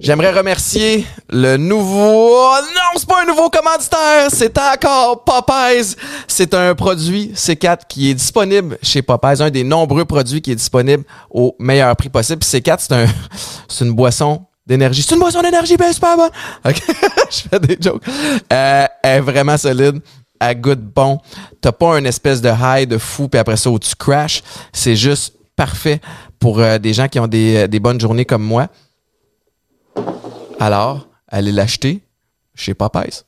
J'aimerais remercier le nouveau... Non, c'est pas un nouveau commanditaire, c'est encore Popeyes. C'est un produit C4 qui est disponible chez Popeyes, un des nombreux produits qui est disponible au meilleur prix possible. Puis C4, c'est un, c'est une boisson d'énergie. C'est une boisson d'énergie, ben super bon. Ok, je fais des jokes. Euh, elle est vraiment solide. Elle goûte bon. T'as pas une espèce de high de fou, puis après ça, où tu crash. C'est juste parfait pour euh, des gens qui ont des, des bonnes journées comme moi. Alors, allez l'acheter chez Popeyes.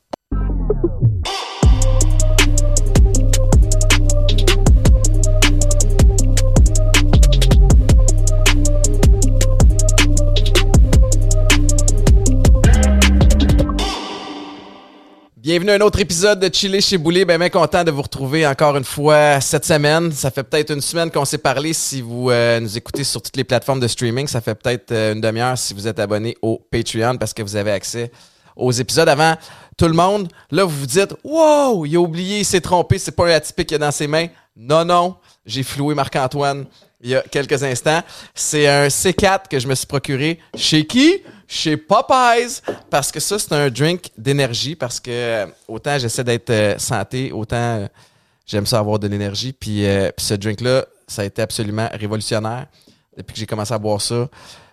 Bienvenue à un autre épisode de Chiller chez Boulet. Ben, bien content de vous retrouver encore une fois cette semaine. Ça fait peut-être une semaine qu'on s'est parlé si vous euh, nous écoutez sur toutes les plateformes de streaming. Ça fait peut-être euh, une demi-heure si vous êtes abonné au Patreon parce que vous avez accès aux épisodes avant tout le monde. Là, vous vous dites, wow, il a oublié, il s'est trompé, c'est pas un atypique qu'il a dans ses mains. Non, non, j'ai floué Marc-Antoine il y a quelques instants. C'est un C4 que je me suis procuré chez qui? Chez Popeyes. Parce que ça, c'est un drink d'énergie. Parce que euh, autant j'essaie d'être euh, santé, autant euh, j'aime ça avoir de l'énergie. Puis, ce drink-là, ça a été absolument révolutionnaire. Depuis que j'ai commencé à boire ça,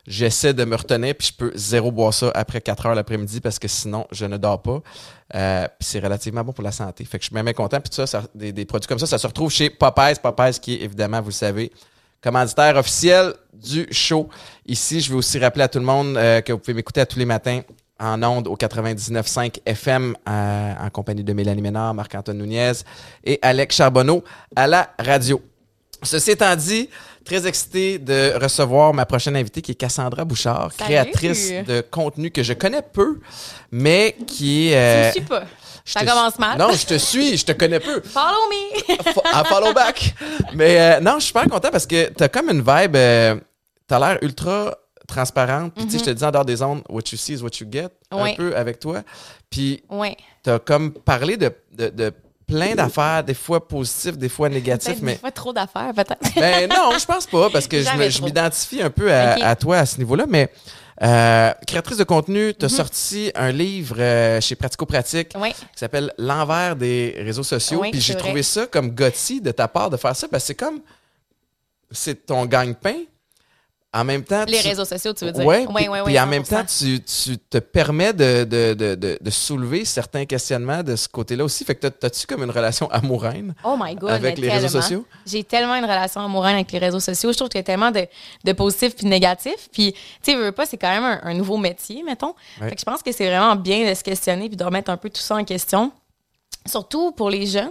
j'essaie de me retenir. Puis je peux zéro boire ça après 4 heures l'après-midi parce que sinon, je ne dors pas. Puis c'est relativement bon pour la santé. Fait que je suis même content. Puis ça, des, produits comme ça, ça se retrouve chez Popeyes. Popeyes qui évidemment, vous le savez, commanditaire officiel du show. Ici, je vais aussi rappeler à tout le monde euh, que vous pouvez m'écouter à tous les matins en ondes au 99.5 FM euh, en compagnie de Mélanie Ménard, Marc-Antoine Nunez et Alex Charbonneau à la radio. Ceci étant dit, très excité de recevoir ma prochaine invitée qui est Cassandra Bouchard, Salut. créatrice de contenu que je connais peu, mais qui est... euh, Tu me suis pas. Je Ça commence mal. Non, je te suis, je te connais peu. Follow me. Fo- à follow back. Mais euh, non, je suis super content parce que t'as comme une vibe. euh, t'as l'air ultra transparente. Puis tu sais, je te dis en dehors des ondes, what you see is what you get. Un Ouais. peu avec toi. Puis t'as comme parlé de, de, de plein d'affaires, des fois positives, des fois négatives. Mais des fois trop d'affaires, peut-être. ben non, je pense pas parce que je m'identifie un peu à, à toi à ce niveau-là. Mais euh, créatrice de contenu, Mhm. t'as sorti un livre euh, chez Pratico Pratique Oui. qui s'appelle L'envers des réseaux sociaux. Oui, Puis j'ai trouvé ça comme gotti de ta part de faire ça parce que c'est comme c'est ton gagne-pain. En même temps, Les tu- réseaux sociaux, tu veux dire. Ouais, oui, oui, oui. puis en même 100%. temps, tu, tu te permets de, de, de, de, de soulever certains questionnements de ce côté-là aussi. Fait que t'as- t'as-tu comme une relation amoureuse Oh my God. avec les réseaux sociaux? J'ai tellement une relation amoureuse avec les réseaux sociaux. Je trouve qu'il y a tellement de, de positifs puis de négatifs. Puis, tu sais, veux pas, c'est quand même un, un nouveau métier, mettons. Ouais. Fait que je pense que c'est vraiment bien de se questionner puis de remettre un peu tout ça en question. Surtout pour les jeunes.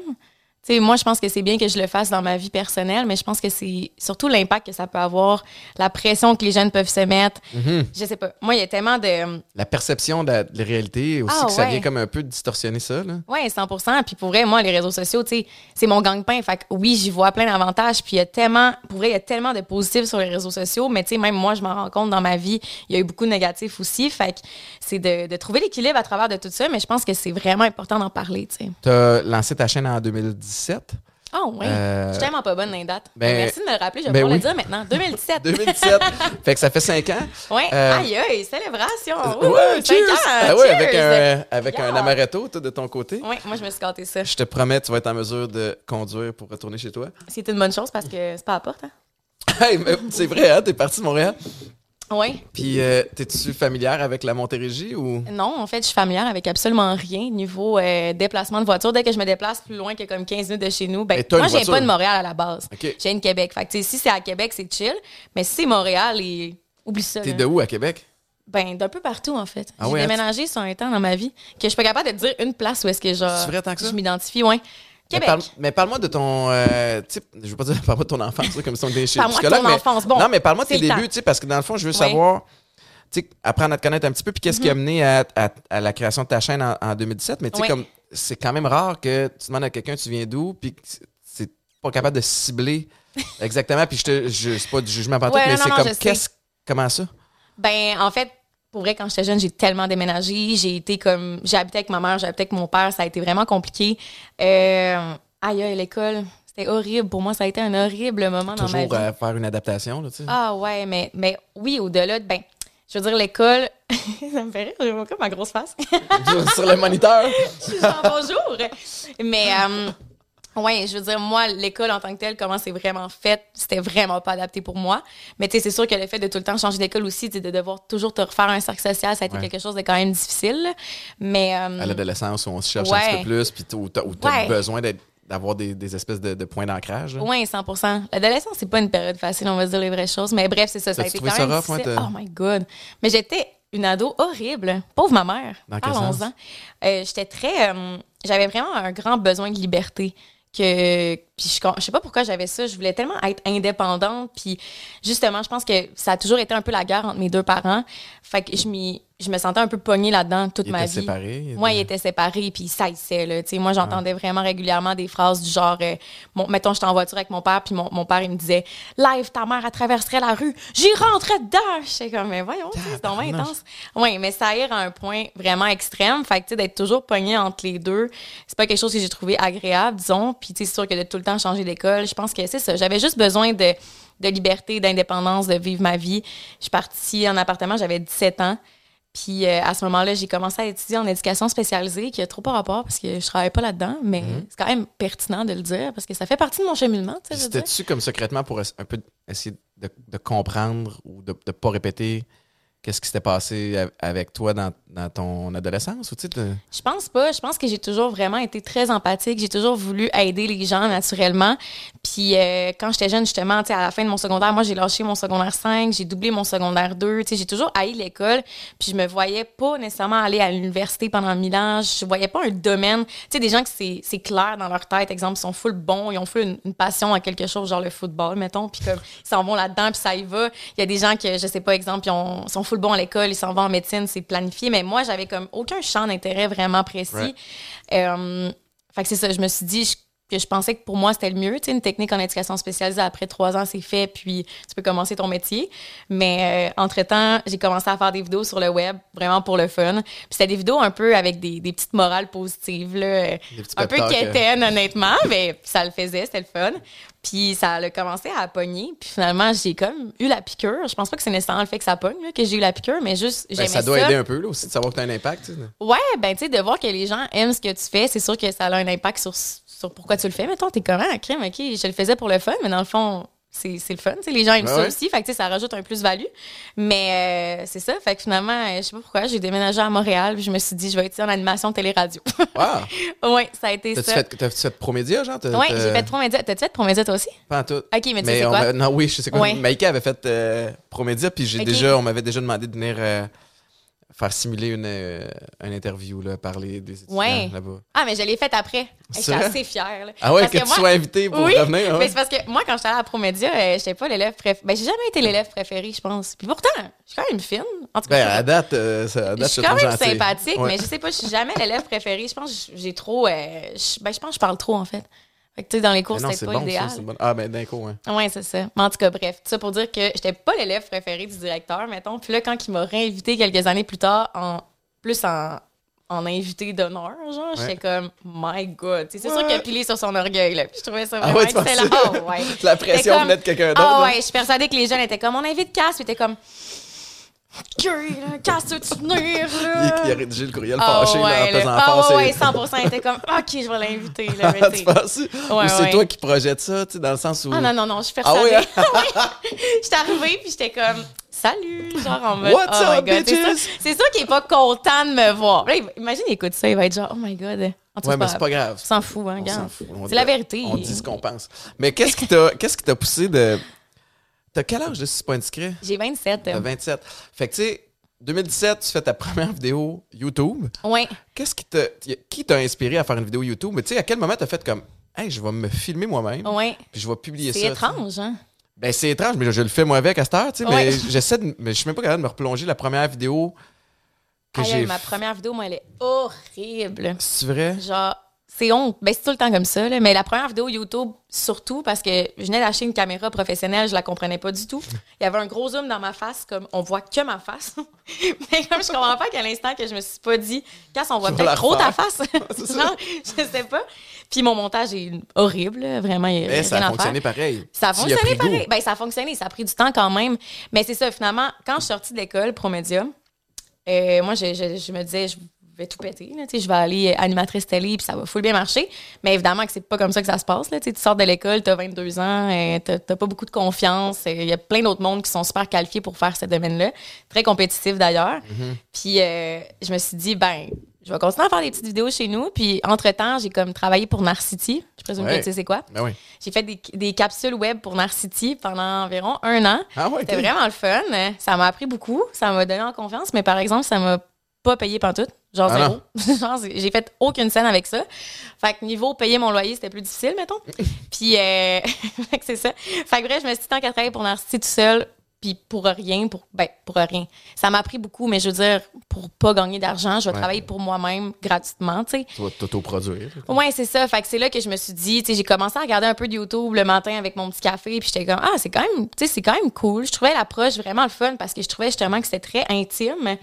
Tu sais, moi, je pense que c'est bien que je le fasse dans ma vie personnelle, mais je pense que c'est surtout l'impact que ça peut avoir, la pression que les jeunes peuvent se mettre. Mhm. Je sais pas. Moi, il y a tellement de. La perception de la, de la réalité aussi, Ah, que ça ouais. vient comme un peu distorsionner ça. Là. Oui, 100% Puis pour vrai, moi, les réseaux sociaux, c'est mon gang-pain. Fait que oui, j'y vois plein d'avantages. Puis il y a tellement, pour vrai, il y a tellement de positifs sur les réseaux sociaux. Mais même moi, je m'en rends compte dans ma vie, il y a eu beaucoup de négatifs aussi. Fait que c'est de, de trouver l'équilibre à travers de tout ça. Mais je pense que c'est vraiment important d'en parler, tu as lancé ta chaîne en 2017. Oh, oui. Euh, Je suis tellement pas bonne dans les dates. ben- Merci de me le rappeler. Je vais ben pouvoir oui. le dire maintenant. 2017. 2017. fait que ça fait cinq ans. Ouais. Euh, aïe, aïe, célébration. Ouais, Wouhou, cinq cheers! ans. Ah ouais, avec un, avec un amaretto toi, de ton côté. Ouais, moi, je me suis gâtée ça. Je te promets, tu vas être en mesure de conduire pour retourner chez toi. C'est une bonne chose parce que c'est pas à la porte, hein? Hey, c'est vrai, hein? T'es parti de Montréal. Oui. Puis, euh, t'es-tu familière avec la Montérégie ou? Non, en fait, je suis familière avec absolument rien niveau euh, déplacement de voiture. Dès que je me déplace plus loin que comme 15 minutes de chez nous, ben, moi, je viens pas de Montréal à la base. OK. Je viens de Québec. Fait que, si c'est à Québec, c'est chill. Mais si c'est Montréal, et... oublie ça. T'es de où à Québec? Ben, d'un peu partout, en fait. Ah J'ai hein, déménagé sur un temps dans ma vie que je suis pas capable de te dire une place où est-ce que genre, C'est vrai tant que ça? je m'identifie. Ouais. Mais, parle- parle-moi de ton. euh, je veux pas dire parle-moi de ton enfance, comme si on était chez le Parle-moi de psychologue, ton mais- enfance. Bon, non, mais parle-moi de tes débuts, temps. tu sais, parce que dans le fond, je veux Ouais. savoir. Tu sais, apprendre à te connaître un petit peu, puis qu'est-ce qui a Mhm. mené à, à- à la création de ta chaîne en, en 2017. Mais tu sais, comme c'est quand même rare que tu demandes à quelqu'un tu viens d'où, puis que c'est pas capable de cibler exactement. Puis je te, je, c'est pas du jugement partout, Ouais, mais non, c'est non, comme qu'est-ce, comment ça? Ben, en fait, pour vrai, quand j'étais jeune, j'ai tellement déménagé. J'ai été comme. J'ai habité avec ma mère, j'ai habité avec mon père. Ça a été vraiment compliqué. Euh, aïe, aïe, l'école. C'était horrible. Pour moi, ça a été un horrible moment dans ma Toujours vie. à faire une adaptation, là, tu sais. Ah ouais, mais, mais oui, au-delà de. Ben, je veux dire, l'école, ça me fait rire, j'ai ma grosse face. Sur le moniteur. je suis genre bonjour. Mais, euh, ouais, je veux dire, moi, l'école en tant que telle, comment c'est vraiment fait, c'était vraiment pas adapté pour moi. Mais tu sais, c'est sûr que le fait de tout le temps changer d'école aussi, de devoir toujours te refaire un cercle social, ça a été Ouais. quelque chose de quand même difficile. Mais, euh, À l'adolescence, où on se cherche un petit peu plus, puis où t'as Ouais. besoin d'avoir des, des espèces de, de points d'ancrage. Oui, 100 L'adolescence, c'est pas une période facile, on va dire les vraies choses. Mais bref, c'est ça. Ça a été quand même rough, difficile. oh my God. Mais j'étais une ado horrible. Pauvre ma mère. Dans Parlons-en. Euh, j'étais très... euh, j'avais vraiment un grand besoin de liberté. Que, puis je, je sais pas pourquoi j'avais ça. Je voulais tellement être indépendante. Puis justement, je pense que ça a toujours été un peu la guerre entre mes deux parents. Fait que je, m'y- je me sentais un peu pognée là-dedans toute ma vie. séparés. ils Moi, ils étaient séparés, puis ça saillissait, là. Moi, j'entendais vraiment régulièrement des phrases du genre, euh, mon, mettons, j'étais en voiture avec mon père, puis mon, mon père, il me disait, live, ta mère, elle traverserait la rue, j'y rentrais dedans. J'étais comme, mais voyons, c'est vraiment intense. Oui, mais ça ire à un point vraiment extrême. Fait que, tu sais, d'être toujours pogné entre les deux, c'est pas quelque chose que j'ai trouvé agréable, disons. Puis, tu sais, c'est sûr que de tout le temps changer d'école, je pense que c'est ça. J'avais juste besoin de, de liberté, d'indépendance, de vivre ma vie. Je suis partie en appartement, j'avais 17 ans. Puis euh, à ce moment-là, j'ai commencé à étudier en éducation spécialisée, qui a trop pas rapport parce que je travaille pas là-dedans, mais Mhm. c'est quand même pertinent de le dire parce que ça fait partie de mon cheminement. C'était-tu comme secrètement pour un peu essayer de, de comprendre ou de ne pas répéter qu'est-ce qui s'était passé avec toi dans, ton adolescence? Ou Je pense pas. Je pense que j'ai toujours vraiment été très empathique. J'ai toujours voulu aider les gens naturellement. Puis euh, quand j'étais jeune, justement, à la fin de mon secondaire, moi, j'ai lâché mon secondaire 5, j'ai doublé mon secondaire 2. Tu sais, j'ai toujours haï l'école. Puis je me voyais pas nécessairement aller à l'université pendant mille ans. Je voyais pas un domaine. Tu sais, des gens que c'est clair dans leur tête, exemple, ils sont full bons, ils ont full une, une passion à quelque chose, genre le football, mettons. Puis comme, ils s'en vont là-dedans, puis ça y va. Il y a des gens que, je sais pas, exemple, ils ont- sont full bons à l'école, ils s'en vont en médecine, c'est planifié. Mais moi, j'avais comme aucun champ d'intérêt vraiment précis. Ouais. Euh, fait que c'est ça, je me suis dit je- que je pensais que pour moi, c'était le mieux. Tu sais, une technique en éducation spécialisée, après trois ans, c'est fait, puis tu peux commencer ton métier. Mais euh, entre-temps, j'ai commencé à faire des vidéos sur le web, vraiment pour le fun. Puis c'était des vidéos un peu avec des, des petites morales positives, là, euh, un peu euh, quétaines, honnêtement, mais ça le faisait, c'était le fun. Puis ça a commencé à pogner. Puis finalement, j'ai comme eu la piqûre. Je pense pas que c'est nécessairement le fait que ça pogne, là, que j'ai eu la piqûre, mais juste, ben, j'aimais ça doit aider un peu là, aussi de savoir que tu as un impact. tu sais. Ouais, ben, tu sais, de voir que les gens aiment ce que tu fais, c'est sûr que ça a un impact sur, sur pourquoi tu le fais? Mettons, t'es comment, crème, OK, je le faisais pour le fun, mais dans le fond, c'est c'est le fun. tu sais, les gens aiment Ouais, ça ouais. aussi, fait que ça rajoute un plus-value. Mais euh, c'est ça, fait que finalement, euh, je sais pas pourquoi, j'ai déménagé à Montréal, puis je me suis dit, je vais étudier en animation télé-radio. Wow! ouais, ça a été T'as-tu ça. fait, t'as-tu fait Promédia, genre? T'as- j'ai fait Promédia. T'as-tu fait Promédia, toi aussi? Pas en tout. OK, mais tu sais, c'est on quoi? non, oui, je sais quoi. Ouais. Maïka avait fait euh, Promédia, puis j'ai déjà, on m'avait déjà demandé de venir faire simuler une, euh, une interview, là, parler des étudiants Ouais. là-bas. Ah, mais je l'ai faite après. J'étais vrai? assez fière. là. Ah ouais, Parce que, tu moi- sois invité pour oui, revenir. ouais. mais c'est parce que moi, quand j'étais allée à la Promédia, euh, j'étais pas l'élève préféré. Ben, j'ai jamais été l'élève préféré, je pense. Puis pourtant, je suis quand même fine. En tout cas, Ben, à date, euh, ça- à je suis je quand même gentil. sympathique, Ouais. mais je sais pas, je suis jamais l'élève préféré. Je pense que j'ai trop. euh, je, ben, je pense que je parle trop, en fait. Fait que, tu sais, dans les cours, c'était c'est pas bon, idéal. ça. bon. Ah, ben, d'un coup, ouais. Ouais, c'est ça. Mais en tout cas, bref, tout ça pour dire que j'étais pas l'élève préféré du directeur, mettons. Puis là, quand il m'a réinvité quelques années plus tard, en plus en, en invité d'honneur, genre, j'étais comme, my God. C'est sûr Ouais. qu'il a pilé sur son orgueil, là. Puis je trouvais ça Ah vraiment ouais, tu excellent. Ah ouais. La pression comme- venait de quelqu'un d'autre. Ah là. ouais, je suis persuadée que les jeunes étaient comme, on invite Cass, puis t'es comme, OK, là, Cass, veux-tu venir, Il, là? il a rédigé le courriel Ah fâché là, en ouais, là. faisant Ah ouais, ouais, 100 il était comme, OK, je vais l'inviter, là. mais tu penses? Ouais, Ou c'est toi qui projettes ça, tu sais, dans le sens où. Ah non, non, non, je suis Ah persuadée. oui, J'étais arrivée, puis j'étais comme, salut, genre en mode, What's oh up, my God. C'est sûr qu'il est pas content de me voir. Là, imagine, il écoute ça, il va être genre, oh my God. En tout Ouais, mais c'est pas grave. On s'en fout, hein, C'est la vérité. On dit ce qu'on pense. Mais qu'est-ce qui t'a qu'est-ce qui t'a poussé de. T'as quel âge, si c'est pas indiscret? J'ai 27. T'as 27. Fait que, tu sais, 2017, tu fais ta première vidéo YouTube. Ouais. Qu'est-ce qui t'a qui t'a inspiré à faire une vidéo YouTube? Mais tu sais, à quel moment t'as fait comme, hey, je vais me filmer moi-même, Ouais. puis je vais publier ça. C'est étrange, hein? Ben, c'est étrange, mais je, je le fais moi avec à cette heure, tu sais, Ouais. mais j'essaie de. Mais je suis même pas capable de me replonger la première vidéo que j'ai. ma première vidéo, moi, elle est horrible. C'est vrai? Genre, c'est honte. Ben, c'est tout le temps comme ça, là. Mais la première vidéo YouTube, surtout, parce que je venais d'acheter une caméra professionnelle, je la comprenais pas du tout. Il y avait un gros zoom dans ma face, comme on voit que ma face. mais comme je comprends pas qu'à l'instant que je me suis pas dit, quand on voit peut-être trop ta face. Non, je sais pas. Puis mon montage est horrible, là. vraiment. il Mais ça a fonctionné pareil. Ça a fonctionné pareil. Ben, ça a fonctionné, ça a pris du temps quand même. Mais c'est ça, finalement, quand je suis sortie de l'école, Promédia, euh, moi, je, je- je me disais, je vais tout péter. Là, tu je vais aller animatrice télé, puis ça va full bien marcher. Mais évidemment que c'est pas comme ça que ça se passe. Là, tu tu sors de l'école, tu as 22 ans, euh, t'as t'as pas beaucoup de confiance. euh, Il y a plein d'autres mondes qui sont super qualifiés pour faire ce domaine-là. Très compétitif d'ailleurs. Mm-hmm. Puis euh, je me suis dit, ben, je vais continuer à faire des petites vidéos chez nous. Puis entre-temps, j'ai comme travaillé pour Narcity. Je présume Ouais. que tu sais c'est quoi. Ben oui. J'ai fait des, des capsules web pour Narcity pendant environ un an. Ah ouais, C'était vraiment le fun. Ça m'a appris beaucoup. Ça m'a donné en confiance. Mais par exemple, ça m'a pas payé pantoute. Genre Ah zéro. Genre, j'ai fait aucune scène avec ça. Fait que niveau payer mon loyer, c'était plus difficile, mettons. Puis, euh, fait que c'est ça. Fait que bref, je me suis dit tant qu'à travailler pour Narcity tout seul, puis pour rien, pour, ben, pour rien. Ça m'a appris beaucoup, mais je veux dire, pour pas gagner d'argent, je vais Ouais. travailler pour moi-même gratuitement, tu sais. Tu vas t'autoproduire. Ouais, c'est ça. Fait que c'est là que je me suis dit, tu sais, j'ai commencé à regarder un peu de YouTube le matin avec mon petit café, puis j'étais comme ah, c'est quand même, tu sais, c'est quand même cool. Je trouvais l'approche vraiment le fun parce que je trouvais justement que c'était très intime.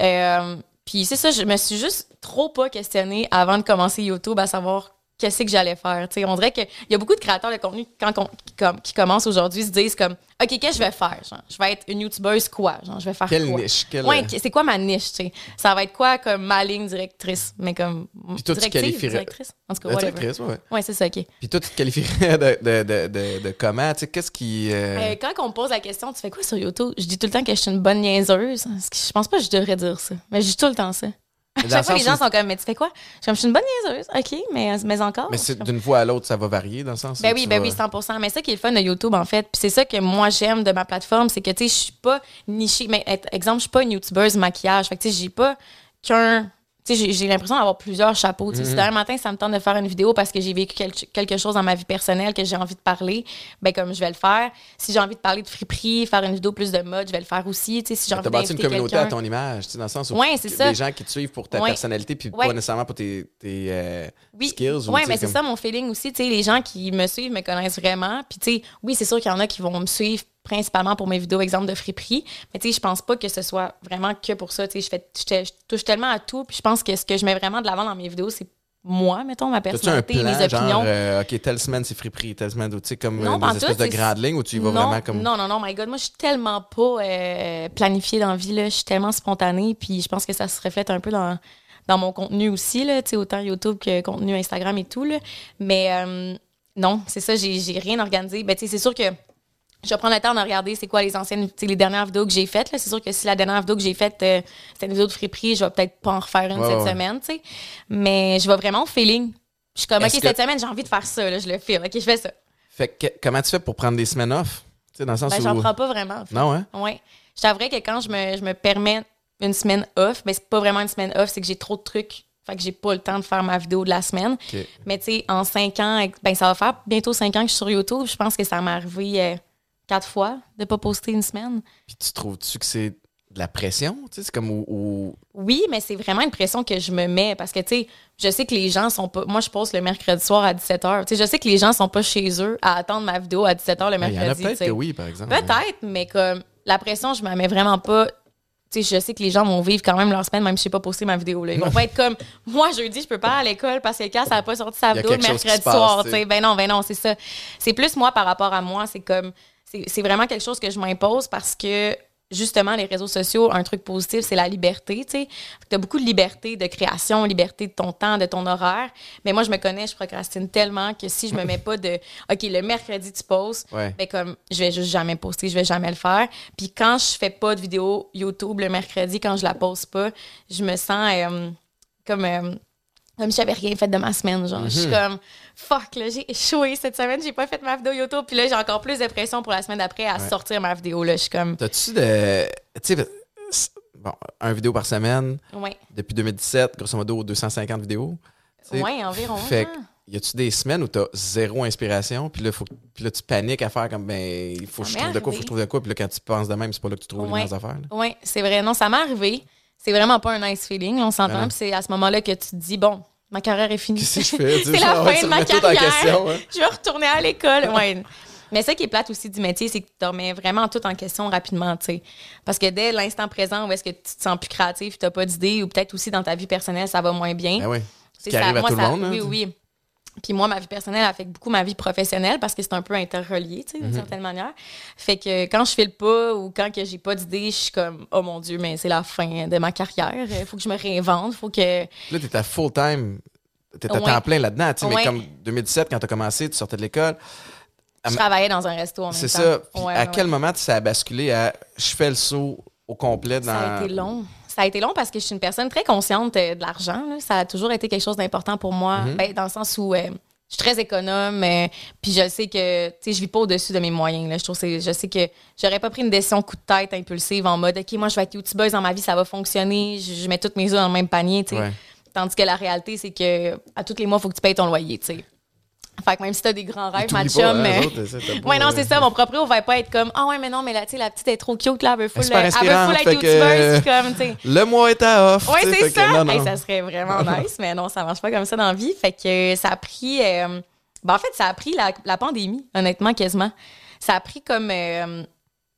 Euh, puis c'est ça, je me suis juste trop pas questionnée avant de commencer YouTube à savoir qu'est-ce que j'allais faire. On dirait qu'il y a beaucoup de créateurs de contenu quand, qui, com- qui commencent aujourd'hui se disent comme OK, qu'est-ce que je vais faire? Genre, je vais être une YouTubeuse quoi? Genre, je vais faire Quelle quoi? niche? Quelle... Ouais, c'est quoi ma niche, tu sais? Ça va être quoi comme ma ligne directrice? Mais comme. Puis toi, tu qualifierais- directrice? En tout cas, Euh, directrice, ouais. Ouais, c'est ça, OK. Puis toi, tu te qualifierais de, de, de, de, comment? Qu'est-ce qui. euh, Euh, quand on me pose la question, tu fais quoi sur YouTube? Je dis tout le temps que je suis une bonne niaiseuse. Je pense pas que je devrais dire ça. Mais je dis tout le temps ça. À chaque fois, les gens sont comme, mais tu fais quoi? Je suis comme, je suis une bonne niaiseuse. OK, mais, mais encore. Mais c'est d'une fois à l'autre, ça va varier dans le sens Ben oui, ben vas- oui, 100% Mais ça qui est le fun de YouTube, en fait. Puis c'est ça que moi, j'aime de ma plateforme, c'est que, tu sais, je suis pas nichée. Mais, être- exemple, je suis pas une YouTubeuse maquillage. Fait que, tu sais, j'ai pas qu'un. Tu sais, j'ai- l'impression d'avoir plusieurs chapeaux. Tu sais, Mhm. Si demain matin, ça me tente de faire une vidéo parce que j'ai vécu quel- quelque chose dans ma vie personnelle que j'ai envie de parler, ben comme je vais le faire. Si j'ai envie de parler de friperie, faire une vidéo plus de mode, je vais le faire aussi. Tu sais, si j'ai T'as envie bâti une communauté à ton image, tu sais, dans le sens où Ouais, que- ça. les gens qui te suivent pour ta Ouais. personnalité, puis Ouais. pas nécessairement pour tes, tes euh, oui. skills. ou, Ouais, tu sais, mais c'est comme- ça mon feeling aussi. Les gens qui me suivent me connaissent vraiment. Puis, oui, c'est sûr qu'il y en a qui vont me suivre principalement pour mes vidéos, exemple de friperie. Mais, tu sais, je pense pas que ce soit vraiment que pour ça. Tu sais, je, je, touche tellement à tout. Puis, je pense que ce que je mets vraiment de l'avant dans mes vidéos, c'est moi, mettons, ma personnalité, plan, mes opinions. genre, euh, OK, telle semaine, c'est friperie, telle semaine, tu sais, comme Non, euh, des espèces tout, de grandes lignes où tu y vas non, vraiment comme... Non, non, non, my God. Moi, je suis tellement pas euh, planifiée dans la vie. Là. Je suis tellement spontanée. Puis je pense que ça se reflète un peu dans, dans mon contenu aussi, là, tu sais, autant YouTube que contenu Instagram et tout. Là. Mais non, c'est ça, j'ai j'ai rien organisé. Ben, tu sais, c'est sûr que je vais prendre le temps de regarder c'est quoi les anciennes, les dernières vidéos que j'ai faites. là. C'est sûr que si la dernière vidéo que j'ai faite, euh, c'était une vidéo de friperie, je vais peut-être pas en refaire une Ouais, cette ouais. semaine, tu sais. Mais je vais vraiment au feeling. Je suis comme, OK, que- cette semaine, j'ai envie de faire ça. Là, je le fais. OK, je fais ça. Fait que, comment tu fais pour prendre des semaines off? Tu sais, dans le sens Ben, où... j'en prends pas vraiment. en fait. Non, hein? Ouais. Je t'avouerais que quand je me, je me permets une semaine off, ben c'est pas vraiment une semaine off, c'est que j'ai trop de trucs. Fait que j'ai pas le temps de faire ma vidéo de la semaine. Mais tu sais, en cinq ans, ben ça va faire bientôt cinq ans que je suis sur YouTube. Je pense que ça m'est arrivé euh, quatre fois de pas poster une semaine. Puis tu trouves-tu que c'est de la pression? Tu sais, c'est comme où- Oui, mais c'est vraiment une pression que je me mets parce que, tu sais, je sais que les gens sont pas. Moi, je poste le mercredi soir à 17h. Tu sais, je sais que les gens sont pas chez eux à attendre ma vidéo à 17h le Ben, Il y en a mercredi. peut-être sais. que oui, par exemple. Peut-être, mais comme la pression, je me mets vraiment pas. Tu sais, je sais que les gens vont vivre quand même leur semaine, même si je n'ai pas posté ma vidéo. Là. Ils vont pas être comme moi, jeudi, je peux pas aller à l'école parce que Cass, ça n'a pas sorti sa vidéo le mercredi passe, soir. sais. sais. Ben non, ben non, c'est ça. C'est plus moi par rapport à moi. C'est comme. C'est vraiment quelque chose que je m'impose parce que justement, les réseaux sociaux, un truc positif, c'est la liberté, tu sais. Tu as beaucoup de liberté de création, liberté de ton temps, de ton horaire. Mais moi, je me connais, je procrastine tellement que si je me mets pas de OK, le mercredi, tu poses, Ouais. ben comme je vais juste jamais poster, je vais jamais le faire. Puis quand je fais pas de vidéo YouTube le mercredi, quand je la poste pas, je me sens euh, comme euh, comme si j'avais rien fait de ma semaine genre. Je suis Mhm. comme fuck là, j'ai échoué cette semaine, j'ai pas fait ma vidéo YouTube, puis là j'ai encore plus de pression pour la semaine d'après à Ouais. sortir ma vidéo là, je suis comme T'as-tu de... Tu sais, bon, un vidéo par semaine, ouais, depuis 2017, grosso modo, 250 vidéos. Ouais, environ. Fait que, hein. y a-tu des semaines où t'as zéro inspiration, puis là, faut, puis là, tu paniques à faire comme, ben, il faut que je trouve de quoi, faut que je trouve de quoi, puis là, quand tu penses de même, c'est pas là que tu trouves Ouais. les meilleures affaires. Oui, c'est vrai. Non, ça m'est arrivé. C'est vraiment pas un nice feeling, on s'entend. Ah. Puis c'est à ce moment-là que tu te dis, bon, ma carrière est finie. Qu'est-ce que je fais? Tu sais, c'est la fin de ma carrière. question, hein. Je vais retourner à l'école. Ouais. Mais ça qui est plate aussi du métier, c'est que tu remets vraiment tout en question rapidement, tu sais. Parce que dès l'instant présent où est-ce que tu te sens plus créatif, tu n'as pas d'idée, ou peut-être aussi dans ta vie personnelle, ça va moins bien. Ben oui. Qui ça, arrive à moi, tout le ça- monde. hein. Oui, oui. Puis moi, ma vie personnelle affecte beaucoup ma vie professionnelle parce que c'est un peu interrelié, tu sais, Mhm. d'une certaine manière. Fait que quand je file pas ou quand que j'ai pas d'idée, je suis comme, oh mon Dieu, mais c'est la fin de ma carrière. Il faut que je me réinvente. faut que. Là, t'étais à full time. T'étais à Ouais. temps plein là-dedans. tu sais, Mais comme 2017, quand t'as commencé, tu sortais de l'école. Je travaillais dans un resto en même temps. C'est ça. Puis Ouais, à quel moment ça a basculé à je fais le saut au complet dans. Ça a été long. Ça a été long parce que je suis une personne très consciente euh, de l'argent. Ça a toujours été quelque chose d'important pour moi, Mhm. Ben, dans le sens où euh, je suis très économe, euh, puis je sais que tu sais, je vis pas au-dessus de mes moyens. Là. Je, trouve je sais que j'aurais pas pris une décision coup de tête impulsive en mode OK, moi je vais être youtubeuse dans ma vie, ça va fonctionner, je, je mets toutes mes œufs dans le même panier. Ouais. Tandis que la réalité, c'est que à tous les mois, il faut que tu payes ton loyer. tu sais. Fait que même si t'as des grands rêves, ma chum, hein, euh, pas, Ouais, non, euh, c'est ça. Mon proprio va pas être comme Ah ouais, mais non, mais la, tu sais, la petite est trop cute, là. Elle veut full, elle veut full que- youtubeuse. comme, tu sais. Le mois est à off. Ouais, c'est ça. non, non. Hey, ça serait vraiment nice, mais non, ça marche pas comme ça dans la vie. Fait que ça a pris. euh, ben, en fait, ça a pris la, la pandémie, honnêtement, quasiment. Ça a pris comme. euh,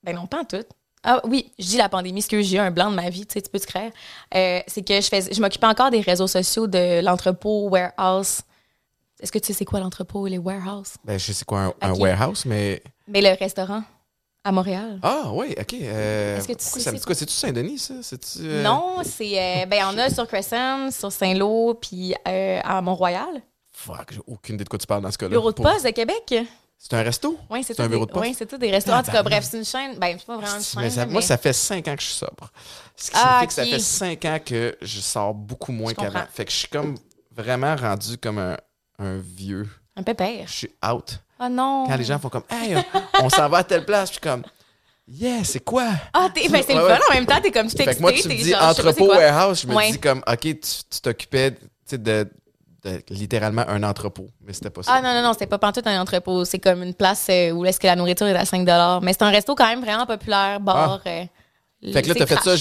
ben non, pas en tout. Ah oui, je dis la pandémie, parce que j'ai eu un blanc de ma vie, tu sais, tu peux te créer. Euh, c'est que je, fais, je m'occupais encore des réseaux sociaux de l'entrepôt Warehouse. Est-ce que tu sais c'est quoi l'entrepôt et les warehouses? Ben, je sais quoi un, warehouse, mais. Mais le restaurant à Montréal. Ah, oui, OK. euh, Est-ce que tu sais ça me c'est dit quoi? C'est-tu Saint-Denis, ça? Euh, Non, c'est. euh, ben, on a sur Crescent, sur Saint-Lô, puis à Mont-Royal. Fuck, j'ai aucune idée de quoi tu parles dans ce cas-là. Bureau de Pour- poste de Québec. C'est un resto? Oui, c'est C'est un bureau de poste? Oui, c'est tout des restaurants. En tout cas, bref, c'est une chaîne. Ben, c'est pas vraiment une chaîne. Mais ça- mais- Moi, ça fait cinq ans que je suis sobre. Ce qui Ah, signifie que ça ok. fait cinq ans que je sors beaucoup moins qu'avant. Fait que je suis comme vraiment rendu comme un, un vieux. Un pépère. Je suis out. Oh non. Quand les gens font comme Hey, on, on s'en va à telle place, je suis comme Yeah, c'est quoi? Ah, t'es- ben, c'est le fun en même temps. T'es comme tu t'excites. moi, tu me dis genre, entrepôt warehouse, je me Ouais. dis comme OK, tu t'occupais tu sais, de, de littéralement un entrepôt, mais c'était pas ça. Ah non, non, non, c'était pas pantoute un entrepôt. C'est comme une place euh, où est-ce que la nourriture est à 5 Mais c'est un resto quand même vraiment populaire, bar. euh, Ah. Fait que là, t'as fait ça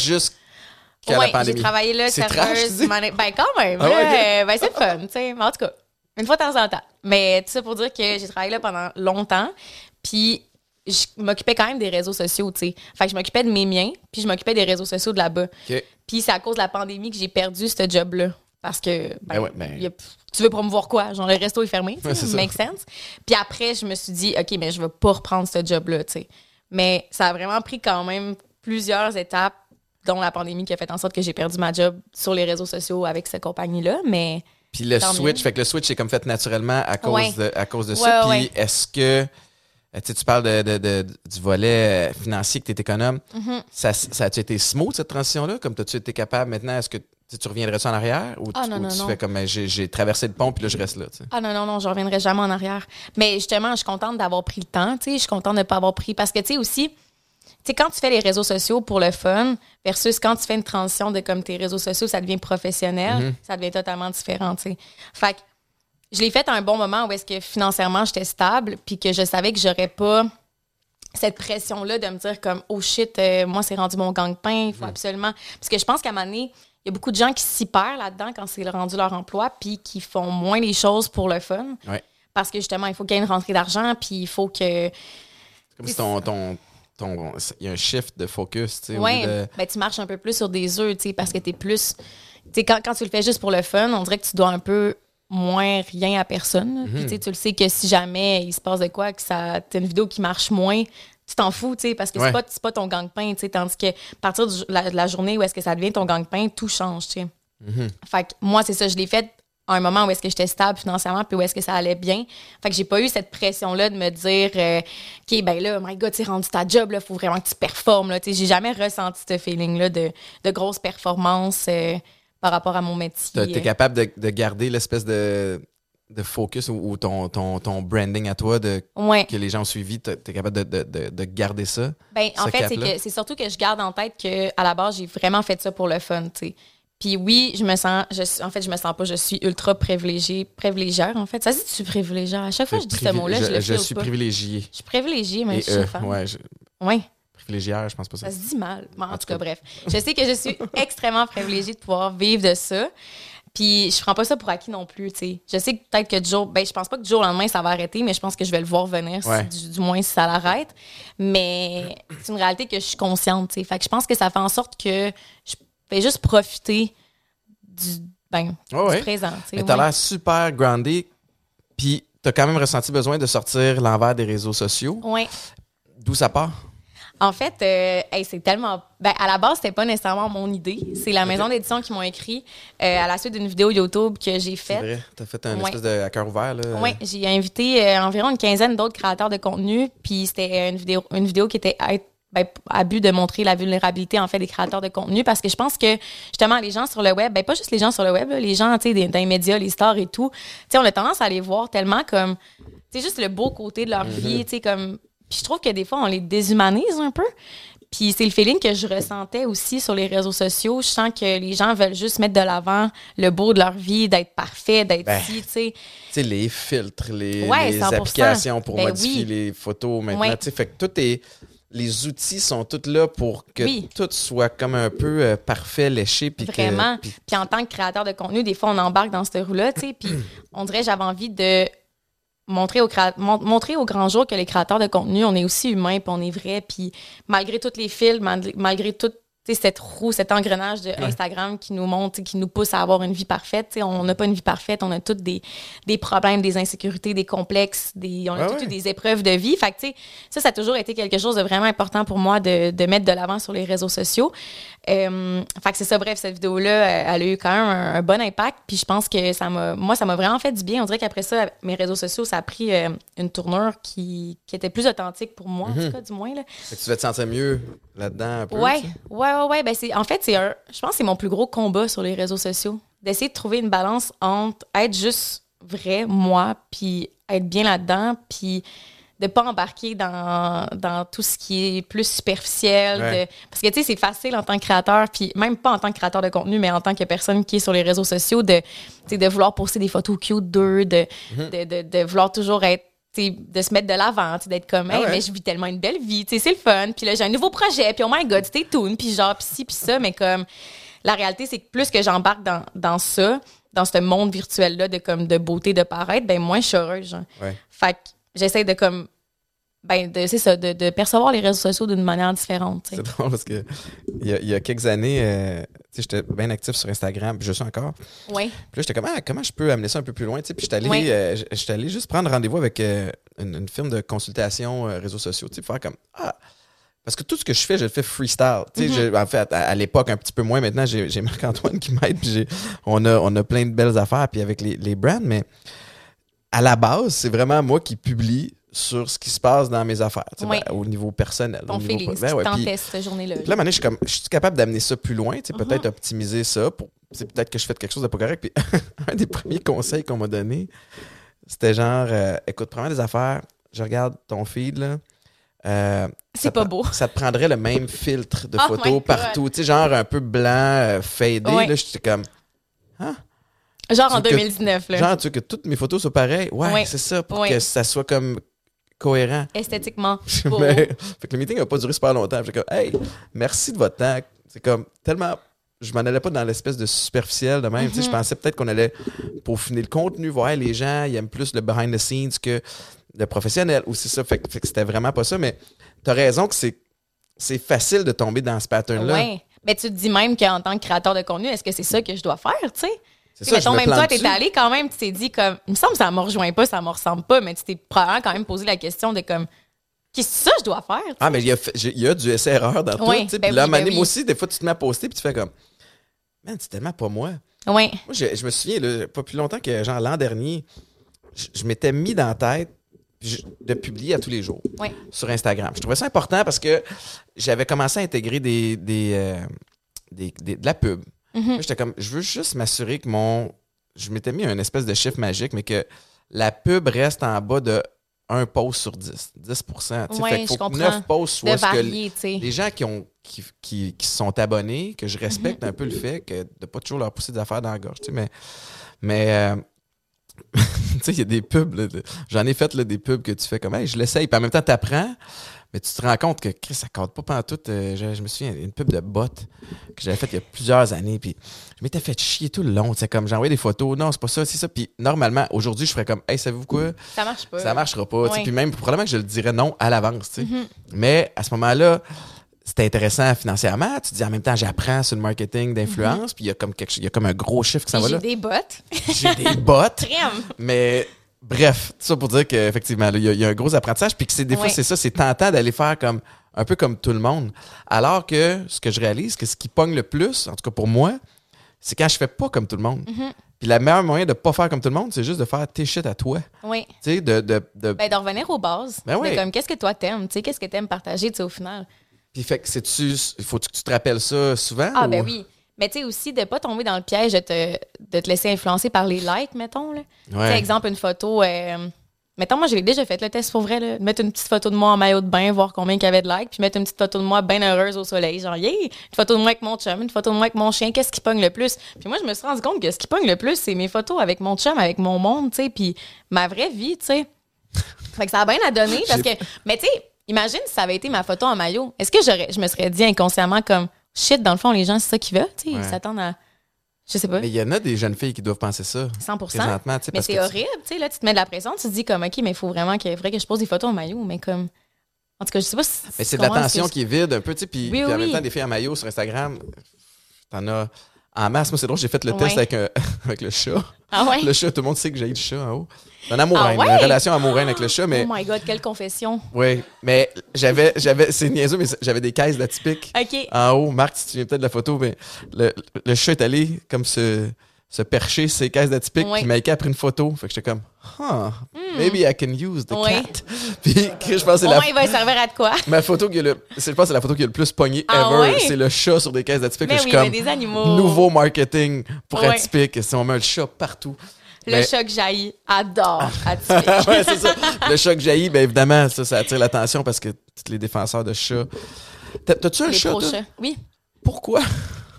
Ouais, la j'ai travaillé là, serveuse, mana- Ben, quand même. Ah ouais, euh, ben, c'est le fun, tu sais. Mais en tout cas, une fois de temps en temps. Mais tout ça pour dire que j'ai travaillé là pendant longtemps. Puis, je m'occupais quand même des réseaux sociaux, tu sais. Fait que je m'occupais de mes miens, puis je m'occupais des réseaux sociaux de là-bas. Puis, c'est à cause de la pandémie que j'ai perdu ce job-là. Parce que, ben, Ben ouais, ben- y a- tu veux promouvoir quoi? Genre, le resto est fermé, Ouais, ça. make sense. Puis après, je me suis dit, OK, mais je vais pas reprendre ce job-là, tu sais. Mais ça a vraiment pris quand même plusieurs étapes, dont la pandémie qui a fait en sorte que j'ai perdu ma job sur les réseaux sociaux avec cette compagnie-là. Mais Puis le Tant switch, mieux. fait que le switch est comme fait naturellement à cause Ouais. de, à cause de Ouais, ça. Puis est-ce que, euh, tu sais, tu parles de, de- de- du volet euh, financier que tu es économe, Mm-hmm. ça, ça a-tu été smooth cette transition-là? Comme as-tu été capable maintenant, est-ce que tu sais, tu reviendrais-tu en arrière? Ou, Ah, tu, non, ou non, tu non. fais comme ben, j'ai traversé le pont puis là je reste là? Ah non, non, non, je reviendrai jamais en arrière. Mais justement, je suis contente d'avoir pris le temps, tu sais, je suis contente de ne pas avoir pris. Parce que, tu sais, aussi, sais, quand tu fais les réseaux sociaux pour le fun versus quand tu fais une transition de comme tes réseaux sociaux, ça devient professionnel, ça devient totalement différent, tu sais. Fait que je l'ai fait à un bon moment où est-ce que financièrement, j'étais stable, puis que je savais que j'aurais pas cette pression-là de me dire comme, oh shit, euh, moi, c'est rendu mon gang-pain, il faut absolument... Parce que je pense qu'à un moment donné, il y a beaucoup de gens qui s'y perdent là-dedans quand c'est rendu leur emploi, puis qui font moins les choses pour le fun. Ouais. Parce que justement, il faut qu'il y ait une rentrée d'argent, puis il faut que. C'est comme si ton- il y a un shift de focus. lieu de- ben, tu marches un peu plus sur des œufs, tu sais, parce que tu es plus. Tu sais, quand, quand tu le fais juste pour le fun, on dirait que tu dois un peu moins rien à personne. là. Mhm. Puis tu sais, tu le sais que si jamais il se passe de quoi, que ça t'as une vidéo qui marche moins, tu t'en fous, tu sais, parce que Ouais. c'est pas, pas ton gang-pain, tu sais, tandis que à partir de la, de la journée où est-ce que ça devient ton gang-pain, tout change, tu sais. Mhm. Fait que moi, c'est ça, je l'ai fait un moment où est-ce que j'étais stable financièrement puis où est-ce que ça allait bien. Fait que j'ai pas eu cette pression-là de me dire euh, OK, ben là, my God, tu rendu ta job, là, faut vraiment que tu performes. Là. Tu J'ai jamais ressenti ce feeling-là de, de grosse performance euh, par rapport à mon métier. T'as- T'es capable de, de garder l'espèce de, de focus ou, ou ton, ton, ton branding à toi de, Ouais. que les gens ont suivi, t'es t'es capable de, de, de, de garder ça? Ben, en fait, c'est cap-là? que c'est surtout que je garde en tête que à la base, j'ai vraiment fait ça pour le fun, tu. Puis oui, je me sens, je, en fait, je me sens pas, je suis ultra privilégiée, privilégière, en fait. Ça dit, tu suis privilégiée. À chaque fois que je dis ce mot-là, je, le je file suis pas. privilégié. Je suis privilégiée, mais Et je suis euh, femme. ouais, je- Ouais. privilégière, je pense pas ça. Ça se dit mal. Mais en, En tout tout cas, cas. bref. Je sais que je suis extrêmement privilégiée de pouvoir vivre de ça. Puis je prends pas ça pour acquis non plus, tu sais. Je sais que peut-être que du jour, ben je pense pas que du jour au lendemain ça va arrêter, mais je pense que je vais le voir venir, si- Ouais. du, du moins si ça l'arrête. Mais c'est une réalité que je suis consciente, tu sais. Fait que je pense que ça fait en sorte que je vais juste profiter du, ben, du présent, tu sais. Mais t'as ouais. l'air super groundé, puis t'as quand même ressenti besoin de sortir l'envers des réseaux sociaux. Ouais. D'où ça part? En fait, euh, hey, c'est tellement. Ben, à la base, c'était pas nécessairement mon idée. C'est la maison d'édition qui m'ont écrit euh, à la suite d'une vidéo YouTube que j'ai C'est faite. vrai, t'as fait un Ouais. espèce de à cœur ouvert, là. Oui, j'ai invité euh, environ une quinzaine d'autres créateurs de contenu, puis c'était une vidéo, une vidéo qui était ben, à but de montrer la vulnérabilité en fait des créateurs de contenu parce que je pense que justement les gens sur le web, ben pas juste les gens sur le web, là, les gens tu sais des- dans les médias, les stars et tout, tu on a tendance à les voir tellement comme c'est juste le beau côté de leur vie, tu sais comme puis je trouve que des fois on les déshumanise un peu. Puis c'est le feeling que je ressentais aussi sur les réseaux sociaux. Je sens que les gens veulent juste mettre de l'avant le beau de leur vie, d'être parfait, d'être Ben, ci, tu sais. Tu sais, les filtres, les, Ouais, les 100%. applications pour Ben modifier oui. les photos maintenant. Ouais. Tu sais, fait que tout est. Les outils sont tous là pour que Oui. tout soit comme un peu euh, parfait, léché. Puis Vraiment. puis- Puis en tant que créateur de contenu, des fois, on embarque dans cette roue-là, tu sais. Puis on dirait, j'avais envie de montrer au, créa- montrer au grand jour que les créateurs de contenu, on est aussi humains, puis on est vrai. Puis malgré tous les fils, mal- malgré tout tu sais, cette roue, cet engrenage de Instagram qui nous montre, qui nous pousse à avoir une vie parfaite. tu sais, On n'a pas une vie parfaite, on a tous des, des problèmes, des insécurités, des complexes, des, on a ouais. eu des épreuves de vie. Fait que, tu sais, ça, ça a toujours été quelque chose de vraiment important pour moi de, de mettre de l'avant sur les réseaux sociaux. Euh, fait que c'est ça, bref, cette vidéo-là, euh, elle a eu quand même un, un bon impact. Puis je pense que ça m'a, moi, ça m'a vraiment fait du bien. On dirait qu'après ça, mes réseaux sociaux, ça a pris euh, une tournure qui, qui était plus authentique pour moi, en tout cas, du moins. Là. Fait que tu vas te sentir mieux là-dedans un peu. Ouais, tu sais? ouais, ouais, ouais. Ben c'est, en fait, c'est un, je pense que c'est mon plus gros combat sur les réseaux sociaux. D'essayer de trouver une balance entre être juste vrai, moi, puis être bien là-dedans, puis de pas embarquer dans, dans tout ce qui est plus superficiel. Ouais. de- parce que, tu sais, c'est facile en tant que créateur, puis même pas en tant que créateur de contenu, mais en tant que personne qui est sur les réseaux sociaux, de, de vouloir poster des photos cute d'eux, de, Mhm. de, de, de vouloir toujours être de se mettre de l'avant, tu sais, d'être comme, Ah hey, ouais. mais je vis tellement une belle vie, tu sais, c'est le fun. Puis là, j'ai un nouveau projet, puis oh my god, stay tuned, puis genre, puis ci, puis ça. Mais comme, la réalité, c'est que plus que j'embarque dans, dans ça, dans ce monde virtuel-là de, comme, de beauté, de paraître, ben moins je suis heureuse, genre. Ouais. Fait que j'essaie de, comme, ben, de, c'est ça, de, de percevoir les réseaux sociaux d'une manière différente. C'est drôle parce que il y a, il y a quelques années, euh, j'étais bien actif sur Instagram, puis je suis encore. Oui. Puis là, j'étais comme, ah, comment je peux amener ça un peu plus loin? Puis j'étais allé, euh, j'étais allé juste prendre rendez-vous avec euh, une, une firme de consultation réseaux sociaux, tu faire comme, ah, parce que tout ce que je fais, je le fais freestyle. Je- en fait, à, à l'époque, un petit peu moins. Maintenant, j'ai Marc-Antoine qui m'aide, puis j'ai- on a, on a plein de belles affaires, puis avec les, les brands, mais à la base, c'est vraiment moi qui publie sur ce qui se passe dans mes affaires, tu sais, Oui. ben, au niveau personnel. Ton au niveau feeling, ben ouais, cette journée-là. là, maintenant, je suis comme, je suis capable d'amener ça plus loin, tu sais, Uh-huh. peut-être optimiser ça. Pour, c'est peut-être que je fais quelque chose de pas correct. Puis un des premiers conseils qu'on m'a donné, c'était genre, euh, écoute, prends des affaires, je regarde ton feed, là. euh, C'est pas beau. Ça te prendrait le même filtre de Oh my photos partout, tu sais, genre un peu blanc, euh, fadé. Ouais. Là, j'étais comme, Genre en Tu veux que- 2019, là. genre, tu veux que toutes mes photos soient pareilles? Ouais, Ouais. c'est ça, pour Ouais. que ça soit comme cohérent. Esthétiquement. Mais, fait que le meeting n'a pas duré super longtemps. J'étais comme, hey, merci de votre temps. C'est comme tellement. Je m'en allais pas dans l'espèce de superficiel de même. Je pensais peut-être qu'on allait peaufiner le contenu, voir les gens, ils aiment plus le behind the scenes que le professionnel. Ou c'est ça. Fait, que- fait que c'était vraiment pas ça. Mais tu as raison que c'est. C'est facile de tomber dans ce pattern-là. Ouais. Mais tu te dis même qu'en tant que créateur de contenu, est-ce que c'est ça que je dois faire, tu sais? C'est ça, mettons, me même toi, t'es allé quand même, tu t'es dit comme, il me semble que ça me rejoint pas, ça me ressemble pas, mais tu t'es probablement quand même posé la question de comme, qu'est-ce que ça je dois faire? Ah, mais il y a, il y a du essai-erreur dans tout. ben Puis là, à un oui, moment ben oui. moi aussi, des fois, tu te mets à poster puis tu fais comme, man, c'est tellement pas moi. Ouais. Moi, je, je me souviens, là, pas plus longtemps que genre l'an dernier, je, je m'étais mis dans la tête de publier à tous les jours sur Instagram. Je trouvais ça important parce que j'avais commencé à intégrer des, des, euh, des- des- de la pub. Mhm. J'étais comme, je veux juste m'assurer que mon. Je m'étais mis un espèce de chiffre magique, mais que la pub reste en bas de un post sur 10. 10 tu sais. Ouais, Fait qu'il faut que comprends. 9 posts soient ce que varier, tu les gens qui ont qui, qui, qui sont abonnés, que je respecte un peu le fait que de pas toujours leur pousser des affaires dans la gorge, tu mais mais euh, tu sais, il y a des pubs, là, de- j'en ai fait là, des pubs que tu fais comme, hey, je l'essaye, puis en même temps, t'apprends, Mais tu te rends compte que Chris, ça compte pas pendant tout. euh, je, je me souviens, une pub de bottes que j'avais faite il y a plusieurs années. Puis je m'étais fait chier tout le long. C'est comme j'envoyais des photos. Non, c'est pas ça, c'est ça. Puis normalement, aujourd'hui, je ferais comme, hey, savez-vous quoi? Ça marche pas. Ça marchera pas. tu sais. Ouais. Puis même, probablement que je le dirais non à l'avance. tu sais. Mais à ce moment-là, c'était intéressant financièrement. Tu te dis en même temps, j'apprends sur le marketing d'influence. Puis il y a comme quelque il y a comme un gros chiffre qui s'en va J'ai là. des bottes. J'ai des bottes. Mais bref, tout ça pour dire qu'effectivement, il y, a- il y a un gros apprentissage. Puis que c'est des fois, c'est ça, c'est tentant d'aller faire comme un peu comme tout le monde. Alors que ce que je réalise, que ce qui pogne le plus, en tout cas pour moi, c'est quand je fais pas comme tout le monde. Mm-hmm. Puis la meilleure moyen de pas faire comme tout le monde, c'est juste de faire tes shit à toi. Oui. Tu sais, de, de, de- Ben, de revenir aux bases. Ben oui. Comme, qu'est-ce que toi t'aimes? Tu sais, qu'est-ce que t'aimes partager, tu sais, au final? Puis fait que c'est-tu. Il faut que tu te rappelles ça souvent? Ah, ou- ben oui. Mais tu sais aussi de pas tomber dans le piège de te, de te laisser influencer par les likes, mettons. Là. Ouais. exemple, une photo. euh, mettons, moi, j'ai déjà fait le test pour vrai. Là, de mettre une petite photo de moi en maillot de bain, voir combien il y avait de likes, puis mettre une petite photo de moi bien heureuse au soleil. Genre, yeah! Une photo de moi avec mon chum, une photo de moi avec mon chien. Qu'est-ce qui pogne le plus? Puis moi, je me suis rendu compte que ce qui pogne le plus, c'est mes photos avec mon chum, avec mon monde, tu sais, puis ma vraie vie, tu sais. Fait que ça a bien à donner parce que. Mais tu sais, imagine si ça avait été ma photo en maillot. Est-ce que j'aurais, je me serais dit inconsciemment comme shit, dans le fond, les gens, c'est ça qu'ils veulent, tu sais, Ouais. ils s'attendent à. Je sais pas. Mais il y en a des jeunes filles qui doivent penser ça. 100 Présentement, tu sais, Mais c'est que horrible, tu sais, là, tu te mets de la pression, tu te dis comme, OK, mais il faut vraiment que, faudrait que je pose des photos en maillot, mais comme. En tout cas, je sais pas si. Mais c'est de l'attention qui est vide un peu, tu sais. Puis Oui, puis en oui. même temps, des filles en maillot sur Instagram, t'en as en masse. Moi, c'est drôle, j'ai fait le Ouais. test avec, un- avec le chat. Ah ouais? Le chat, tout le monde sait que j'ai le chat en haut. Un amour Ah ouais? une relation amoureuse avec le chat, mais. Oh my god, quelle confession. Oui, mais j'avais, j'avais, c'est niaiseux, mais j'avais des caisses d'atypiques OK. en haut. Marc, si tu viens peut-être de la photo, mais le, le chat est allé comme se, se percher ses caisses d'atypiques, Ouais. puis Maïka a pris une photo. Fait que j'étais comme, huh, maybe I can use the. Ouais. cat. Puis je pense que c'est Au la, moins, il va servir à de quoi? ma photo qui a le, c'est, je pense que c'est la photo qui a le plus pogné Ah ever. C'est le chat sur des caisses d'atypiques. Mais Je suis oui, comme, des animaux. nouveau marketing pour atypique. Si on met le chat partout. Le Mais- chat que j'haïs adore atypique. ouais, c'est ça. Le chat que jaillit, bien évidemment, ça, ça attire l'attention parce que tous les défenseurs de chats. T'as- T'as-tu un Les chat, toi? Oui. Pourquoi?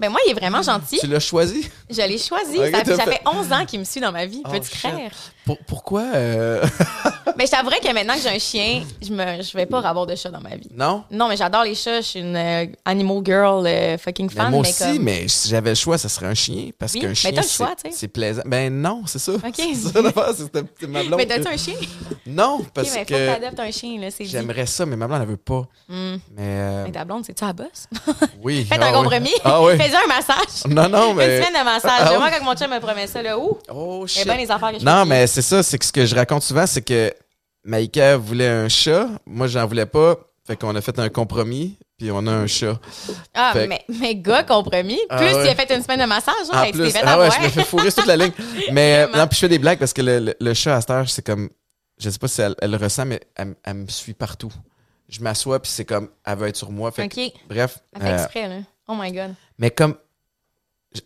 Ben moi, il est vraiment gentil. Tu l'as choisi? Je l'ai choisi. Ok, ça, fait- fait 11 ans qu'il me suit dans ma vie. Oh, Peux-tu shit. croire? Pour- pourquoi? euh, Mais je t'avouerais que maintenant que j'ai un chien, je me, je vais pas avoir de chat dans ma vie. non? Non, mais j'adore les chats. Je suis une euh, animal girl euh, fucking Mais fan. moi mais aussi, comme... mais si j'avais le choix, ça serait un chien. Parce Oui, qu'un mais chien, c'est- choix, tu sais. c'est plaisant. Ben non, c'est ça. Ok. C'est ça c'est ma blonde. Mais t'as-tu un chien? Non, parce mais faut que que t'adoptes un chien, là, c'est j'aimerais ça, mais ma blonde, elle veut pas. Hmm. Mais euh, Mais ta blonde, c'est-tu à bosse? oui. Faites ah un compromis. Ah oui. Fais-y un massage. Non, non, Une mais... semaine de massage. Ah Moi, oui. quand mon chum me promet ça, là, ouh, Oh, shit. bien les affaires que je Non, mais c'est ça, c'est que ce que je raconte souvent, c'est que Maïka voulait un chat, moi j'en voulais pas, fait qu'on a fait un compromis, puis on a un chat. Ah, Fait- mais, mais gars compromis. Ah Plus ouais. il a fait une semaine de massage, tu t'es plus, fait ah ouais, je me fais fourrer toute la ligne. Mais euh, non, puis je fais des blagues parce que le, le- le chat à cette heure, c'est comme, je sais pas si elle, elle le ressent, mais elle, elle me suit partout. Je m'assois, puis c'est comme, elle veut être sur moi. Fait que, OK. bref. Elle fait euh, exprès, là. Oh my God. Mais comme,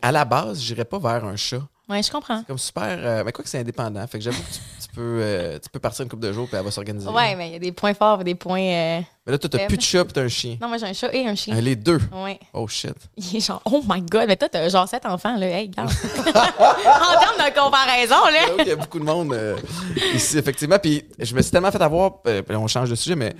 à la base, j'irais pas vers un chat. Ouais, je comprends. Comme super, euh, mais quoi que c'est indépendant. Fait que j'avoue que tu, tu peux, euh, tu peux partir une couple de jours, puis elle va s'organiser. Ouais, mais il y a des points forts et des points. euh, Mais là, toi, t'as plus de chat, puis t'as un chien. Non, moi, j'ai un chat et un chien. Les deux? Ouais. Oh shit. Il est genre, oh my god, mais toi, t'as genre sept enfants, là. Hey, regarde. en termes de comparaison, là. Qu'il y a beaucoup de monde ici, effectivement. Puis je me suis tellement fait avoir, puis on change de sujet, mais,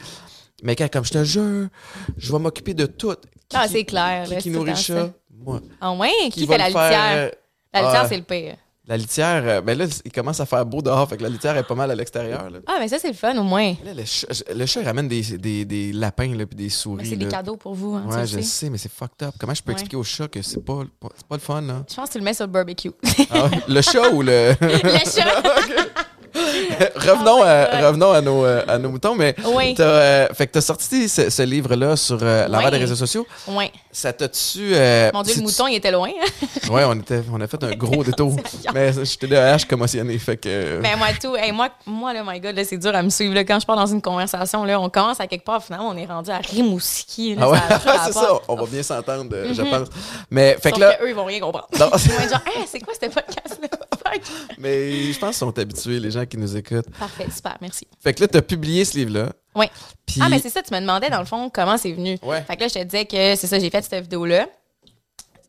mais quand, comme je te jure, je vais m'occuper de tout. Qui, Ah, c'est clair, Qui, là. qui nourrit chat? Moi. ça. Ah, ouais, qui, fait la faire, litière? euh, La litière, ah. c'est le pire. La litière, euh, ben là, il commence à faire beau dehors, fait que la litière est pas mal à l'extérieur. Ah, mais ça, c'est le fun, au moins. Là, le, chat, le chat, il ramène des, des, des lapins là, puis des Mais souris. c'est des cadeaux pour vous, hein, Ouais, je sais. sais, mais c'est fucked up. Comment je peux Ouais. expliquer au chat que c'est pas, pas le fun, là? Je pense que tu le mets sur le barbecue. Ah? Le chat ou le. le chat. revenons, Oh my à, revenons à, nos, euh, à nos moutons, mais Oui. t'as, euh, fait que t'as sorti ce, ce livre-là sur euh, l'envers Ouais. des réseaux sociaux. Ouais. Ça t'a-tu... euh, Mon Dieu, le mouton, il était loin. Ouais, on, était, on a fait un gros détour. mais j'étais de H commotionné, fait que... Mais moi, tout. Hey, moi, moi, là, my God, là, c'est dur à me suivre. Là, quand je pars dans une conversation, là, on commence à quelque part, finalement, on est rendu à Rimouski. Là, ah ouais, c'est ça, on va bien s'entendre, je pense. Mais fait Sauf que là... que eux, ils vont rien comprendre. Ils vont Hey, c'est quoi ce podcast-là? Fuck. mais je pense qu'ils sont habitués, les gens qui nous écoutent. Parfait, super, merci. Fait que là, t'as publié ce livre-là. Oui. Puis... Ah, mais c'est ça, tu me demandais, dans le fond, comment c'est venu. Ouais. Fait que là, je te disais que c'est ça, j'ai fait cette vidéo-là.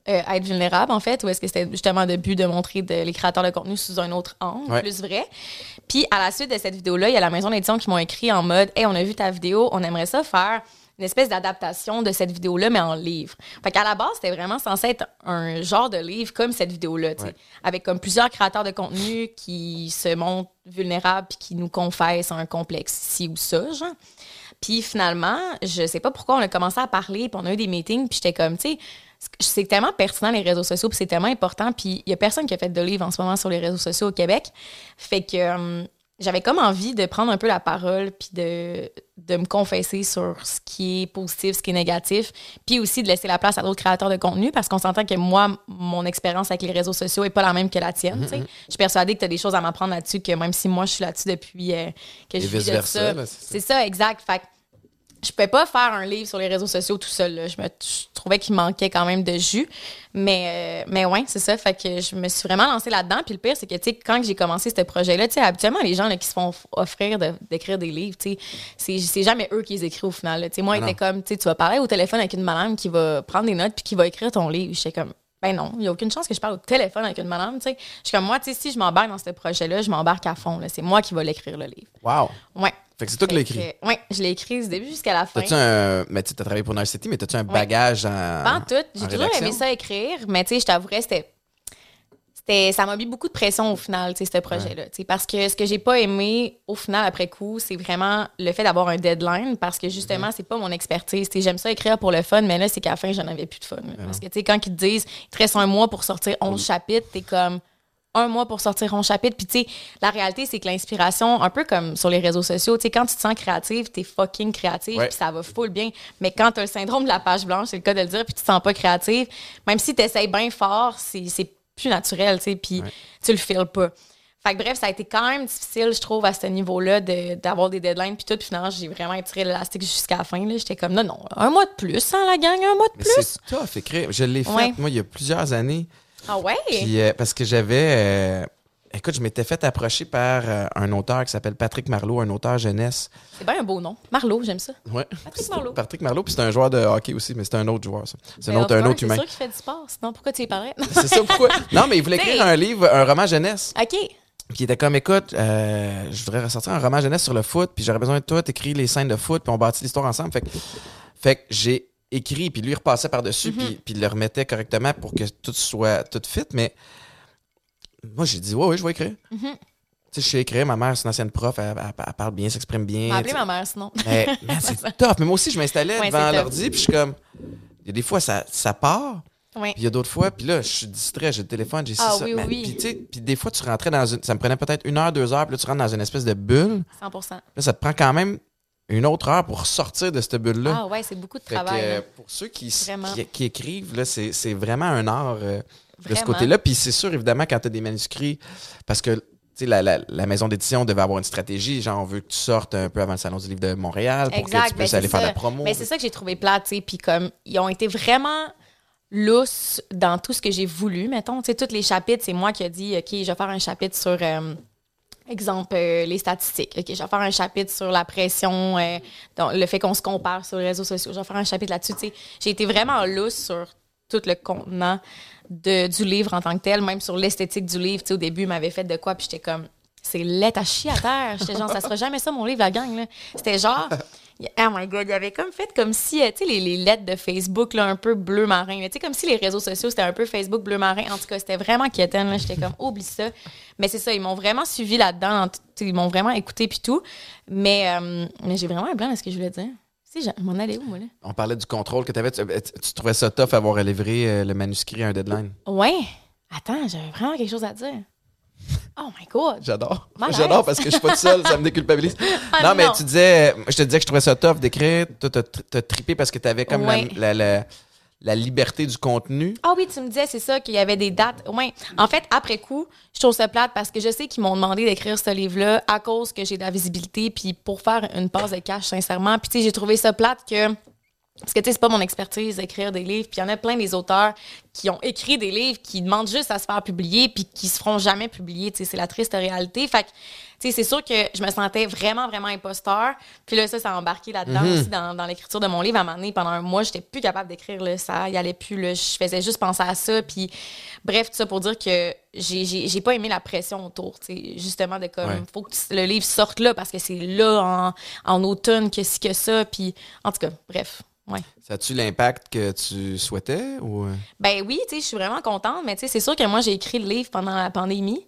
euh, être vulnérable, en fait, ou est-ce que c'était justement le but de montrer de- les créateurs de contenu sous un autre angle, Ouais. plus vrai. Puis à la suite de cette vidéo-là, il y a la maison d'édition qui m'ont écrit en mode Hey, on a vu ta vidéo, on aimerait ça faire une espèce d'adaptation de cette vidéo-là, mais en livre. Fait qu'à la base, c'était vraiment censé être un genre de livre comme cette vidéo-là, Ouais. avec comme plusieurs créateurs de contenu qui se montrent vulnérables puis qui nous confessent un complexe ci ou ça, genre. Puis finalement, je sais pas pourquoi on a commencé à parler, puis on a eu des meetings, puis j'étais comme, tu sais, c'est tellement pertinent les réseaux sociaux, puis c'est tellement important, puis il y a personne qui a fait de livre en ce moment sur les réseaux sociaux au Québec. Fait que hum, j'avais comme envie de prendre un peu la parole, puis de, de me confesser sur ce qui est positif, ce qui est négatif, puis aussi de laisser la place à d'autres créateurs de contenu, parce qu'on s'entend que moi, mon expérience avec les réseaux sociaux est pas la même que la tienne, sais. Je suis persuadée que tu as des choses à m'apprendre là-dessus, que même si moi, je suis là-dessus depuis euh, que je vis de ça. c'est ça. C'est ça, exact. Fait que je pouvais pas faire un livre sur les réseaux sociaux tout seul. là. Je, me, je trouvais qu'il manquait quand même de jus. Mais, euh, mais ouais, c'est ça. Fait que je me suis vraiment lancée là-dedans. Puis le pire, c'est que, tu sais, quand j'ai commencé ce projet-là, tu sais, habituellement, les gens là, qui se font offrir de- d'écrire des livres, tu sais, c'est c'est jamais eux qui les écrivent au final. Tu sais, moi, Ah il non. était comme, tu sais, tu vas parler au téléphone avec une madame qui va prendre des notes puis qui va écrire ton livre. J'étais comme, ben non, il n'y a aucune chance que je parle au téléphone avec une madame, tu. Je suis comme, moi, tu si je m'embarque dans ce projet-là, je m'embarque à fond. C'est moi qui vais l'écrire, le livre. Wow. Ouais. Fait que c'est toi qui l'as écrit. Oui, je l'ai écrit du début jusqu'à la fin. T'as-tu un. Mais tu as travaillé pour Nice City, mais t'as-tu un bagage en. Pas en tout. J'ai toujours rédaction? aimé ça écrire, mais tu sais, je t'avouerais, c'était. Ça m'a mis beaucoup de pression au final, tu sais, ce projet-là. Parce que ce que j'ai pas aimé au final, après coup, c'est vraiment le fait d'avoir un deadline parce que justement, c'est pas mon expertise. Tu sais, J'aime ça écrire pour le fun, mais là, c'est qu'à la fin, j'en avais plus de fun. Parce que, tu sais, quand ils te disent, il te reste un mois pour sortir 11 chapitres, t'es comme un mois pour sortir 11 chapitres. Puis, tu sais, la réalité, c'est que l'inspiration, un peu comme sur les réseaux sociaux, tu sais, quand tu te sens créative, t'es fucking créative, puis ça va full bien. Mais quand t'as le syndrome de la page blanche, c'est le cas de le dire, puis tu te sens pas créative, même si t'essayes bien fort, c'est plus naturel, tu sais, puis Ouais. tu le files pas. Fait que bref, ça a été quand même difficile, je trouve, à ce niveau-là, de- d'avoir des deadlines, puis tout. Puis finalement, j'ai vraiment étiré l'élastique jusqu'à la fin. J'étais comme, non, non, un mois de plus, hein, la gang, un mois de plus. c'est tough écrire. Je l'ai fait, moi, il y a plusieurs années. Ah ouais? Puis, euh, parce que j'avais. euh, écoute, je m'étais fait approcher par euh, un auteur qui s'appelle Patrick Marleau, un auteur jeunesse. C'est bien un beau nom. Marlowe, j'aime ça. Ouais. Patrick Marleau. Patrick Marleau, puis c'est un joueur de hockey aussi, mais c'est un autre joueur, ça. C'est un Mais autre, un autre humain. C'est sûr qu'il fait du sport. Sinon, pourquoi tu y parlais? C'est ça pourquoi? Non, mais il voulait écrire un livre, un roman jeunesse. OK. Puis il était comme, écoute, euh, je voudrais ressortir un roman jeunesse sur le foot, puis j'aurais besoin de toi, t'écris les scènes de foot, puis on bâtit l'histoire ensemble. Fait que, fait que j'ai écrit, puis lui il repassait par-dessus, Mhm. puis, puis il le remettait correctement pour que tout soit tout fit. Mais moi, j'ai dit, ouais, ouais, je vais écrire. Mhm. Tu sais, je sais écrire, ma mère, c'est une ancienne prof, elle, elle- elle parle bien, s'exprime bien. Sais. ma mère, sinon. Mais c'est tough. Mais moi aussi, je m'installais Ouais, devant l'ordi, puis je suis comme, il y a des fois, ça, ça part. Oui. Puis il y a d'autres fois, puis là, je suis distrait, j'ai le téléphone, j'ai Ah ça. oui, oui. Puis tu sais, puis des fois, tu rentrais dans une. Ça me prenait peut-être une heure, deux heures, puis là, tu rentres dans une espèce de bulle. 100% Là, ça te prend quand même une autre heure pour sortir de cette bulle-là. Ah ouais, c'est beaucoup de Fait travail. euh, pour ceux qui, qui, qui écrivent, là, c'est vraiment un art euh, de ce côté-là. Puis c'est sûr, évidemment, quand tu as des manuscrits, parce que la, la- la maison d'édition devait avoir une stratégie. Genre, on veut que tu sortes un peu avant le Salon du livre de Montréal pour que Exact. tu ben, puisses aller faire la promo. Mais c'est ça que j'ai trouvé plate, tu sais. Puis comme, ils ont été vraiment lousses dans tout ce que j'ai voulu, mettons. Tu sais, tous les chapitres, c'est moi qui ai dit, OK, je vais faire un chapitre sur, euh, exemple, euh, les statistiques. OK, je vais faire un chapitre sur la pression, euh, donc, le fait qu'on se compare sur les réseaux sociaux. Je vais faire un chapitre là-dessus, tu sais. J'ai été vraiment lousse sur tout le contenant de, du livre en tant que tel, même sur l'esthétique du livre. Tu sais, au début, il m'avait fait de quoi, puis j'étais comme, c'est laid à chier à terre. J'étais genre, ça sera jamais ça mon livre, la gang. là. C'était genre, oh my god, il avait comme fait comme si, euh, tu sais, les, les lettres de Facebook, là, un peu bleu marin. Tu sais, comme si les réseaux sociaux, c'était un peu Facebook bleu marin. En tout cas, c'était vraiment quétaine. là. J'étais comme, oublie ça. Mais c'est ça, ils m'ont vraiment suivi là-dedans. Ils m'ont vraiment écouté, puis tout. Mais, euh, mais j'ai vraiment un blanc de ce que je voulais dire. Si, je m'en allais où, moi, là? On parlait du contrôle que tu avais. Tu, tu- tu trouvais ça tough avoir livré euh, le manuscrit à un deadline? Ouais. Attends, j'avais vraiment quelque chose à dire. Oh my god. J'adore. J'adore parce que je suis pas tout seul, ça me déculpabilise. Ah, non, mais tu disais, je te disais que je trouvais ça tough d'écrire. Toi, t'as t'as trippé parce que tu avais comme la- Ouais. la, la- la liberté du contenu. Ah oui, tu me disais, c'est ça, qu'il y avait des dates. En fait, après coup, je trouve ça plate parce que je sais qu'ils m'ont demandé d'écrire ce livre-là à cause que j'ai de la visibilité, puis pour faire une passe de cash, sincèrement. Puis, tu sais, j'ai trouvé ça plate que parce que, tu sais, c'est pas mon expertise d'écrire des livres. Puis il y en a plein des auteurs qui ont écrit des livres qui demandent juste à se faire publier puis qui se feront jamais publier. Tu sais, c'est la triste réalité. Fait que, sais, c'est sûr que je me sentais vraiment, vraiment imposteur. Puis là, ça, ça a embarqué là-dedans Mhm. aussi dans, dans l'écriture de mon livre. À un moment donné, pendant un mois, j'étais plus capable d'écrire là, ça. Il allait plus. Là, je faisais juste penser à ça. Puis bref, tout ça pour dire que j'ai- j'ai pas aimé la pression autour. Tu sais, justement, de comme, Ouais. faut que le livre sorte là parce que c'est là, en, en automne, que ci, que ça. Puis en tout cas, bref. Ouais. Ça a-tu l'impact que tu souhaitais ou? Ben oui, je suis vraiment contente, mais c'est sûr que moi, j'ai écrit le livre pendant la pandémie.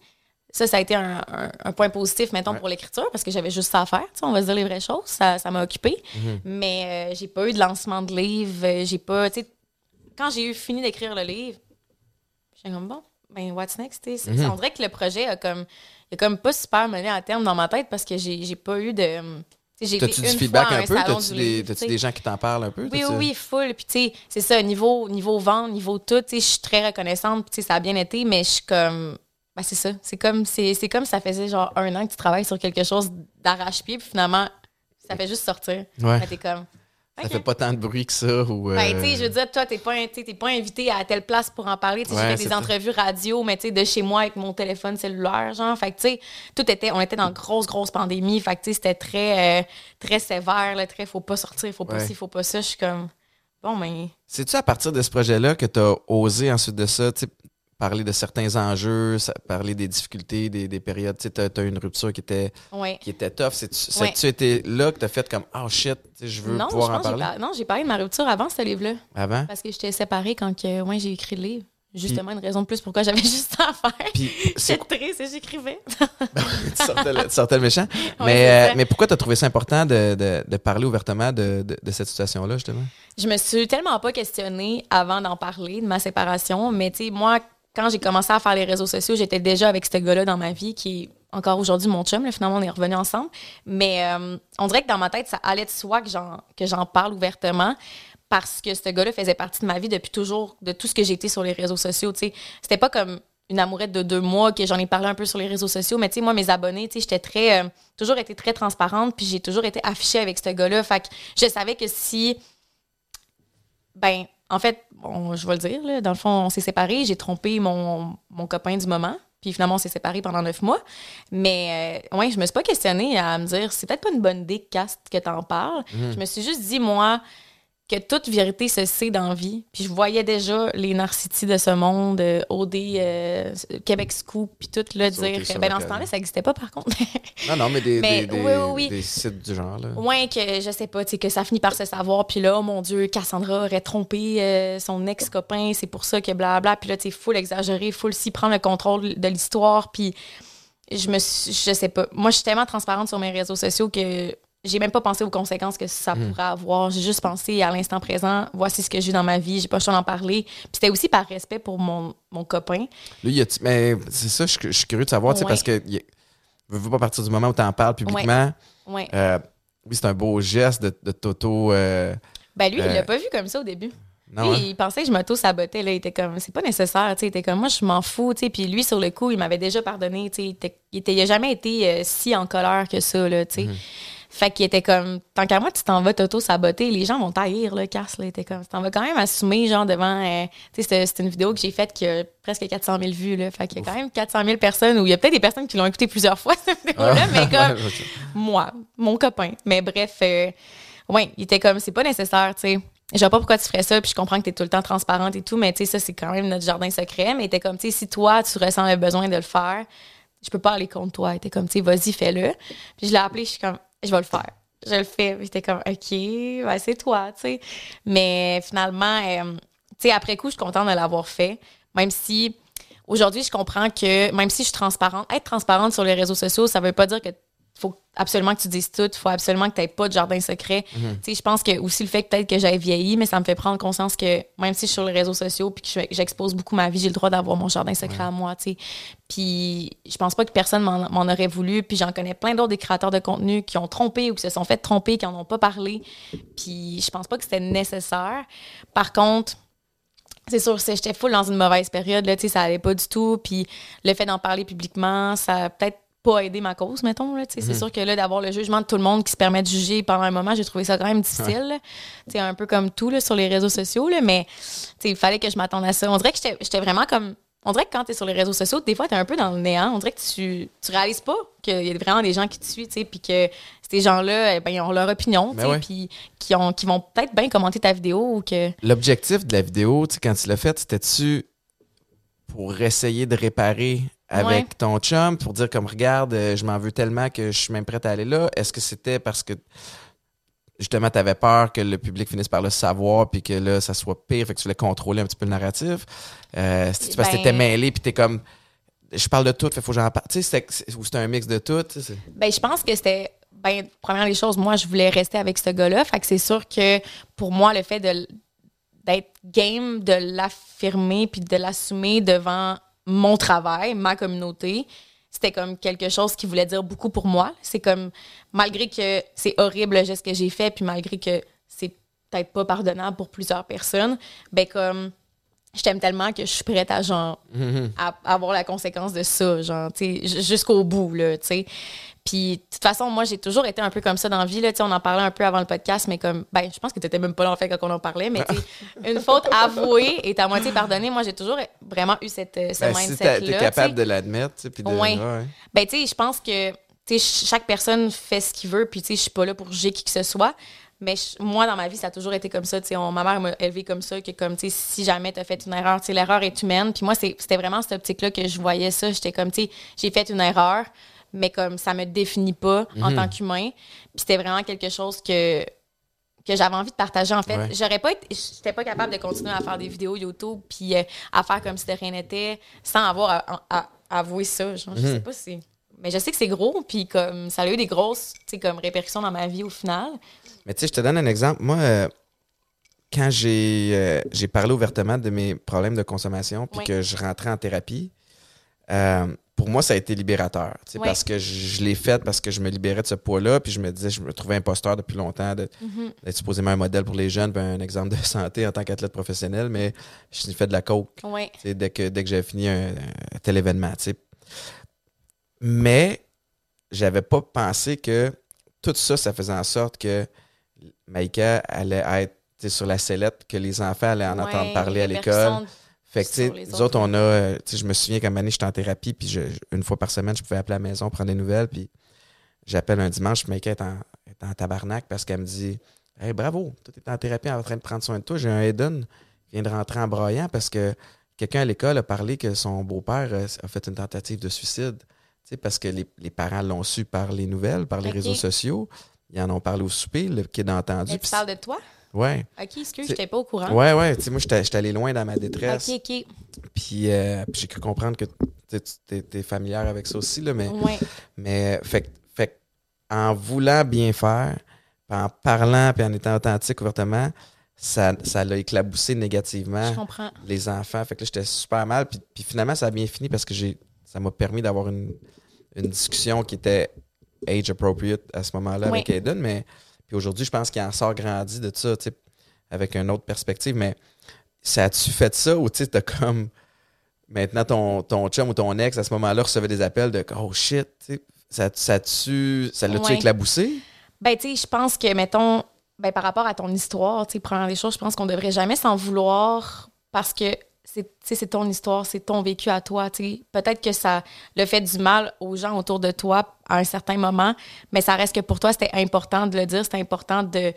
Ça, ça a été un, un- un point positif, mettons, Ouais. pour l'écriture, parce que j'avais juste ça à faire, on va se dire les vraies choses. Ça ça m'a occupée. Mhm. Mais euh, j'ai pas eu de lancement de livre. euh, J'ai pas, tu sais, quand j'ai eu fini d'écrire le livre, j'étais comme, bon, ben, what's next? sais? Mhm. On dirait que le projet a comme, il a comme pas super mené à terme dans ma tête parce que j'ai j'ai pas eu de. J'ai T'as-tu du feedback un un peu? T'as-tu des, des gens qui t'en parlent un peu? Oui, oui, full. Puis, tu sais, c'est ça, niveau, niveau vente, niveau tout, tu sais, je suis très reconnaissante. Puis, tu sais, ça a bien été, mais je suis comme. Ben, c'est ça. C'est comme, c'est, c'est comme ça faisait genre un an que tu travailles sur quelque chose d'arrache-pied, puis finalement, ça fait juste sortir. Ouais. Ben, t'es comme. Ça fait pas tant de bruit que ça. Ou, euh, Ben, tu sais, je veux dire, toi, t'es pas, t'es pas invité à telle place pour en parler. Ouais, j'ai fait des ça. entrevues radio, mais tu sais, de chez moi avec mon téléphone cellulaire, genre. Fait que, tu sais, tout était, on était dans une grosse, grosse pandémie. Fait que, tu sais, c'était très, euh, très sévère, là, très, faut pas sortir, faut pas Ouais. ci, faut pas ça. Je suis comme, bon, ben. C'est-tu à partir de ce projet-là que tu as osé ensuite de ça, parler de certains enjeux, parler des difficultés, des, des périodes, tu as, une rupture qui était, Ouais. qui était tough. C'est-tu, Ouais. été là que tu as fait comme, oh shit, sais, je veux Non, pouvoir je en parler? par- non, j'ai parlé de ma rupture avant ce livre-là. avant? Parce que j'étais séparée quand que, ouais, j'ai écrit le livre. Justement, une raison de plus pourquoi j'avais juste ça à faire. Puis c'est J'étais triste et j'écrivais. tu, sortais le, tu sortais le méchant. Ouais, mais, euh, mais pourquoi tu as trouvé ça important de, de, de parler ouvertement de, de, de cette situation-là, justement? Je me suis tellement pas questionnée avant d'en parler, de ma séparation. Mais tu sais, moi, quand j'ai commencé à faire les réseaux sociaux, j'étais déjà avec ce gars-là dans ma vie qui est encore aujourd'hui mon chum. Là, finalement, on est revenus ensemble. Mais euh, on dirait que dans ma tête, ça allait de soi que j'en, que j'en parle ouvertement parce que ce gars-là faisait partie de ma vie depuis toujours, de tout ce que été sur les réseaux sociaux. C'était pas comme une amourette de deux mois que j'en ai parlé un peu sur les réseaux sociaux, mais tu sais, moi, mes abonnés, tu sais, j'étais très, euh, toujours été très transparente, puis j'ai toujours été affichée avec ce gars-là. Fait que je savais que si ben, en fait, on- je vais le dire, là, dans le fond, on s'est séparés. J'ai trompé mon, mon copain du moment. Puis finalement, on s'est séparés pendant neuf mois. Mais, euh, ouais, je me suis pas questionnée à me dire, c'est peut-être pas une bonne idée, Cast, que t'en parles. Je me suis juste dit, moi, que toute vérité se sait dans vie. Puis je voyais déjà les narcitis de ce monde, euh, OD, euh, Québec Scoop, puis tout, là, Sauter dire. Ben, dans ce temps-là, ça n'existait pas, par contre. Non, non, mais des, Mais des, des, oui, oui, oui. des sites du genre. Là. Ouais, que je sais pas, tu sais, que ça finit par se savoir. Puis là, oh mon Dieu, Cassandra aurait trompé euh, son ex-copain, c'est pour ça que blabla. Puis là, tu sais, full exagéré, full si prendre le contrôle de l'histoire. Puis je me suis, je sais pas. Moi, je suis tellement transparente sur mes réseaux sociaux que j'ai même pas pensé aux conséquences que ça Hmm. pourrait avoir. J'ai juste pensé à l'instant présent, voici ce que j'ai dans ma vie, j'ai pas le choix d'en parler. Puis c'était aussi par respect pour mon, mon copain. Lui, y a mais c'est ça, je, je suis curieux de savoir, tu sais, Ouais. parce que. a- veux, pas partir du moment où tu en parles publiquement. Ouais. euh, oui, c'est un beau geste de, de Toto. euh, Ben lui, il Euh, l'a pas vu comme ça au début. non, Lui, hein? il pensait que je m'auto-sabotais. Là. Il était comme, c'est pas nécessaire. Il était comme, moi, je m'en fous. Puis lui, sur le coup, il m'avait déjà pardonné. Il, était, il, était- il a jamais été euh, si en colère que ça. Là, tu sais. Fait qu'il était comme, tant qu'à moi, tu t'en vas t'auto-saboter. Les gens vont taillir, le casse. Là. Il était comme, tu t'en vas quand même assumer, genre, devant. euh, tu sais, c'est- une vidéo que j'ai faite qui a presque 400 000 vues. Là. Fait qu'il y a quand même 400 000 personnes, ou il y a peut-être des personnes qui l'ont écouté plusieurs fois, cette vidéo-là, mais comme moi, mon copain. Mais bref, euh, ouais, il était comme, c'est pas nécessaire, tu sais. Je vois pas pourquoi tu ferais ça, puis je comprends que t'es tout le temps transparente et tout, mais tu sais, ça, c'est quand même notre jardin secret. Mais il était comme, tu sais, si toi, tu ressens le besoin de le faire, je peux pas aller contre toi. Il était comme, tu sais, vas-y, fais-le. Puis je l'ai appelé, je suis comme, je vais le faire. Je le fais. J'étais comme, OK, c'est toi, tu sais. Mais finalement, euh, tu sais, après coup, je suis contente de l'avoir fait, même si aujourd'hui, je comprends que même si je suis transparente, être transparente sur les réseaux sociaux, ça veut pas dire que faut absolument que tu dises tout, faut absolument que tu n'aies pas de jardin secret. Sais, je pense que aussi le fait que peut-être que j'ai vieilli, mais ça me fait prendre conscience que même si je suis sur les réseaux sociaux puis que je- j'expose beaucoup ma vie, j'ai le droit d'avoir mon jardin secret à moi, tu sais. Puis je pense pas que personne m'en m'en aurait voulu, puis j'en connais plein d'autres des créateurs de contenu qui ont trompé ou qui se sont fait tromper, qui en ont pas parlé. Puis je pense pas que c'était nécessaire. Par contre, c'est sûr, c'est- j'étais full dans une mauvaise période, là, ça allait pas du tout. Puis le fait d'en parler publiquement, ça a peut-être pas aider ma cause, mettons. Là, C'est Mhm. sûr que là, d'avoir le jugement de tout le monde qui se permet de juger pendant un moment, j'ai trouvé ça quand même difficile. sais, un peu comme tout là, sur les réseaux sociaux, là, mais il fallait que je m'attende à ça. On dirait que j'étais vraiment comme. On dirait que quand tu es sur les réseaux sociaux, des fois, tu es un peu dans le néant. On dirait que tu, tu réalises pas qu'il y a vraiment des gens qui te suivent, puis que ces gens-là, eh ben, ils ont leur opinion, Ben puis qui, ont, qui vont peut-être bien commenter ta vidéo ou que. L'objectif de la vidéo, quand tu l'as faite, c'était-tu pour essayer de réparer avec Ouais. ton chum, pour dire comme regarde, euh, je m'en veux tellement que je suis même prête à aller là? Est-ce que c'était parce que justement tu avais peur que le public finisse par le savoir puis que là ça soit pire, fait que tu voulais contrôler un petit peu le narratif? Euh, c'était parce que Ben- t'étais mêlé puis t'es comme je parle de tout, fait faut que j'en parle. Tu sais, c'était- c'est- ou c'était un mix de tout. Ben, je pense que c'était. Ben, première des choses, moi, je voulais rester avec ce gars-là. Fait que c'est sûr que pour moi, le fait de d'être game, de l'affirmer puis de l'assumer devant mon travail, ma communauté, c'était comme quelque chose qui voulait dire beaucoup pour moi. C'est comme, malgré que c'est horrible le geste que j'ai fait, puis malgré que c'est peut-être pas pardonnable pour plusieurs personnes, ben comme, je t'aime tellement que je suis prête à genre à, à avoir la conséquence de ça, genre, tu sais, jusqu'au bout, là, tu sais. Puis, de toute façon, moi, j'ai toujours été un peu comme ça dans la vie, là, tu on en parlait un peu avant le podcast, mais comme, ben, je pense que t'étais même pas là, en fait, quand on en parlait, mais tu une faute avouée est à moitié pardonnée. Moi, j'ai toujours vraiment eu cette, euh, ce Ben, si mindset-là. t'es tu sais. capable de l'admettre, tu puis de. Ouais. ouais. Ben, tu sais, je pense que tu chaque personne fait ce qu'il veut, puis tu sais, je suis pas là pour juger qui que ce soit. Mais je- moi, dans ma vie, ça a toujours été comme ça. tu on- ma mère m'a élevée comme ça, que comme, tu sais, si jamais tu as fait une erreur, tu sais, l'erreur est humaine. Puis moi, c'était vraiment cette optique-là que je voyais ça. J'étais comme, tu sais, j'ai fait une erreur, mais comme ça me définit pas Mhm. en tant qu'humain. Puis c'était vraiment quelque chose que que j'avais envie de partager en fait. Ouais. J'aurais pas été j'étais pas capable de continuer à faire des vidéos YouTube puis euh, à faire comme si de rien n'était sans avoir à, à- à avouer ça, genre, je sais pas si mais je sais que c'est gros puis comme ça a eu des grosses, comme répercussions dans ma vie au final. Mais tu sais, je te donne un exemple. Moi, euh, quand j'ai euh, j'ai parlé ouvertement de mes problèmes de consommation puis Oui. que je rentrais en thérapie, pour moi, ça a été libérateur. Parce que je, je l'ai fait parce que je me libérais de ce poids-là. Puis je me disais, je me trouvais imposteur depuis longtemps Mhm. d'être supposément un modèle pour les jeunes, puis un exemple de santé en tant qu'athlète professionnel. Mais je suis fait de la coke Ouais. dès que, dès que j'avais fini un, un tel événement. tu sais. Mais j'avais pas pensé que tout ça, ça faisait en sorte que Maïka allait être sur la sellette, que les enfants allaient en Ouais, entendre parler à l'école. Fait que, tu nous autres, on a, euh, tu sais, je me souviens qu'à un moment donné, j'étais en thérapie, puis je- une fois par semaine, je pouvais appeler à la maison, prendre des nouvelles, puis j'appelle un dimanche, puis Maïka est en, est en tabarnak parce qu'elle me dit Hey, bravo, toi, t'es en thérapie en train de prendre soin de toi. J'ai un Eden qui vient de rentrer en broyant parce que quelqu'un à l'école a parlé que son beau-père euh, a fait une tentative de suicide. Tu sais, parce que les, les parents l'ont su par les nouvelles, par les réseaux sociaux. Ils en ont parlé au souper, le kid a entendu. Puis tu parles de toi? Ouais, OK, excuse, C'est- j'étais pas au courant. ouais, ouais. Tu sais, moi, j'étais allé loin dans ma détresse. OK, OK. Puis, euh, puis j'ai cru comprendre que tu es, familière avec ça aussi, là, mais, Ouais. mais fait, fait en voulant bien faire, en parlant, puis en étant authentique ouvertement, ça ça l'a éclaboussé négativement Je comprends. les enfants. Fait que là, j'étais super mal. Puis, puis finalement, ça a bien fini parce que j'ai ça m'a permis d'avoir une, une discussion qui était age appropriate à ce moment-là avec Aiden. Mais puis aujourd'hui, je pense qu'il en sort grandi de ça, avec une autre perspective. Mais ça a-tu fait ça ou tu sais, comme maintenant ton, ton chum ou ton ex à ce moment-là recevait des appels de oh shit, ça, tu ça l'a-tu Ouais. éclaboussé? Ben, tu sais, je pense que, mettons, ben, par rapport à ton histoire, tu sais, première des choses, je pense qu'on devrait jamais s'en vouloir parce que c'est ton histoire, c'est ton vécu à toi. Peut-être que ça le fait du mal aux gens autour de toi à un certain moment, mais ça reste que pour toi, c'était important de le dire, c'était important de,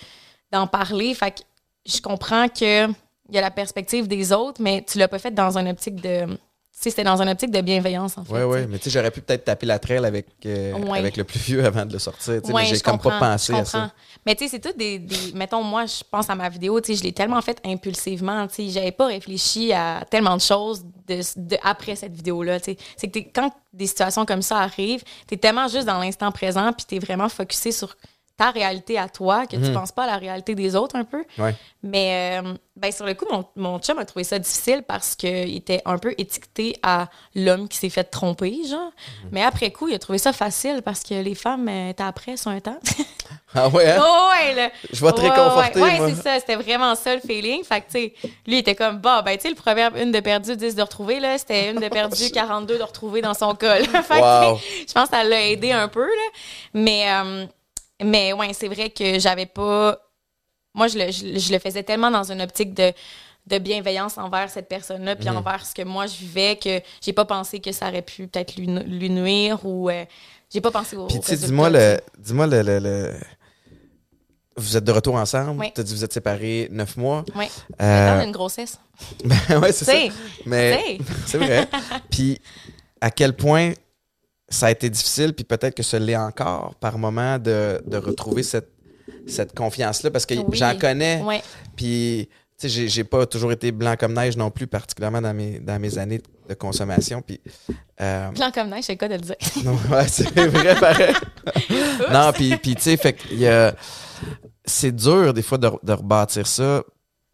d'en parler. Fait que je comprends que il y a la perspective des autres, mais tu l'as pas fait dans une optique de. Tu c'était dans une optique de bienveillance, en fait. Oui, tu oui. Mais tu sais, j'aurais pu peut-être taper la traîne avec, euh, Ouais. avec le plus vieux avant de le sortir. tu Ouais, mais j'ai comme pas pensé à ça. Mais tu sais, c'est tout des, des- Mettons, moi, je pense à ma vidéo, tu sais, je l'ai tellement faite impulsivement, tu sais, j'avais pas réfléchi à tellement de choses de, de- après cette vidéo-là, tu sais. C'est que quand des situations comme ça arrivent, t'es tellement juste dans l'instant présent, puis t'es vraiment focusé sur ta réalité à toi, que tu Mhm. penses pas à la réalité des autres un peu. Ouais. Mais euh, ben, sur le coup, mon, mon chum a trouvé ça difficile parce qu'il était un peu étiqueté à l'homme qui s'est fait tromper, genre. Mhm. Mais après coup, il a trouvé ça facile parce que les femmes euh, étaient après sur un temps. Ah ouais, hein? oh, ouais, là. Je vais te Ouais, réconforter, ouais. Ouais, c'est ça. C'était vraiment ça le feeling. Fait que, tu sais, lui, il était comme, bah, ben, tu sais, le proverbe une de perdu, 10 de retrouvé, là, c'était une de perdu, 42 de retrouvé dans son col. fait que, Wow. je pense que ça l'a aidé un peu, là. Mais, euh, mais ouais, c'est vrai que j'avais pas. Moi, je le, je, je le faisais tellement dans une optique de de bienveillance envers cette personne-là, puis Mhm. envers ce que moi je vivais, que j'ai pas pensé que ça aurait pu peut-être lui, nu- lui nuire ou euh, j'ai pas pensé au Puis, tu sais, dis-moi le, dis-moi le, le- le- Vous êtes de retour ensemble? Oui. Tu as dit que vous êtes séparés neuf mois. Ouais. Euh, Dans une grossesse. ben ouais, c'est ça. Mais c'est vrai. puis, à quel point ça a été difficile, puis peut-être que ce l'est encore par moment de, de retrouver cette, cette confiance-là, parce que Oui. j'en connais. Ouais. Puis, tu sais, j'ai- pas toujours été blanc comme neige non plus, particulièrement dans mes, dans mes années de consommation. Puis, euh, Blanc comme neige, c'est cas de le dire. non, ouais, c'est vrai, pareil. non, puis, puis tu sais, fait c'est dur des fois de, de rebâtir ça.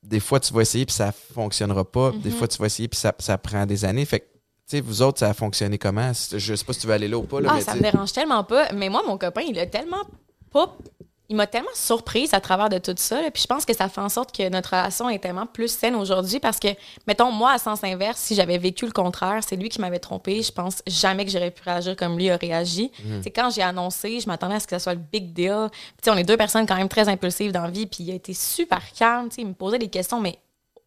Des fois, tu vas essayer puis ça fonctionnera pas. Des Mhm. fois, tu vas essayer puis ça, ça prend des années. Fait que, sais, vous autres, ça a fonctionné comment? Je sais pas si tu veux aller là ou pas. Là, Ah, mais ça me dérange tellement pas. Mais moi, mon copain, il a tellement pas. Il m'a tellement surprise à travers de tout ça. là. Puis je pense que ça fait en sorte que notre relation est tellement plus saine aujourd'hui parce que, mettons, moi, à sens inverse, si j'avais vécu le contraire, c'est lui qui m'avait trompé. Je pense jamais que j'aurais pu réagir comme lui a réagi. C'est quand j'ai annoncé, je m'attendais à ce que ça soit le big deal. Puis, on est deux personnes quand même très impulsives dans la vie. Puis il a été super calme. Il me posait des questions, mais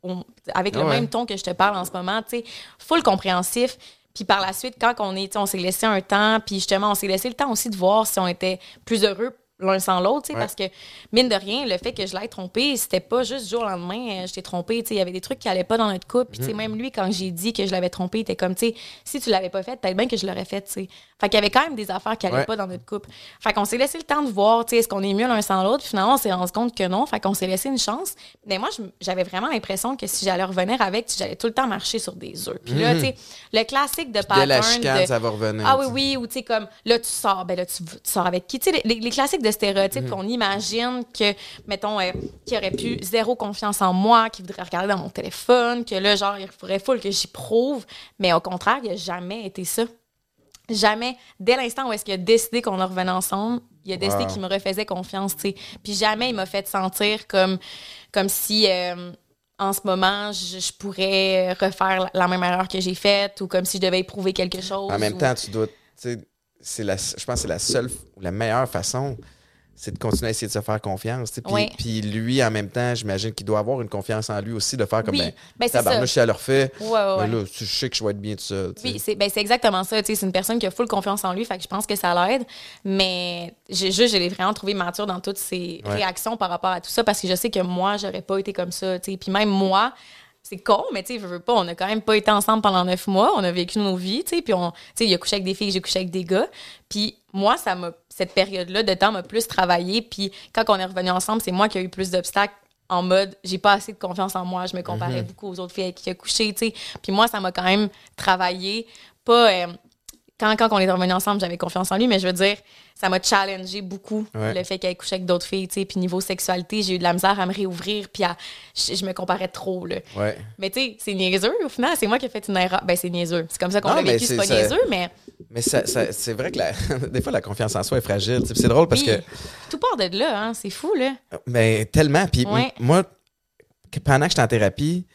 on- avec le Ah ouais. même ton que je te parle en ce moment, tu sais, full compréhensif. Puis par la suite, quand on est, on s'est laissé un temps, puis justement, on s'est laissé le temps aussi de voir si on était plus heureux l'un sans l'autre, Ouais. parce que, mine de rien, le fait que je l'aie trompé, c'était pas juste du jour au lendemain, euh, je t'ai trompé, il y avait des trucs qui allaient pas dans notre couple, puis sais, même lui, quand j'ai dit que je l'avais trompé, il était comme, tu sais, si tu l'avais pas fait, peut-être bien que je l'aurais fait, tu sais. Fait qu'il y avait quand même des affaires qui allaient Ouais. pas dans notre couple. Fait qu'on s'est laissé le temps de voir, tu sais, est-ce qu'on est mieux l'un sans l'autre, finalement, on s'est rendu compte que non, fait qu'on s'est laissé une chance. Mais moi, j'avais vraiment l'impression que si j'allais revenir avec, j'allais tout le temps marcher sur des œufs. Puis là, Mhm. tu sais, le classique de pattern la chicane, de- ça va revenir. ah oui, oui, ou tu sais, comme là, tu sors, ben là, tu, tu sors avec qui? Tu sais, les, les classiques de stéréotypes Mhm. qu'on imagine que, mettons, euh, qui aurait pu zéro confiance en moi, qui voudrait regarder dans mon téléphone, que là, genre, il faudrait full que j'y prouve. Mais au contraire, il n'a jamais été ça. Jamais. Dès l'instant où est-ce qu'il a décidé qu'on en revenait ensemble, il a décidé Wow. qu'il me refaisait confiance, tu sais. Puis jamais il m'a fait sentir comme, comme si... euh, en ce moment, je, je pourrais refaire la, la même erreur que j'ai faite ou comme si je devais éprouver quelque chose. En même ou- temps, tu dois. tu sais, c'est la, je pense que c'est la seule ou la meilleure façon, c'est de continuer à essayer de se faire confiance. Puis, Oui. lui, en même temps, j'imagine qu'il doit avoir une confiance en lui aussi, de faire comme Oui, ben, ben, tabarnouche, si elle le refait, Ouais, ben là, je sais que je vais être bien tout seul. Oui, c'est ben, exactement ça. C'est une personne qui a full confiance en lui, fait que je pense que ça l'aide. Mais juste, je l'ai vraiment trouvé mature dans toutes ses Ouais. réactions par rapport à tout ça parce que je sais que moi, j'aurais pas été comme ça. Puis même moi, c'est con, mais tu sais, je veux pas, on a quand même pas été ensemble pendant neuf mois. On a vécu nos vies, tu sais. Puis on, tu sais, il a couché avec des filles, j'ai couché avec des gars. Puis moi, ça m'a, cette période-là de temps m'a plus travaillé. Puis quand on est revenu ensemble, c'est moi qui ai eu plus d'obstacles en mode j'ai pas assez de confiance en moi, je me comparais Mhm. beaucoup aux autres filles avec qui j'ai couché, tu sais. Puis moi, ça m'a quand même travaillé. Pas. euh, quand, quand on est revenu ensemble, j'avais confiance en lui, mais je veux dire, ça m'a challengé beaucoup Ouais. le fait qu'elle couché avec d'autres filles, tu sais. Puis niveau sexualité, j'ai eu de la misère à me réouvrir, puis à- je, je me comparais trop, là. Ouais. Mais tu sais, c'est niaiseux au final, c'est moi qui ai fait une erreur. Ben, c'est niaiseux. C'est comme ça qu'on l'a vécu, c'est pas ça- niaiseux, mais Mais ça, ça- c'est vrai que la- des fois, la confiance en soi est fragile. Puis C'est drôle parce oui, que. tout part de là, hein. C'est fou, là. Mais tellement. Puis Ouais. moi, pendant que j'étais en thérapie,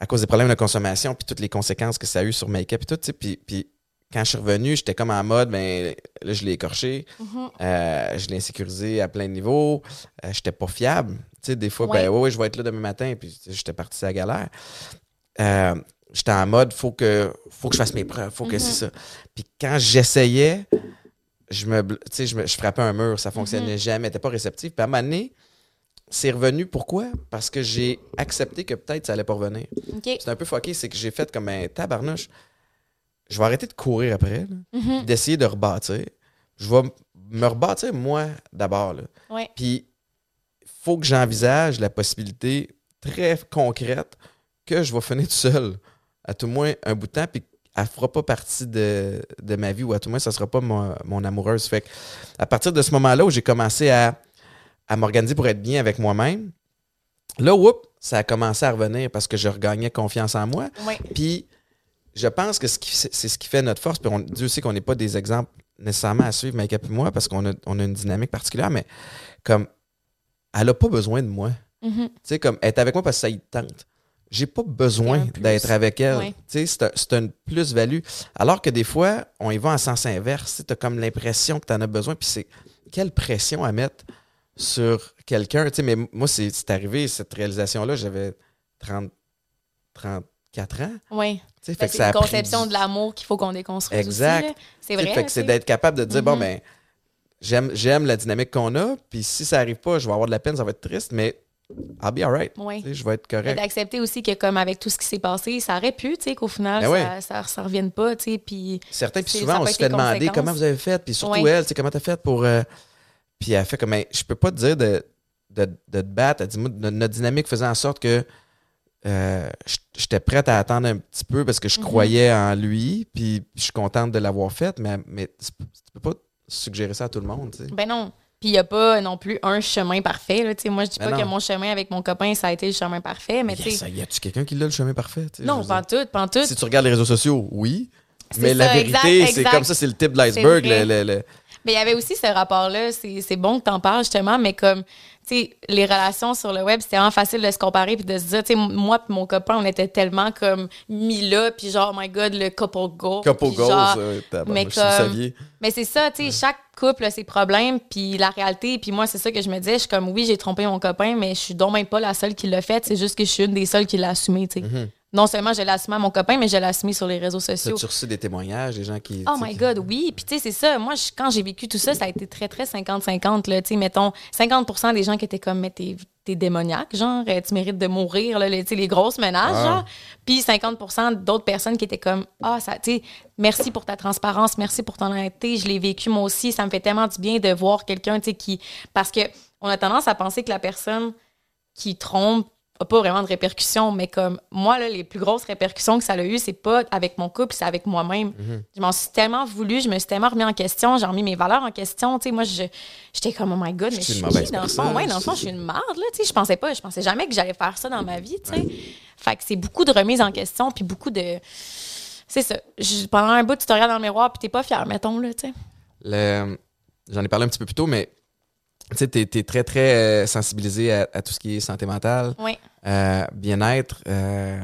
à cause des problèmes de consommation, puis toutes les conséquences que ça a eu sur make-up et tout, tu sais, puis, puis quand je suis revenu, j'étais comme en mode, ben là, je l'ai écorché, Mhm. euh, je l'ai insécurisé à plein de niveaux, euh, j'étais pas fiable. Tu sais, des fois, Ouais. ben ouais, ouais, je vais être là demain matin, puis j'étais parti à la galère. Euh, j'étais en mode, faut que, faut que je fasse mes preuves, faut que Mhm. c'est ça. Puis quand j'essayais, je me, tu sais, je, me- je frappais un mur, ça fonctionnait Mhm. jamais, t'es pas réceptif. Puis à un moment donné, c'est revenu. Pourquoi? Parce que j'ai accepté que peut-être ça allait pas revenir. C'est un peu fucké, c'est que j'ai fait comme un tabarnouche. Je vais arrêter de courir après, Mhm. d'essayer de rebâtir. Je vais me rebâtir moi d'abord. Ouais. Puis, faut que j'envisage la possibilité très concrète que je vais finir tout seul, à tout moins un bout de temps, puis elle fera pas partie de, de ma vie, ou à tout moins, ça sera pas mon, mon amoureuse. Fait que, à partir de ce moment-là où j'ai commencé à à m'organiser pour être bien avec moi-même. Là, whoop, ça a commencé à revenir parce que je regagnais confiance en moi. Ouais. Puis, je pense que c'est ce qui fait notre force. Puis, on, Dieu sait qu'on n'est pas des exemples nécessairement à suivre, Mike et moi, parce qu'on a, on a une dynamique particulière, mais comme, elle n'a pas besoin de moi. Mhm. Tu sais, comme, elle est avec moi parce que ça y tente. J'ai pas besoin d'être avec elle. Ouais. Tu sais, c'est un- c'est une plus-value. Alors que des fois, on y va en sens inverse. Tu as comme l'impression que tu en as besoin. Puis c'est quelle pression à mettre sur quelqu'un. Tu sais, mais moi, c'est c'est arrivé, cette réalisation-là, j'avais 30, 34 ans. Tu que c'est une conception de l'amour qu'il faut qu'on déconstruise Exact. C'est Tu vrai. Fait que c'est tu d'être capable de dire, bon, Mhm. ben, j'aime j'aime la dynamique qu'on a. Puis si ça arrive pas, je vais avoir de la peine, ça va être triste, mais I'll be alright. Tu sais, Je vais être correct. d'accepter aussi que comme avec tout ce qui s'est passé, ça aurait pu, tu sais, qu'au final, Ben ouais. ça, ça revienne pas, tu sais, puis... Certains, puis souvent, on se fait demander comment vous avez fait, puis surtout Ouais. elle, tu comment t'as fait pour. euh, Puis elle fait comme, Ben, je peux pas te dire de, de, de te battre. Elle dit, moi, notre dynamique faisait en sorte que euh, j'étais prête à attendre un petit peu parce que je Mhm. croyais en lui, puis je suis contente de l'avoir fait, mais, mais tu peux tu peux pas suggérer ça à tout le monde, tu sais. Ben non. Puis il n'y a pas non plus un chemin parfait, là. Moi, je dis Ben pas que mon chemin avec mon copain, ça a été le chemin parfait, mais tu Yes, y a-tu quelqu'un qui l'a le chemin parfait? Non, pas tout, pas tout. Si tu regardes les réseaux sociaux, oui. Mais la vérité, c'est comme ça, c'est le type de l'iceberg. Le- Mais il y avait aussi ce rapport-là, c'est bon que t'en parles justement, mais comme, sais, les relations sur le web, c'était vraiment facile de se comparer puis de se dire, tu sais, moi puis mon copain, on était tellement comme mis là, puis genre, oh my god, le couple goal. Couple goals, genre- euh, mais comme-. Mais c'est ça, tu sais, chaque couple a ses problèmes, puis la réalité, puis moi, c'est ça que je me disais, je suis comme, oui, j'ai trompé mon copain, mais je suis donc même pas la seule qui l'a fait, c'est juste que je suis une des seules qui l'a assumé, tu sais. Mhm. Non seulement je l'ai assumé à mon copain, mais je l'ai assumé sur les réseaux sociaux. T'as-tu reçu des témoignages, des gens qui. Oh tu my God, oui. Puis tu sais, c'est ça. Moi, je- quand j'ai vécu tout ça, ça a été très, très 50-50. là. Tu sais, mettons, 50% des gens qui étaient comme, mais t'es t'es démoniaque, genre, euh, tu mérites de mourir, là, les, tu sais, les grosses menaces, Ah. genre. Puis 50% d'autres personnes qui étaient comme, ah, ça, tu sais, merci pour ta transparence, merci pour ton honnêteté, je l'ai vécu moi aussi, ça me fait tellement du bien de voir quelqu'un, tu sais, qui. Parce que on a tendance à penser que la personne qui trompe a pas vraiment de répercussions, mais comme moi, là, les plus grosses répercussions que ça a eu, c'est pas avec mon couple, c'est avec moi-même. Mhm. Je m'en suis tellement voulu, je me suis tellement remis en question, j'ai remis mes valeurs en question. Tu sais, moi, je- j'étais comme, oh my god, mais Je suis qui dans le fond? Ouais, dans le fond, je suis une marde, là. Tu sais, je pensais pas, je pensais jamais que j'allais faire ça dans ma vie, tu sais. Fait que c'est beaucoup de remise en question, puis beaucoup de. C'est ça. Je- pendant un bout, tu te regardes dans le miroir, puis t'es pas fier, mettons, là, tu sais. Le- J'en ai parlé un petit peu plus tôt, mais tu sais, t'es es très, très euh, sensibilisé à, à tout ce qui est santé mentale, Oui. euh, bien-être. euh,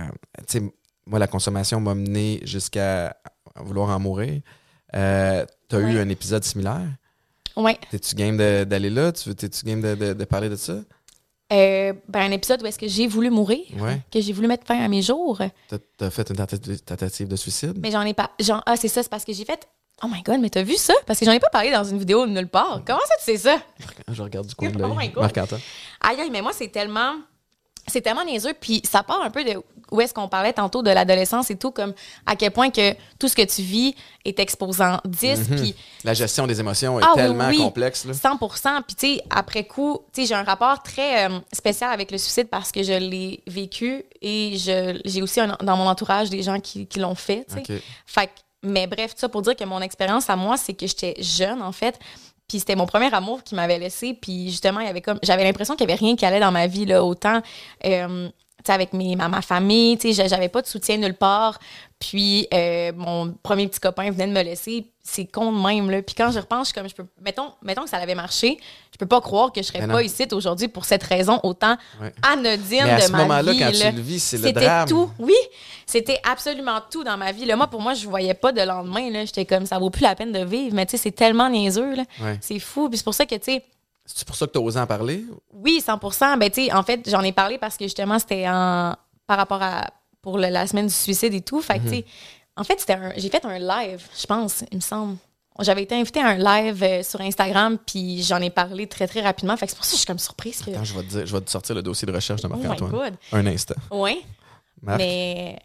tu sais, moi, la consommation m'a mené jusqu'à vouloir en mourir. Euh, T'as eu un épisode similaire? Ouais. T'es-tu game de- d'aller là? T'es-tu game de, de- de parler de ça? Euh, ben, un épisode où est-ce que j'ai voulu mourir, Ouais. que j'ai voulu mettre fin à mes jours. T'as as fait une tentative, tentative de suicide? Mais j'en ai pas. Genre, ah, c'est ça, c'est parce que j'ai fait. Oh my god, mais t'as vu ça? Parce que j'en ai pas parlé dans une vidéo de nulle part. Comment ça, tu sais ça? Je regarde du coin de Oh my l'œil. God. Aïe, aïe, mais moi, c'est tellement. C'est tellement niaiseux. Puis ça part un peu de où est-ce qu'on parlait tantôt de l'adolescence et tout, comme à quel point que tout ce que tu vis est exposant 10. Mhm. Puis La gestion des émotions est Ah oui, tellement oui. complexe. Là. 100% Puis, tu sais, après coup, tu sais, j'ai un rapport très euh, spécial avec le suicide parce que je l'ai vécu et je j'ai aussi un- dans mon entourage des gens qui, qui l'ont fait, tu sais. Ok. Fait que- mais bref, ça pour dire que mon expérience à moi, c'est que j'étais jeune, en fait. Puis c'était mon premier amour qui m'avait laissé. Puis justement, il y avait comme. J'avais l'impression qu'il n'y avait rien qui allait dans ma vie, là, autant. euh, avec mes, ma, ma famille, tu sais, j'a- j'avais pas de soutien nulle part. Puis euh, mon premier petit copain venait de me laisser. C'est con de même, là. Puis quand je repense, je suis comme, je peux. Mettons, mettons que ça avait marché, je peux pas croire que je serais pas ici aujourd'hui pour cette raison autant Ouais. anodine Mais à de ce ma moment-là, vie. quand là. tu le vis, c'est le C'était tout. Oui, c'était absolument tout dans ma vie. Là, moi, pour moi, je voyais pas de lendemain. là. J'étais comme, ça vaut plus la peine de vivre. Mais tu sais, c'est tellement niaiseux. là. Ouais. C'est fou. Puis c'est pour ça que, tu sais, C'est pour ça que tu as osé en parler? oui, 100 Ben, tu sais, en fait, j'en ai parlé parce que justement, c'était en par rapport à pour le- la semaine du suicide et tout. Fait que, sais, en fait, c'était un- j'ai fait un live, je pense, il me semble. J'avais été invitée à un live euh, sur Instagram, puis j'en ai parlé très, très rapidement. Fait que c'est pour ça que je suis comme surprise. Que... Attends, je vais, te dire, je vais te sortir le dossier de recherche de Oh Marc-Antoine. Un instant. Marc, Mais,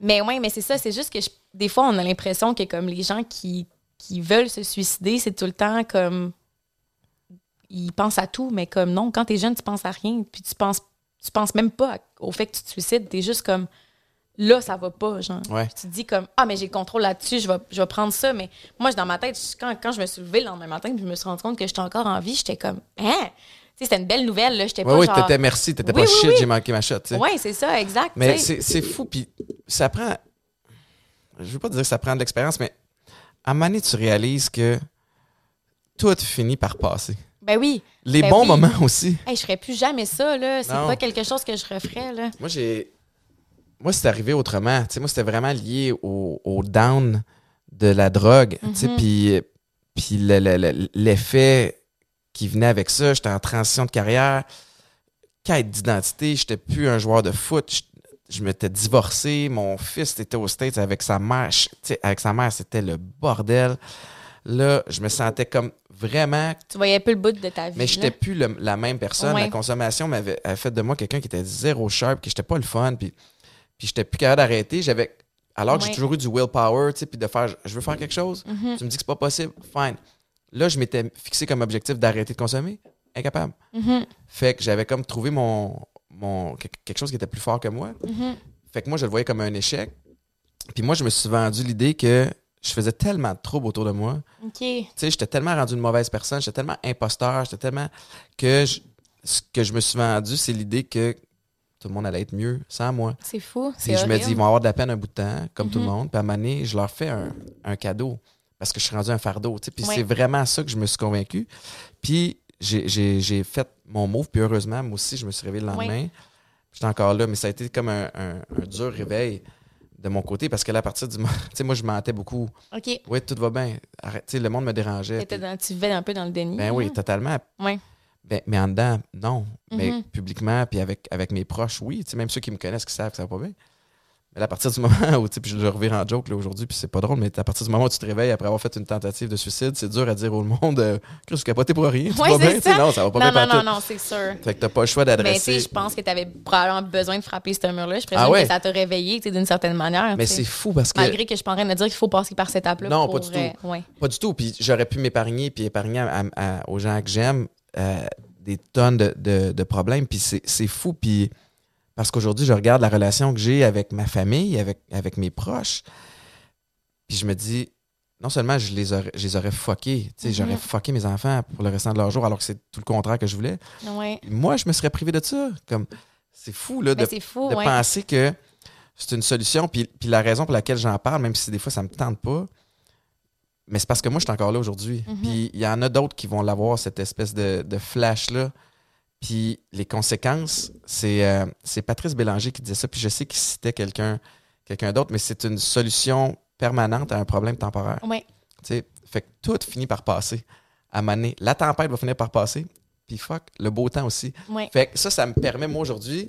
mais ouais, mais c'est ça. C'est juste que je- des fois, on a l'impression que comme les gens qui, qui veulent se suicider, c'est tout le temps comme. Ils pensent à tout, mais comme non, quand t'es jeune, tu penses à rien. Puis tu penses, tu penses même pas au fait que tu te suicides. T'es juste comme. Là, ça va pas, genre. Ouais. Tu te dis comme Ah, mais j'ai le contrôle là-dessus, je vais, je vais prendre ça. Mais moi, dans ma tête, quand, quand je me suis levée le lendemain matin, puis je me suis rendu compte que j'étais encore en vie, j'étais comme Hein? C'était une belle nouvelle, là. J'étais Oui, pas oui, genre... t'étais merci, t'étais Oui, pas oui, shit, oui. j'ai manqué ma shot. Ouais, c'est ça, exact. Mais c'est fou, puis ça prend. Je veux pas dire que ça prend de l'expérience, mais à un moment donné, tu réalises que tout finit par passer. Ben oui. Les Ben bons oui. moments aussi. Hey, je ferais plus jamais ça, là. C'est pas quelque chose que je referais, là. Moi, j'ai. Moi, c'est arrivé autrement. Moi, c'était vraiment lié au, au down de la drogue. Mhm. puis, puis le- le- le- l'effet qui venait avec ça, j'étais en transition de carrière, quête d'identité, j'étais plus un joueur de foot. Je, je m'étais divorcé, mon fils était aux States avec sa mère. Je- avec sa mère, c'était le bordel. Là, je me sentais comme vraiment Tu voyais plus le bout de ta vie. mais j'étais là. plus le- la même personne. Ouais. La consommation m'avait fait de moi quelqu'un qui était zéro sharp, qui j'étais pas le fun, puis, puis j'étais plus capable d'arrêter. J'avais, alors que j'ai toujours eu du willpower, tu sais, puis de faire, je veux faire quelque chose. Mhm. Tu me dis que c'est pas possible, fine. Là, je m'étais fixé comme objectif d'arrêter de consommer, incapable. Mhm. Fait que j'avais comme trouvé mon, mon quelque chose qui était plus fort que moi. Mhm. Fait que moi, je le voyais comme un échec. Puis moi, je me suis vendu l'idée que je faisais tellement de troubles autour de moi tu sais, j'étais tellement rendu une mauvaise personne, j'étais tellement imposteur, j'étais tellement que je- ce que je me suis vendu, c'est l'idée que tout le monde allait être mieux sans moi. C'est fou. C'est je me dis, ils vont avoir de la peine un bout de temps, comme tout le Mhm. monde. Puis à un moment donné, je leur fais un, un cadeau parce que je suis rendu un fardeau. tu sais. Puis c'est vraiment ça que je me suis convaincu. Puis j'ai- fait mon move, puis heureusement, moi aussi, je me suis réveillé le lendemain. J'étais encore là, mais ça a été comme un, un- un dur réveil de mon côté parce que là, à partir du moment. Tu sais, moi, je mentais beaucoup. OK. Oui, tout va bien. Arrête. Tu sais, le monde me dérangeait. Puis- dans- tu vivais un peu dans le déni. ben oui, là. totalement. Ouais. Ben, mais en dedans, non. Mais Mhm. publiquement, puis avec, avec mes proches, oui. Même ceux qui me connaissent, qui savent que ça va pas bien. Mais là, à partir du moment où, puis je le revire en joke aujourd'hui, puis c'est pas drôle, mais à partir du moment où tu te réveilles après avoir fait une tentative de suicide, c'est dur à dire au monde, euh, Chris, tu capoté pour rien. Ouais, bien, ça. non, ça va pas Non, bien non, non, partout. non, c'est sûr. Fait que t'as pas le choix Mais tu sais, d'adresser. je pense que tu avais probablement besoin de frapper ce mur-là. Je présume Ah ouais? que ça t'a réveillé d'une certaine manière. Mais c'est fou parce que. Malgré que je suis en train de dire qu'il faut passer par cette étape-là. Non, pour, pas du euh, tout. ouais. Pas du tout. Puis j'aurais pu m'épargner, puis épargner à- à- aux gens que j'aime euh, des tonnes de, de- de problèmes. Puis c'est fou. Puis parce qu'aujourd'hui, je regarde la relation que j'ai avec ma famille, avec, avec mes proches. Puis je me dis, non seulement je les aurais, je les aurais fuckés, sais, Mhm. j'aurais fucké mes enfants pour le restant de leur jour, alors que c'est tout le contraire que je voulais. Ouais. Moi, je me serais privé de ça. Comme, c'est fou, là, de fou, de ouais. penser que c'est une solution. Puis, puis la raison pour laquelle j'en parle, même si des fois ça me tente pas, mais c'est parce que moi, je suis encore là aujourd'hui. Mhm. Puis il y en a d'autres qui vont l'avoir, cette espèce de, de flash-là. Puis les conséquences, c'est euh, Patrice Bélanger qui disait ça. Puis je sais qu'il citait quelqu'un quelqu'un d'autre, mais c'est une solution permanente à un problème temporaire. Tu sais, fait que tout finit par passer. À donné, la tempête va finir par passer. Puis fuck, le beau temps aussi. Ouais. Fait que ça, ça me permet, moi, aujourd'hui,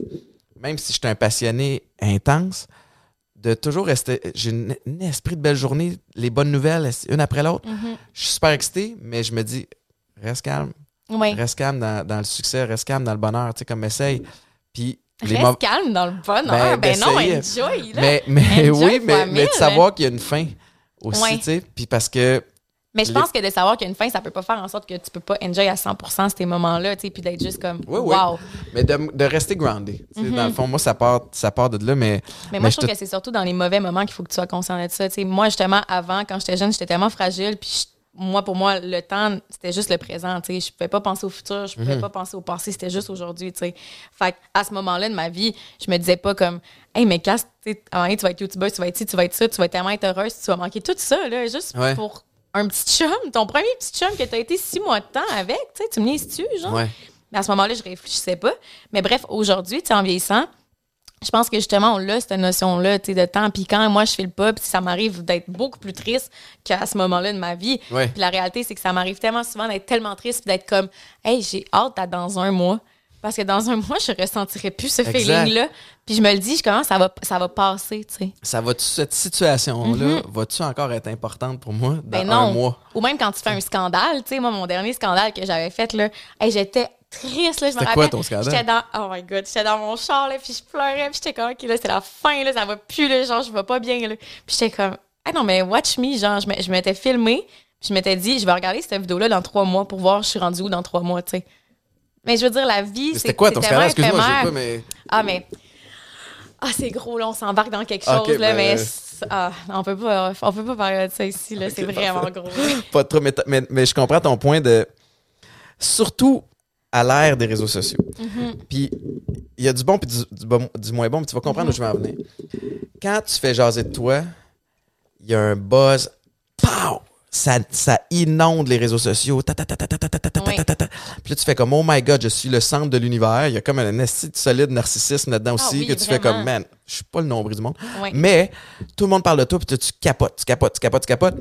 même si je suis un passionné intense, de toujours rester. J'ai un esprit de belle journée, les bonnes nouvelles, une après l'autre. Mhm. Je suis super excité, mais je me dis, reste calme, Ouais. reste calme dans, dans le succès, reste calme dans le bonheur, tu sais, comme essaye. Puis les Reste calme dans le bonheur. Ben, Ben, non, enjoy, là. Mais, mais Enjoy oui, mais, de savoir qu'il y a une fin aussi, tu sais. Puis parce que Mais je pense que de savoir qu'il y a une fin, ça peut pas faire en sorte que tu peux pas enjoy à 100% ces moments-là, tu sais, puis d'être juste comme, Oui, oui. wow. Mais de, de rester Mhm. Dans le fond, moi, ça part, ça part de là, mais. Mais moi, je je trouve que c'est surtout dans les mauvais moments qu'il faut que tu sois conscient de ça. Tu sais, moi, justement, avant, quand j'étais jeune, j'étais tellement fragile. Puis moi, pour moi, le temps, c'était juste le présent. Tu sais, je pouvais pas penser au futur, je Mhm. pouvais pas penser au passé. C'était juste aujourd'hui. Tu sais. Fait à ce moment-là de ma vie, je me disais pas comme, hey, mais casse, tu vas être youtubeuse, tu vas être ci, tu vas être ça, tu vas tellement être heureuse, tu vas manquer tout ça, là, juste Ouais. pour un petit chum, ton premier petit chum que tu as été six mois de temps avec. Tu sais, tu me niaises-tu, genre? Ouais. Mais à ce moment-là, je réfléchissais pas. Mais bref, aujourd'hui, tu en vieillissant, je pense que justement, on a cette notion-là, tu sais, de temps. Puis quand moi, je fais le pas, puis ça m'arrive d'être beaucoup plus triste qu'à ce moment-là de ma vie. Ouais. Puis la réalité, c'est que ça m'arrive tellement souvent d'être tellement triste, d'être comme, hey, j'ai hâte à dans un mois. Parce que dans un mois, je ressentirai plus ce feeling-là. Puis je me le dis, je commence, ça va, ça va passer, tu sais. Ça va cette situation-là, va-tu encore être importante pour moi dans. Ben un non. mois? Ou même quand tu fais un scandale, tu sais, moi, mon dernier scandale que j'avais fait, là, hey, j'étais triste, là, je me rappelle. quoi ton scandale? J'étais dans, oh my god, j'étais dans mon char, là, puis je pleurais, puis j'étais comme, ok, là, c'est la fin, là, ça va plus, là, genre, je vais pas bien, là. Puis j'étais comme, ah non, mais watch me, genre, je m'étais filmé, puis je m'étais dit, je vais regarder cette vidéo-là dans trois mois pour voir je suis rendue où dans trois mois, tu sais. Mais je veux dire, la vie, c'est C'était quoi ton scandale? Excuse-moi, je sais pas, mais. Ah, mais. Ah, c'est gros, là, on s'embarque dans quelque Ok, chose, là, ben, mais. euh, Ah, on peut pas, on peut pas parler de ça ici, là, c'est vraiment gros. Pas trop, mais, mais, mais je comprends ton point de. Surtout à l'ère des réseaux sociaux. Mm-hmm. Puis il y a du bon puis du, du bon- du moins bon, mais tu vas comprendre où je vais en venir. Quand tu fais jaser de toi, il y a un buzz. Pow! ça, inonde les réseaux sociaux. Puis là, tu fais comme, oh my god, je suis le centre de l'univers. Il y a comme un esti solide narcissisme là-dedans aussi, que tu fais comme, man, je suis pas le nombril du monde. Mais tout le monde parle de toi, puis tu capotes, tu capotes, tu capotes, tu capotes.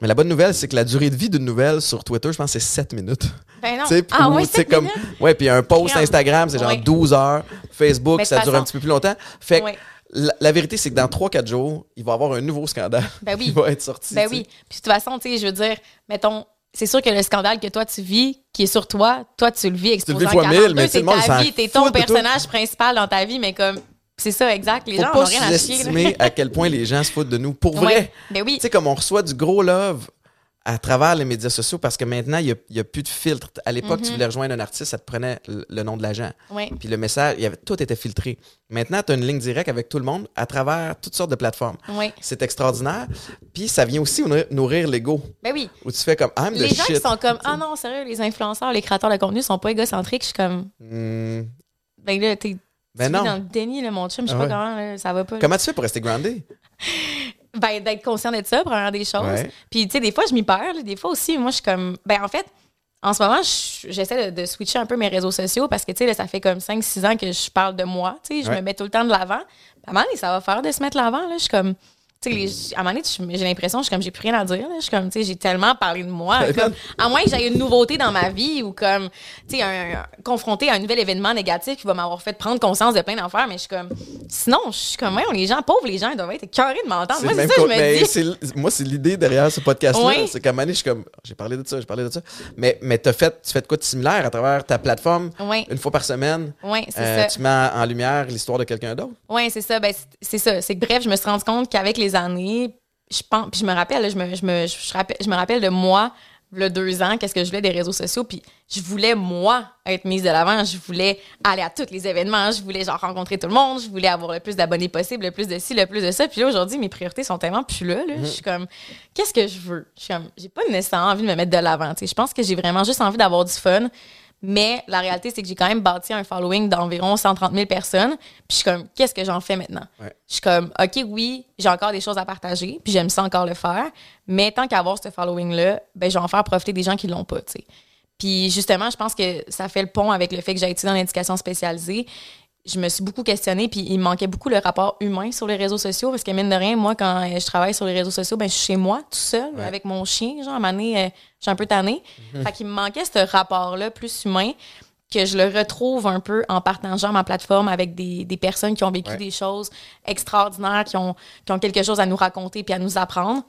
Mais la bonne nouvelle, c'est que la durée de vie d'une nouvelle sur Twitter, je pense c'est 7 minutes. Ben non. Ah, où, 7 comme. Ouais, puis un post Instagram, c'est genre 12 heures. Facebook, ça dure un petit peu plus longtemps. Fait que la, la vérité, c'est que dans 3-4 jours, il va y avoir un nouveau scandale Ben oui. qui va être sorti. Ben tu oui. Puis de toute façon, tu sais, je veux dire, mettons, c'est sûr que le scandale que toi tu vis, qui est sur toi, toi tu le vis le exposé vis fois 42, mille, mais tu c'est ta vie, t'es ton personnage principal dans ta vie, mais comme, c'est ça, exact. Les Faut gens en pas ont rien à chier. à quel point les gens se foutent de nous. Pour vrai. Ouais. Ben oui. Tu sais, comme on reçoit du gros love à travers les médias sociaux parce que maintenant, il n'y a, plus de filtre. À l'époque, tu voulais rejoindre un artiste, ça te prenait le, le nom de l'agent. Ouais. Puis le message, il y avait, tout était filtré. Maintenant, tu as une ligne directe avec tout le monde à travers toutes sortes de plateformes. Ouais. C'est extraordinaire. Puis ça vient aussi nourrir- l'ego. Ben oui. Où tu fais comme I'm Les the gens shit. qui sont comme, ah non, sérieux, les influenceurs, les créateurs de contenu sont pas égocentriques. Je suis comme, Hmm, ben là, t'es. Ben tu non. dans le déni, là, mon chum, je sais Ah pas ouais. comment, là, ça va pas. Comment tu fais pour rester groundé? Ben, d'être conscient de ça, première des choses. Ouais. Puis, tu sais, des fois, je m'y perds. là. Des fois aussi, moi, je suis comme. Ben, en fait, en ce moment, je- j'essaie de, de switcher un peu mes réseaux sociaux parce que, tu sais, ça fait comme 5-6 ans que je parle de moi. Tu sais, je Ouais. me mets tout le temps de l'avant. Un moment donné, ça va faire de se mettre de l'avant. là. Je suis comme. Tu sais, les- à un moment donné, j'ai l'impression, je suis comme, j'ai plus rien à dire. là. Je suis comme, tu sais, j'ai tellement parlé de moi. Ben, Comme, à moins que j'aie une nouveauté dans ma vie ou comme, tu sais, un, un- confronté à un nouvel événement négatif qui va m'avoir fait prendre conscience de plein d'affaires. Mais je suis comme, sinon, je suis comme, ouais, les gens, pauvres, les gens, ils doivent être écœurés de m'entendre. Moi, c'est ça, je me dis. moi, c'est l'idée derrière ce podcast-là. Oui. C'est qu'à un moment donné, je suis comme, j'ai parlé de ça, j'ai parlé de ça. Mais, mais t'as fait, tu fais de quoi de similaire à travers ta plateforme? Oui, une fois par semaine? oui, c'est euh, ça. tu mets en, lumière l'histoire de quelqu'un d'autre? Oui, c'est ça. Ben, c'est- c'est ça. C'est que bref, je me suis rendu compte qu'avec les années, je pense, puis je me rappelle, là, je me, je me, je rappelle, je me rappelle de moi, le deux ans, qu'est-ce que je voulais des réseaux sociaux, puis je voulais, moi, être mise de l'avant. Je voulais aller à tous les événements, je voulais, genre, rencontrer tout le monde, je voulais avoir le plus d'abonnés possible, le plus de ci, le plus de ça. Puis là, aujourd'hui, mes priorités sont tellement plus là, là. Je suis comme, qu'est-ce que je veux? Je suis comme, j'ai pas nécessairement envie de me mettre de l'avant, tu sais. Je pense que j'ai vraiment juste envie d'avoir du fun. Mais la réalité, c'est que j'ai quand même bâti un following d'environ 130 000 personnes. Puis je suis comme, qu'est-ce que j'en fais maintenant? Ouais. Je suis comme, OK, oui, j'ai encore des choses à partager, puis j'aime ça encore le faire. Mais tant qu'à avoir ce following-là, ben, je vais en faire profiter des gens qui l'ont pas, tu sais. Puis justement, je pense que ça fait le pont avec le fait que j'ai étudié dans l'éducation spécialisée. Je me suis beaucoup questionnée, puis il me manquait beaucoup le rapport humain sur les réseaux sociaux, parce que mine de rien, moi, quand euh, je travaille sur les réseaux sociaux, ben, je suis chez moi, tout seul, Ouais. avec mon chien. Genre, à un euh, je suis un peu tannée. Fait qu'il me manquait ce rapport-là plus humain que je le retrouve un peu en partageant ma plateforme avec des, des personnes qui ont vécu Ouais. des choses extraordinaires, qui ont, qui ont quelque chose à nous raconter puis à nous apprendre.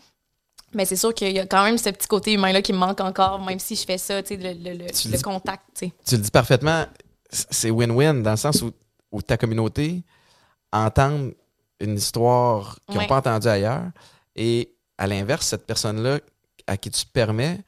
Mais c'est sûr qu'il y a quand même ce petit côté humain-là qui me manque encore, même si je fais ça, tu sais, le, le- le- Tu le dis- contact, tu sais. Tu le dis parfaitement, c'est win-win dans le sens où, où ta communauté entend une histoire qu'ils n'ont Ouais. pas entendue ailleurs. Et à l'inverse, cette personne-là à qui tu permets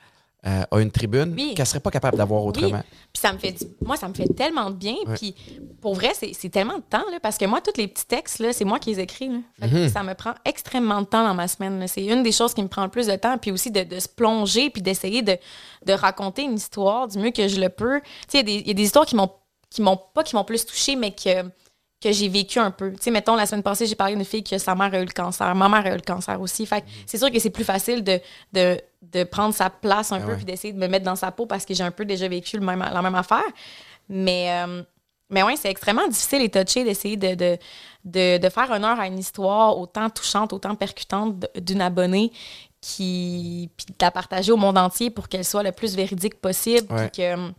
euh, a une tribune Oui. qu'elle serait pas capable d'avoir autrement. Puis ça me fait du- moi ça me fait tellement de bien Ouais. puis pour vrai c'est tellement de temps là, parce que moi tous les petits textes c'est moi qui les écris là. Fait que Mhm. ça me prend extrêmement de temps dans ma semaine c'est une des choses qui me prend le plus de temps puis aussi de, de se plonger puis d'essayer de, de raconter une histoire du mieux que je le peux tu sais il y a des- il y, a des histoires qui m'ont qui m'ont pas qui m'ont plus touché mais que que j'ai vécu un peu. Tu sais, mettons, la semaine passée, j'ai parlé d'une fille que sa mère a eu le cancer. Ma mère a eu le cancer aussi. Fait que c'est sûr que c'est plus facile de, de, de prendre sa place un Ah peu ouais. puis d'essayer de me mettre dans sa peau parce que j'ai un peu déjà vécu le même, la même affaire. Mais, euh, mais ouais, c'est extrêmement difficile et touché d'essayer de, de, de, de faire honneur à une histoire autant touchante, autant percutante d'une abonnée qui puis de la partager au monde entier pour qu'elle soit le plus véridique possible. puis Ouais. que,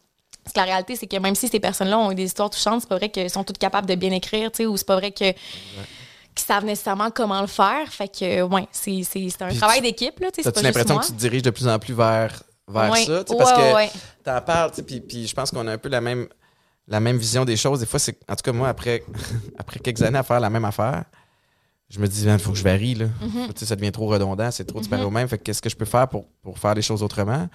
parce que la réalité, c'est que même si ces personnes-là ont eu des histoires touchantes, c'est pas vrai qu'elles sont toutes capables de bien écrire, tu sais, ou c'est pas vrai que qu'ils savent nécessairement comment le faire. Fait que, ouais, c'est, c'est, c'est un Puis travail tu- d'équipe, là, T'as-tu l'impression que tu te diriges de plus en plus vers, vers Ouais. ça? Parce Ouais, que ouais. t'en parles, tu sais, puis, puis je pense qu'on a un peu la même, la même vision des choses. Des fois, c'est. En tout cas, moi, après, après quelques années à faire la même affaire, je me dis, il faut que je varie. Là. Sais, ça devient trop redondant, c'est trop disparu au même. Fait que qu'est-ce que je peux faire pour, pour faire les choses autrement?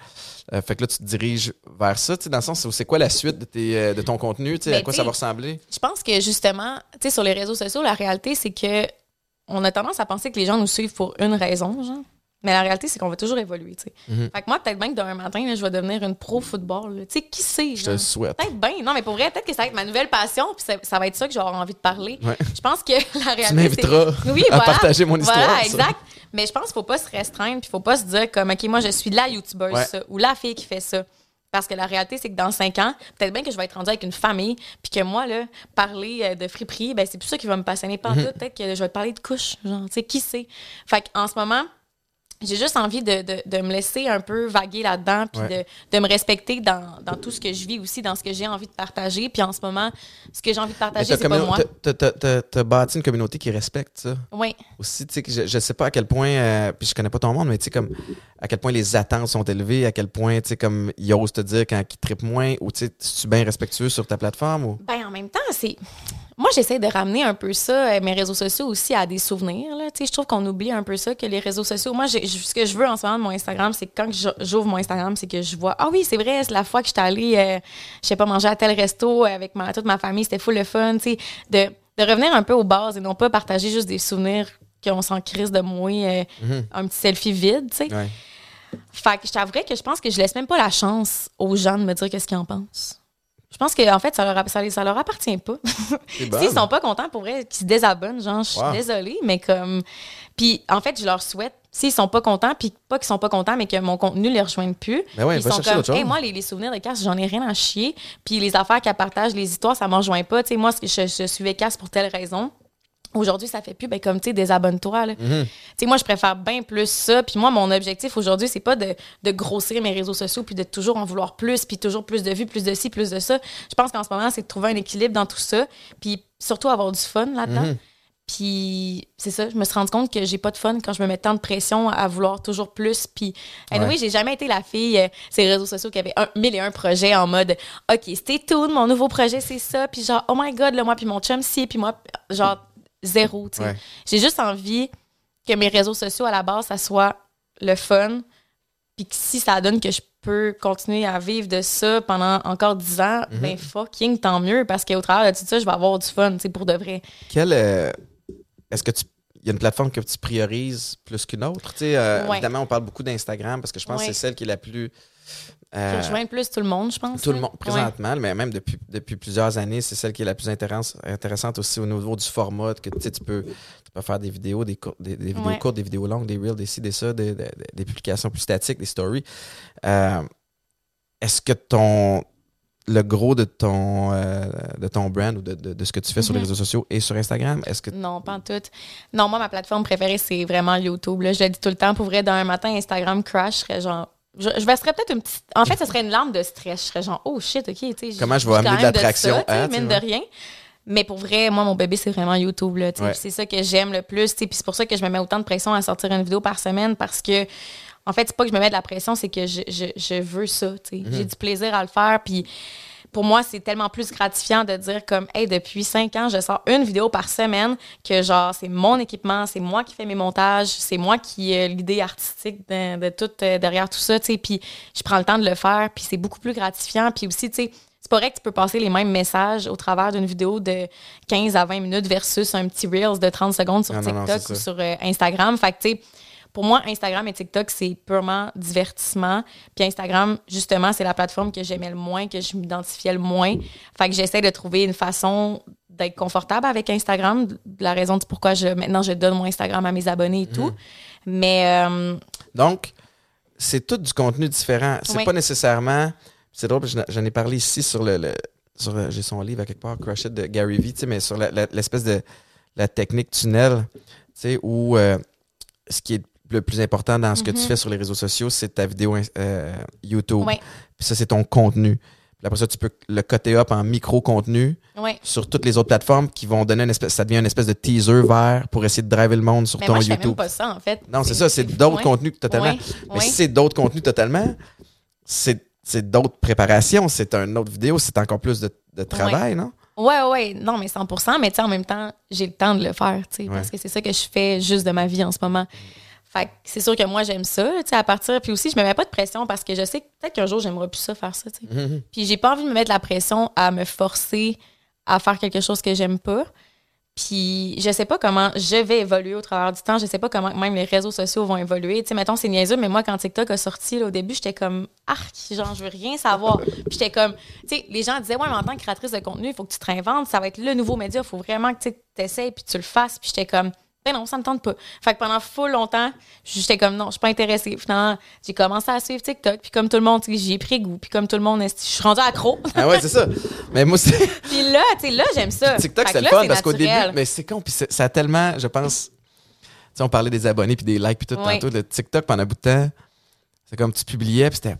Euh, fait que là, tu te diriges vers ça, dans le sens où c'est quoi la suite de, tes, euh, de ton contenu? sais, Ben, à quoi ça va ressembler? Je pense que justement, tu sais, sur les réseaux sociaux, la réalité, c'est que on a tendance à penser que les gens nous suivent pour une raison, genre. Mais la réalité, c'est qu'on va toujours évoluer, tu sais. Mhm. Fait que moi, peut-être bien que demain matin, là, je vais devenir une pro football. là. Tu sais, qui sait? Je te le souhaite. Peut-être bien. Non, mais pour vrai, peut-être que ça va être ma nouvelle passion, puis ça, ça va être ça que je vais avoir envie de parler. Ouais. Je pense que la réalité. Tu m'inviteras c'est- oui, à voilà. partager mon histoire. Voilà, ça. exact. Mais je pense qu'il faut pas se restreindre, puis il faut pas se dire comme, OK, moi, je suis la YouTubeuse, Ouais. ça, ou la fille qui fait ça. Parce que la réalité, c'est que dans cinq ans, peut-être bien que je vais être rendue avec une famille, puis que moi, là, parler euh, de friperie, ben, c'est plus ça qui va me passionner pas Mhm. tout. Peut-être que je vais te parler de couches, genre, tu sais, qui sait? Fait qu'en ce moment, j'ai juste envie de, de, de me laisser un peu vaguer là-dedans, puis Ouais. de, de me respecter dans, dans tout ce que je vis aussi, dans ce que j'ai envie de partager. Puis en ce moment, ce que j'ai envie de partager, c'est pas moi. t'as- bâti une communauté qui respecte ça. Oui. aussi, tu sais, je, je sais pas à quel point, euh, puis je connais pas ton monde, mais tu sais, comme, à quel point les attentes sont élevées, à quel point, tu sais, comme, ils osent te dire quand ils trippent moins, ou tu sais, es-tu bien respectueux sur ta plateforme, ou? Ben, en même temps, c'est. Moi, j'essaie de ramener un peu ça, euh, mes réseaux sociaux aussi, à des souvenirs. Là. Je trouve qu'on oublie un peu ça, que les réseaux sociaux. Moi, ce que je veux en ce moment de mon Instagram, c'est que quand j'ouvre mon Instagram, c'est que je vois Ah oui, c'est vrai, c'est la fois que j'étais allée, euh, je sais pas, manger à tel resto avec ma, toute ma famille, c'était full le fun. De, de revenir un peu aux bases et non pas partager juste des souvenirs qu'on s'en crise de moi, euh, Mhm. un petit selfie vide. tu sais. Ouais. Fait que je t'avouerais que je pense que je laisse même pas la chance aux gens de me dire qu'est-ce qu'ils en pensent. Je pense qu'en fait, ça leur, ça, ça leur appartient pas. S'ils sont pas contents pour vrai, qu'ils se désabonnent, genre, je suis Wow. désolée, mais comme. Puis, en fait, je leur souhaite, s'ils sont pas contents, puis pas qu'ils sont pas contents, mais que mon contenu les rejoigne plus. Ben ouais, ils sont comme, hey, moi, les, les souvenirs de Cass, j'en ai rien à chier. Puis les affaires qu'elle partage, les histoires, ça m'en rejoint pas. Tu sais, moi, je, je suivais Cass pour telle raison. Aujourd'hui, ça fait plus, ben, comme, tu sais, désabonne-toi, là. Mhm. Tu sais, moi, je préfère bien plus ça. Puis moi, mon objectif aujourd'hui, c'est pas de, de grossir mes réseaux sociaux puis de toujours en vouloir plus, puis toujours plus de vues, plus de ci, plus de ça. Je pense qu'en ce moment, c'est de trouver un équilibre dans tout ça, puis surtout avoir du fun là-dedans. Mhm. Puis c'est ça, je me suis rendu compte que j'ai pas de fun quand je me mets tant de pression à vouloir toujours plus. Puis, anyway, Ouais. j'ai jamais été la fille, euh, ces réseaux sociaux qui avait un, mille et un projets en mode, OK, stay tuned, mon nouveau projet, c'est ça. Puis genre, oh my God, là, moi, puis mon chum, si, puis moi, genre, zéro. Ouais. J'ai juste envie que mes réseaux sociaux, à la base, ça soit le fun. Puis que si ça donne que je peux continuer à vivre de ça pendant encore 10 ans, Mhm. ben fucking tant mieux. Parce qu'au travers de tout ça, je vais avoir du fun, tu sais, pour de vrai. Quel, euh, est-ce que tu, il y a une plateforme que tu priorises plus qu'une autre? Tu sais, euh, Ouais. Évidemment, on parle beaucoup d'Instagram parce que je pense Ouais. que c'est celle qui est la plus. Je euh, rejoins plus tout le monde, je pense. Tout le monde, Ouais. présentement, mais même depuis, depuis plusieurs années, c'est celle qui est la plus intéressante, aussi au niveau du format, que tu peux, tu peux faire des vidéos, des, cour- des, des vidéos Ouais. courtes, des vidéos longues, des reels, des ci, des ça, des, publications plus statiques, des stories. Euh, Est-ce que ton le gros de ton euh, de ton brand ou de, de- de ce que tu fais sur les Mhm. réseaux sociaux est sur Instagram? Est-ce que Non, pas en tout. Non, moi, ma plateforme préférée, c'est vraiment YouTube. Là. Je le dis tout le temps. Pour vrai, d'un matin, Instagram crash, je serais genre. Je, je verserais peut-être une petite. En fait, ce serait une larme de stress. Je serais genre, oh shit, OK. tu sais, Comment je vais amener de l'attraction à, mine de rien. Mais pour vrai, moi, mon bébé, c'est vraiment YouTube. Là. Ouais. C'est ça que j'aime le plus. Puis c'est pour ça que je me mets autant de pression à sortir une vidéo par semaine parce que, en fait, c'est pas que je me mets de la pression, c'est que je, je, je veux ça. tu sais. Mhm. J'ai du plaisir à le faire. Puis pour moi, c'est tellement plus gratifiant de dire comme, hey, depuis cinq ans, je sors une vidéo par semaine que genre, c'est mon équipement, c'est moi qui fais mes montages, c'est moi qui ai l'idée artistique de, de tout, euh, derrière tout ça, tu sais, puis je prends le temps de le faire, puis c'est beaucoup plus gratifiant, puis aussi, tu sais, c'est pas vrai que tu peux passer les mêmes messages au travers d'une vidéo de 15 à 20 minutes versus un petit Reels de 30 secondes sur Non, non, non, TikTok ou sur euh, Instagram. Fait que, tu sais, pour moi, Instagram et TikTok, c'est purement divertissement. Puis Instagram, justement, c'est la plateforme que j'aimais le moins, que je m'identifiais le moins. Fait que j'essaie de trouver une façon d'être confortable avec Instagram. La raison de pourquoi je, maintenant je donne mon Instagram à mes abonnés et tout. Mais euh, Donc, c'est tout du contenu différent. C'est Oui. pas nécessairement. C'est drôle, j'en- ai parlé ici sur le. le- sur le- J'ai son livre à quelque part, Crush It de Gary Vee, tu sais, mais sur l'espèce de la technique tunnel, tu sais, où euh, ce qui est le plus important dans ce que tu Mhm. fais sur les réseaux sociaux, c'est ta vidéo euh, YouTube. Puis ça, c'est ton contenu. Puis après ça, tu peux le coter up en micro-contenu sur toutes les autres plateformes qui vont donner une espèce, ça devient une espèce de teaser vert pour essayer de driver le monde sur Mais ton moi, je YouTube. même pas ça, en fait. Non, c'est ça, c'est d'autres contenus totalement. Mais si c'est d'autres contenus totalement, c'est d'autres préparations, c'est une autre vidéo, c'est encore plus de, de travail, non? Ouais, ouais, non, mais 100% Mais tu sais, en même temps, j'ai le temps de le faire, tu sais, Ouais. parce que c'est ça que je fais juste de ma vie en ce moment. Fait que c'est sûr que moi, j'aime ça, tu sais, à partir. Puis aussi, je me mets pas de pression parce que je sais que peut-être qu'un jour, j'aimerais plus ça, faire ça, tu sais. Mhm. Puis j'ai pas envie de me mettre la pression à me forcer à faire quelque chose que j'aime pas. Puis je sais pas comment je vais évoluer au travers du temps. Je sais pas comment même les réseaux sociaux vont évoluer. Tu sais, mettons, c'est niaiseux, mais moi, quand TikTok a sorti, là, au début, j'étais comme arc, genre, je veux rien savoir. Puis j'étais comme, tu sais, les gens disaient, ouais, mais en tant que créatrice de contenu, il faut que tu te réinventes. Ça va être le nouveau média. Il faut vraiment que tu essaies puis tu le fasses. Puis j'étais comme, ben non, ça me tente pas. Fait que pendant full longtemps, j'étais comme non, je suis pas intéressée. Finalement, j'ai commencé à suivre TikTok, puis comme tout le monde, j'y ai pris goût, puis comme tout le monde, je suis rendue accro? Ah ouais, c'est ça. Mais moi, c'est. puis là, tu sais, là, j'aime ça. TikTok, c'est le fun parce qu'au début, mais c'est con, puis ça a tellement, je pense. Tu sais, on parlait des abonnés, puis des likes, puis tout tantôt. Le TikTok, pendant un bout de temps, c'est comme tu publiais, puis c'était.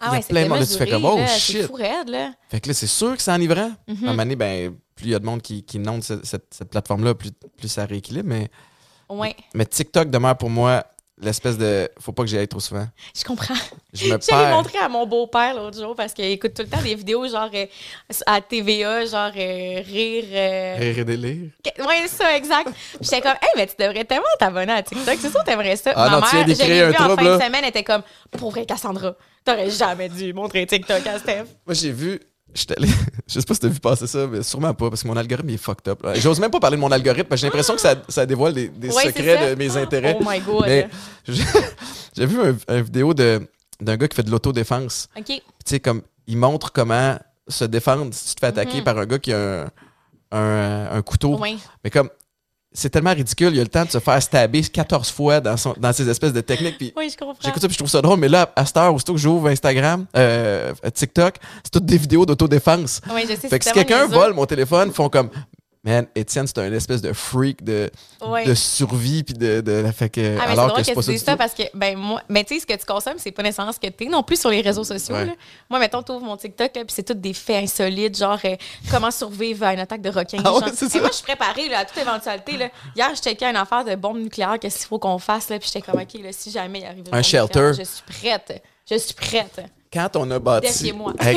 Ah ouais, plein de monde. tu fais comme, oh shit. Fou raide, là. Fait que là, c'est sûr que c'est enivrant. Mm -hmm. À un moment donné, ben, plus il y a de monde qui, qui inonde cette, cette, cette plateforme-là, plus, plus ça rééquilibre. Mais Ouais. Mais TikTok demeure pour moi l'espèce de. Faut pas que j'y aille trop souvent. Je comprends. Je me J'avais montré à mon beau-père l'autre jour parce qu'il écoute tout le temps des vidéos genre euh, à TVA, genre euh, rire. Euh... Rire et délire. Oui, ça, exact. J'étais comme, hey, mais tu devrais tellement t'abonner à TikTok. C'est sûr que t'aimerais ça. Ah Ma non, mère, tu viens d'écrire un vu trouble, en fin là. de semaine, elle était comme, pour vrai, Cassandra, t'aurais jamais dû montrer TikTok à Steph. Moi, j'ai vu. Je sais pas si t'as vu passer ça, mais sûrement pas, parce que mon algorithme est fucked up. J'ose même pas parler de mon algorithme, parce que j'ai l'impression que ça, ça dévoile des, des Ouais, c'est secrets de mes intérêts. Oh my god. Mais j'ai vu un, un vidéo d'un gars qui fait de l'autodéfense. OK. tu sais, comme, il montre comment se défendre si tu te fais attaquer Mhm. par un gars qui a un, un, un couteau. Oui. Mais comme, c'est tellement ridicule, il a le temps de se faire stabber 14 fois dans, son, dans ces espèces de techniques. Puis Oui, je comprends. j'écoute ça, puis je trouve ça drôle. Mais là, à cette heure, aussitôt que j'ouvre Instagram, euh, TikTok, c'est toutes des vidéos d'autodéfense. Oui, je sais. Fait que si quelqu'un vole mon téléphone, ils font comme. Man, Étienne, c'est un espèce de freak de, Ouais. de survie, puis de, de. Fait que, Ah, mais c'est alors drôle que que, c'est tu ça parce que, ben, moi, mais tu sais, ce que tu consommes, c'est pas nécessairement ce que t'es non plus sur les réseaux sociaux. Ouais. là. Moi, mettons, tu ouvres mon TikTok, là, puis c'est tous des faits insolites, genre euh, comment survivre à une attaque de requin. Ah ouais, Et moi, je suis préparée là, à toute éventualité. Là. Hier, je checkais une affaire de bombe nucléaire, qu'est-ce qu'il faut qu'on fasse, là, puis j'étais comme, OK, là, si jamais il arrive Un shelter. Je suis prête. Je suis prête. Quand on a bâti.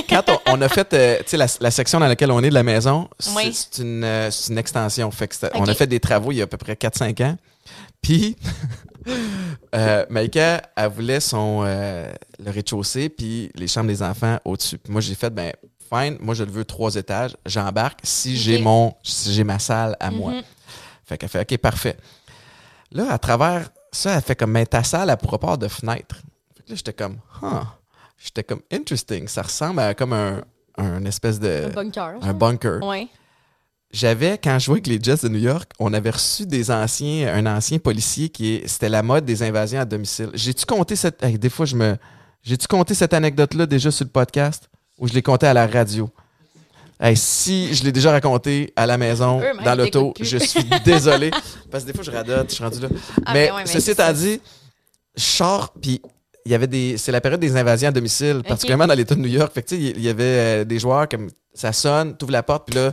Quand on, on a fait euh, tu sais, la, la section dans laquelle on est de la maison, c'est Oui. c'est une, euh, une extension. Fait que c'était- On a fait des travaux il y a à peu près 4-5 ans. Puis, euh, Maïka, elle voulait son, euh, le rez-de-chaussée, puis les chambres des enfants au-dessus. Puis moi, j'ai fait, ben, fine, moi, je le veux trois étages. J'embarque si j'ai mon, si j'ai ma salle à moi. Mhm. Fait qu'elle fait, OK, parfait. Là, à travers ça, elle fait comme, mais ta salle, elle pourra pas avoir de fenêtre. Fait que là, j'étais comme, huh. J'étais comme, interesting. Ça ressemble à comme un, un espèce de. Un bunker. un bunker. Ouais. J'avais, quand je jouais avec les Jets de New York, on avait reçu des anciens, un ancien policier qui est, c'était la mode des invasions à domicile. J'ai-tu compté cette, hey, des fois je me, j'ai-tu compté cette anecdote-là déjà sur le podcast ou je l'ai compté à la radio? Hey, si je l'ai déjà raconté à la maison, dans l'auto, je suis désolé. parce que des fois, je radote, je suis rendu là. Ah, mais ben ouais, mais ceci étant dit, je sors, puis il y avait des. C'est la période des invasions à domicile, particulièrement dans l'État de New York. Fait que, il y avait euh, des joueurs comme ça sonne, tu ouvres la porte, puis là,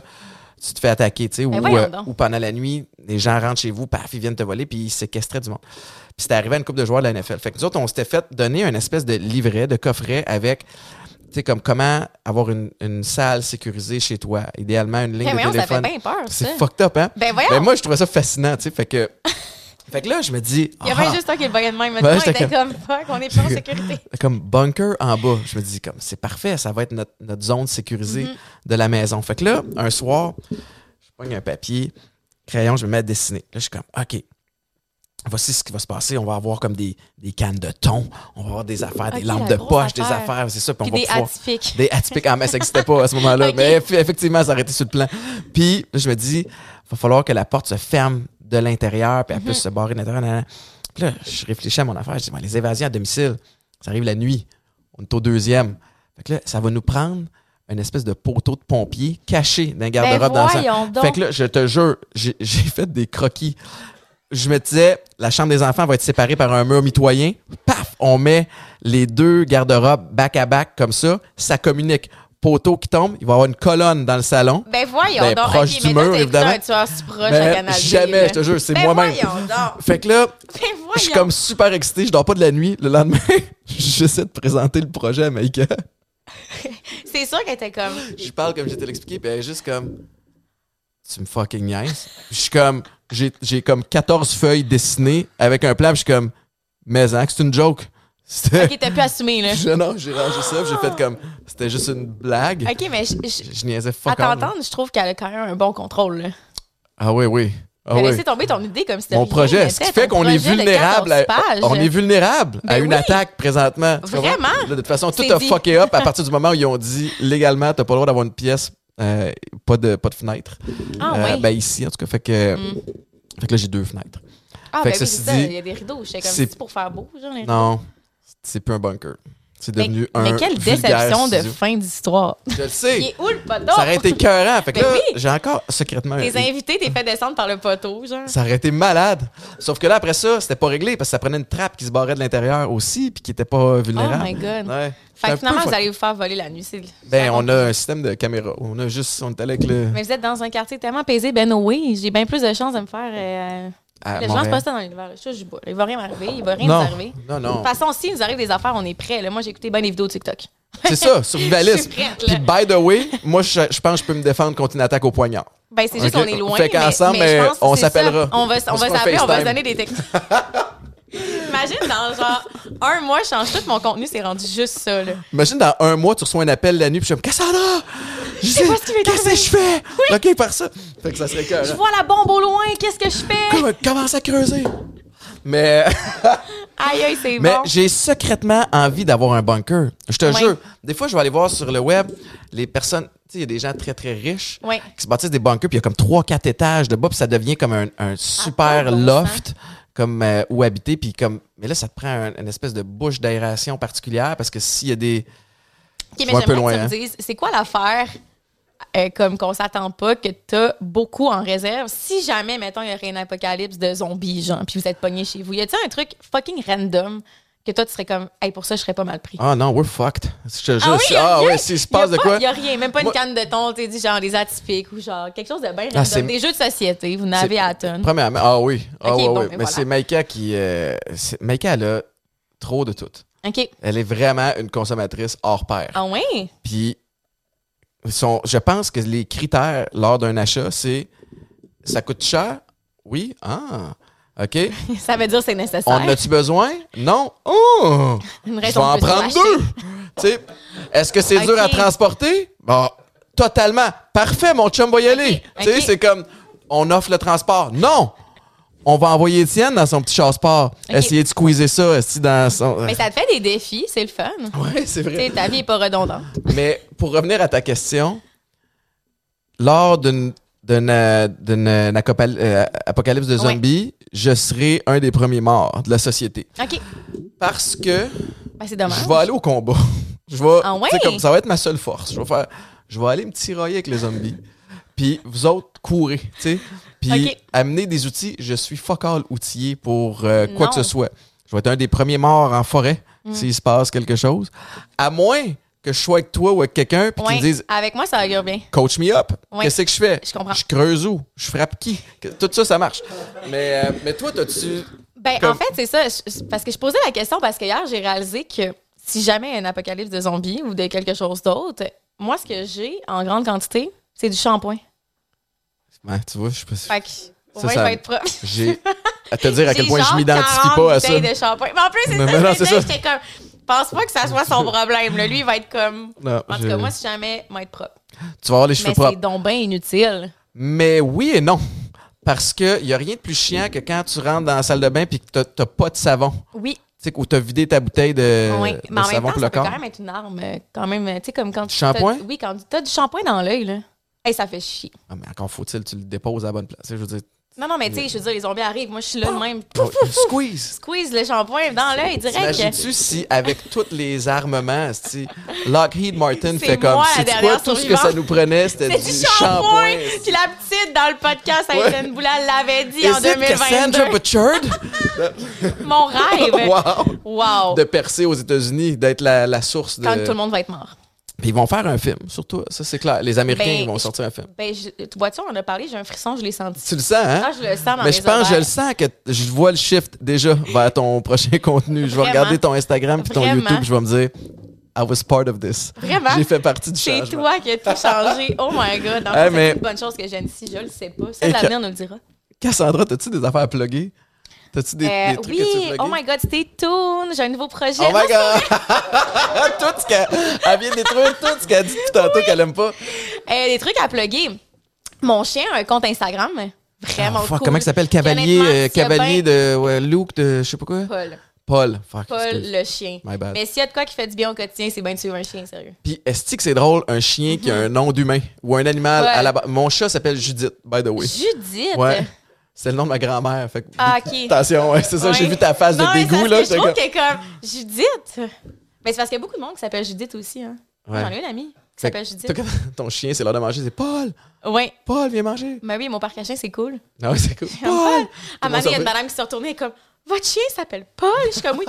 tu te fais attaquer, tu sais, ou, Ben voyons euh, ou pendant la nuit, les gens rentrent chez vous, paf, ils viennent te voler, puis ils séquestraient du monde. Puis c'était arrivé à une couple de joueurs de la NFL. Fait que nous autres, on s'était fait donner une espèce de livret, de coffret avec, tu sais, comme comment avoir une, une salle sécurisée chez toi. Idéalement, une ligne Eh, de voyons, téléphone. C'est fucked up, hein? Ben. Ben moi, je trouvais ça fascinant, tu sais. Fait que, fait que là, je me dis. Il y a ah, juste toi qui le voyais de même. Ouais, moi, il était comme fuck, on est plus en sécurité. comme bunker en bas. Je me dis comme c'est parfait, ça va être notre, notre zone sécurisée Mhm. de la maison. Fait que là, un soir, je pogne un papier, crayon, je me mets à dessiner. Là, je suis comme OK. Voici ce qui va se passer. On va avoir comme des, des cannes de thon, on va avoir des affaires, des lampes la de poche, des affaire. affaires, c'est ça. Puis on va des pouvoir- atypiques. des atypiques. Ah, mais ça n'existait pas à ce moment-là. Mais eff- effectivement, ça aurait été sur le plan. Puis, là, je me dis, il va falloir que la porte se ferme de l'intérieur, puis elle Mhm. puisse se barrer de l'intérieur. Puis là, je réfléchis à mon affaire. Je dis, ben, les évasions à domicile, ça arrive la nuit. On est au deuxième. Fait que là, ça va nous prendre une espèce de poteau de pompier caché dans un garde-robe dans le Ben donc. Fait que là, je te jure, j'ai j'ai fait des croquis. Je me disais, la chambre des enfants va être séparée par un mur mitoyen. Paf! On met les deux garde-robes back à back comme ça. Ça communique. Poteau qui tombe, il va y avoir une colonne dans le salon. Ben voyons Ben, donc. proche du mais mur, évidemment. un tueur si proche à Canal jamais, là. je te jure, c'est Ben moi-même. Fait que là, Ben je suis comme super excité, je dors pas de la nuit. Le lendemain, j'essaie de présenter le projet à Maïka. C'est sûr qu'elle était comme. Je parle comme j'étais l'expliqué, puis elle est juste comme. Tu me fucking niaises. Je suis comme. J'ai comme 14 feuilles dessinées avec un plan, puis je suis comme. Mais hein, c'est une joke. C'était. Ok, t'as pu assumer, là. Je- non, j'ai rangé ça, j'ai fait comme. C'était juste une blague. Ok, mais je, je- Je, niaisais à fuck all, là. t'entendre, je trouve qu'elle a quand même un bon contrôle, là. Ah oui, oui. Ah T'as oui. laissé tomber ton idée comme si Mon rien projet, ce n'était, qui fait ton qu'on est projet de vulnérable, 14 à, pages. on est vulnérable à Ben une oui. attaque présentement. Tu comprends? Vraiment? Là, de toute façon, tout C'est a dit. fucké up à partir du moment où ils ont dit légalement, t'as pas le droit d'avoir une pièce, euh, pas de pas de fenêtre. Ah Euh, ouais. Ben ici, en tout cas, fait que, Mm. fait que là j'ai deux fenêtres. Ah, fait ben que oui, ceci c'est ça. dit, Il y a des rideaux. J'étais comme, c'est- c'est pour faire beau, genre. les Non, c'est plus un bunker. C'est Mais, devenu un. mais quelle déception de studio. fin d'histoire. Je le Il sais. est où le poteau? Ça aurait été écœurant. Fait que Ben là, oui. j'ai encore secrètement. Tes invités, t'es fait descendre par le poteau, genre. Ça aurait été malade. Sauf que là, après ça, c'était pas réglé parce que ça prenait une trappe qui se barrait de l'intérieur aussi puis qui était pas vulnérable. Oh my God. Ouais. Fait que finalement, peu vous allez vous faire voler la nuit. c'est- Ben, on a un système de caméra. On a juste. On est allé avec le. Mais vous êtes dans un quartier tellement paisible, ben oui, j'ai bien plus de chances de me faire. Euh... Les gens se passent dans l'univers. Je. Il va rien m'arriver. Il va rien Non. nous arriver. Non, De toute façon, si nous arrive des affaires, on est prêts. là. Moi, j'ai écouté bien des vidéos de TikTok. C'est ça, survivaliste. Puis, by the way, moi, je, je pense que je peux me défendre contre une attaque au poignard. Ben, c'est juste qu'on est loin. Fait qu'ensemble, que on s'appellera. On va, On on va s'appeler, on va se donner des techniques. Imagine, dans genre un mois, je change tout mon contenu, c'est rendu juste ça. Là. Imagine, dans un mois, tu reçois un appel la nuit, puis je suis comme Cassandra! Je sais pas ce qui m'est Qu'est-ce que je fais? OK, par ça. Fait que ça serait cœur. Je vois la bombe au loin, qu'est-ce que je fais? Comment, commence à creuser. Mais, Aïe, aïe, c'est mais bon. j'ai secrètement envie d'avoir un bunker. Je te jure. Des fois, je vais aller voir sur le web les personnes. Tu sais, il y a des gens très, très riches qui se bâtissent des bunkers, puis il y a comme 3-4 étages de bas, puis ça devient comme un, un super bon loft comme euh, où habiter, puis comme. Mais là, ça te prend un- une espèce de bouche d'aération particulière parce que s'il y a des. Ok, mais vois un peu loin, que tu hein. me dises, c'est quoi l'affaire euh, comme qu'on s'attend pas, que t'as beaucoup en réserve, si jamais, mettons, il y aurait un apocalypse de zombies, genre, puis vous êtes pogné chez vous, y a-t-il un truc fucking random que toi, tu serais comme, hey, pour ça, je serais pas mal pris? Ah non, we're fucked. Je te jure. Ah oui, si- ah ok. ouais, s'il se passe de quoi. Y a rien, même pas Moi- une canne de thon, tu dis genre des atypiques ou genre quelque chose de bien Ah. Des jeux de société, vous n'avez à tonne. Premièrement, ah oui. Ah ouais, bon, ouais. mais Mais voilà. c'est Maïka qui. euh, Maïka, elle a trop de tout. OK. Elle est vraiment une consommatrice hors pair. Ah ouais? Puis, son, je pense que les critères lors d'un achat, c'est ça coûte cher? Oui? Ah, OK? Ça veut dire que c'est nécessaire. On en a-tu besoin? Non? Oh! Une Je vais raison en prendre deux! Tu sais, est-ce que c'est dur à transporter? Bon, totalement. Parfait, mon chum va y aller. OK. Tu sais, c'est comme, on offre le transport. Non! On va envoyer Étienne dans son petit chasse-part. Essayer de squeezer ça, dans son... Mais ça te fait des défis, c'est le fun. Ouais, c'est vrai. ta vie est pas redondante. Mais pour revenir à ta question, lors d'une d'une euh, euh, euh, apocalypse de Ouais. zombies, je serai un des premiers morts de la société. OK. Parce que Ben, dommage. je vais aller au combat. Je vais, Ah ouais? comme ça va être ma seule force. Je vais faire, je vais aller me tirailler avec les zombies. Puis vous autres, courez. Puis amener des outils. Je suis fuck all outillé pour euh, quoi Non. que ce soit. Je vais être un des premiers morts en forêt Mm. s'il se passe quelque chose. À moins que je sois avec toi ou avec quelqu'un puis qu'ils me disent Avec moi, ça augure bien. coach me up. Qu'est-ce que je fais? Je comprends. Je creuse où? Je frappe qui? Tout ça, ça marche. Mais, euh, mais toi, t'as-tu. Ben, Comme- en fait, c'est ça. je- Parce que je posais la question parce que hier, j'ai réalisé que si jamais il y a un apocalypse de zombies ou de quelque chose d'autre, moi, ce que j'ai en grande quantité, c'est du shampoing. Ouais, tu vois, je suis pas sûr. Fait que, au Ça, moins, ça- je vais être propre. J'ai à te dire à quel point je m'identifie 40 pas à ça. de shampoing. Mais en plus, c'est ça. ça. J'étais comme, pense pas que ça soit son problème. là. Lui, il va être comme. Non, En tout cas, moi, si jamais, il va être propre. Tu vas avoir les cheveux Mais c'est propres. donc bien inutile. Mais oui et non. Parce qu'il n'y a rien de plus chiant que quand tu rentres dans la salle de bain et que tu n'as pas de savon. Oui. Tu sais, où tu as vidé ta bouteille de, oui. de Mais en même savon temps, pour ça le peut corps. quand même être une arme. euh, Quand même, tu sais, comme quand Du tu. shampoing? Oui, quand tu as du shampoing dans l'œil, là. Hey, ça fait chier. Ah, mais encore faut-il que tu le déposes à la bonne place. Je veux dire, Non, non, mais tu sais, je veux dire, les zombies arrivent. Moi, je suis là de même. oh, squeeze. Squeeze le shampoing dans l'œil direct. T'imagines-tu si, avec tous les armements, si Lockheed Martin fait comme, c'est quoi, dernière tout ce que ça nous prenait, c'était C'est du, du shampoing! Puis la petite dans le podcast, Ouais. Aïssane Boula l'avait dit Is en it Cassandra 2022. Butchard? Mon rêve! wow! Wow! De percer aux États-Unis, d'être la, la source de. Quand tout le monde va être mort. Puis ils vont faire un film, surtout, ça c'est clair. Les Américains Ben, ils vont sortir un film. Ben, je, tu vois-tu, on a parlé, j'ai un frisson, je l'ai senti. Tu le sens, hein? Ah, je le sens dans Mais je pense, je le sens que je vois le shift déjà vers ton prochain contenu. Je vais regarder ton Instagram puis ton Vraiment. YouTube, je vais me dire, I was part of this. Vraiment? J'ai fait partie du C'est changement. toi qui as tout changé. Oh my God. En Hey, mais- c'est une bonne chose que je vienne ici. Je le sais pas. Ça, l'avenir nous le dira. Cassandra, t'as-tu des affaires à plugger? T'as-tu des, Euh, des trucs que tu veux oui, oh my God, stay tuned. J'ai un nouveau projet. Oh Non, my god! tout ce qu'elle elle vient de détruire tout ce qu'elle a dit tout tantôt qu'elle aime pas. Euh, des trucs à plugger. Mon chien a un compte Instagram. Vraiment Ah, fuck, cool. Comment il s'appelle? Cavalier, euh, cavalier de ouais, Luke de je sais pas quoi? Paul. Paul. Fuck, Paul, excuse. le chien. My bad. Mais s'il y a de quoi qui fait du bien au quotidien, c'est bien de suivre un chien, sérieux. Puis est-ce que c'est drôle, un chien qui a un nom d'humain ou un animal Ouais. à la base? Mon chat s'appelle Judith, by the way. Judith! Ouais. C'est le nom de ma grand-mère. Fait que- Ah, ok. Attention, ouais, c'est ça, j'ai vu ta face Non, de dégoût, là. que Je trouve comme- que comme Judith. Mais c'est parce qu'il y a beaucoup de monde qui s'appelle Judith aussi. Hein. Ouais. J'en ai une amie qui s'appelle Judith. ton chien, c'est l'heure de manger, c'est Paul! Oui. Paul, viens manger! Mais oui, mon parc à chien, c'est cool. Ah ouais, c'est cool. Paul! Paul! À un moment donné, il y a une madame qui s'est retournée et comme Votre chien s'appelle Paul? Je suis comme oui,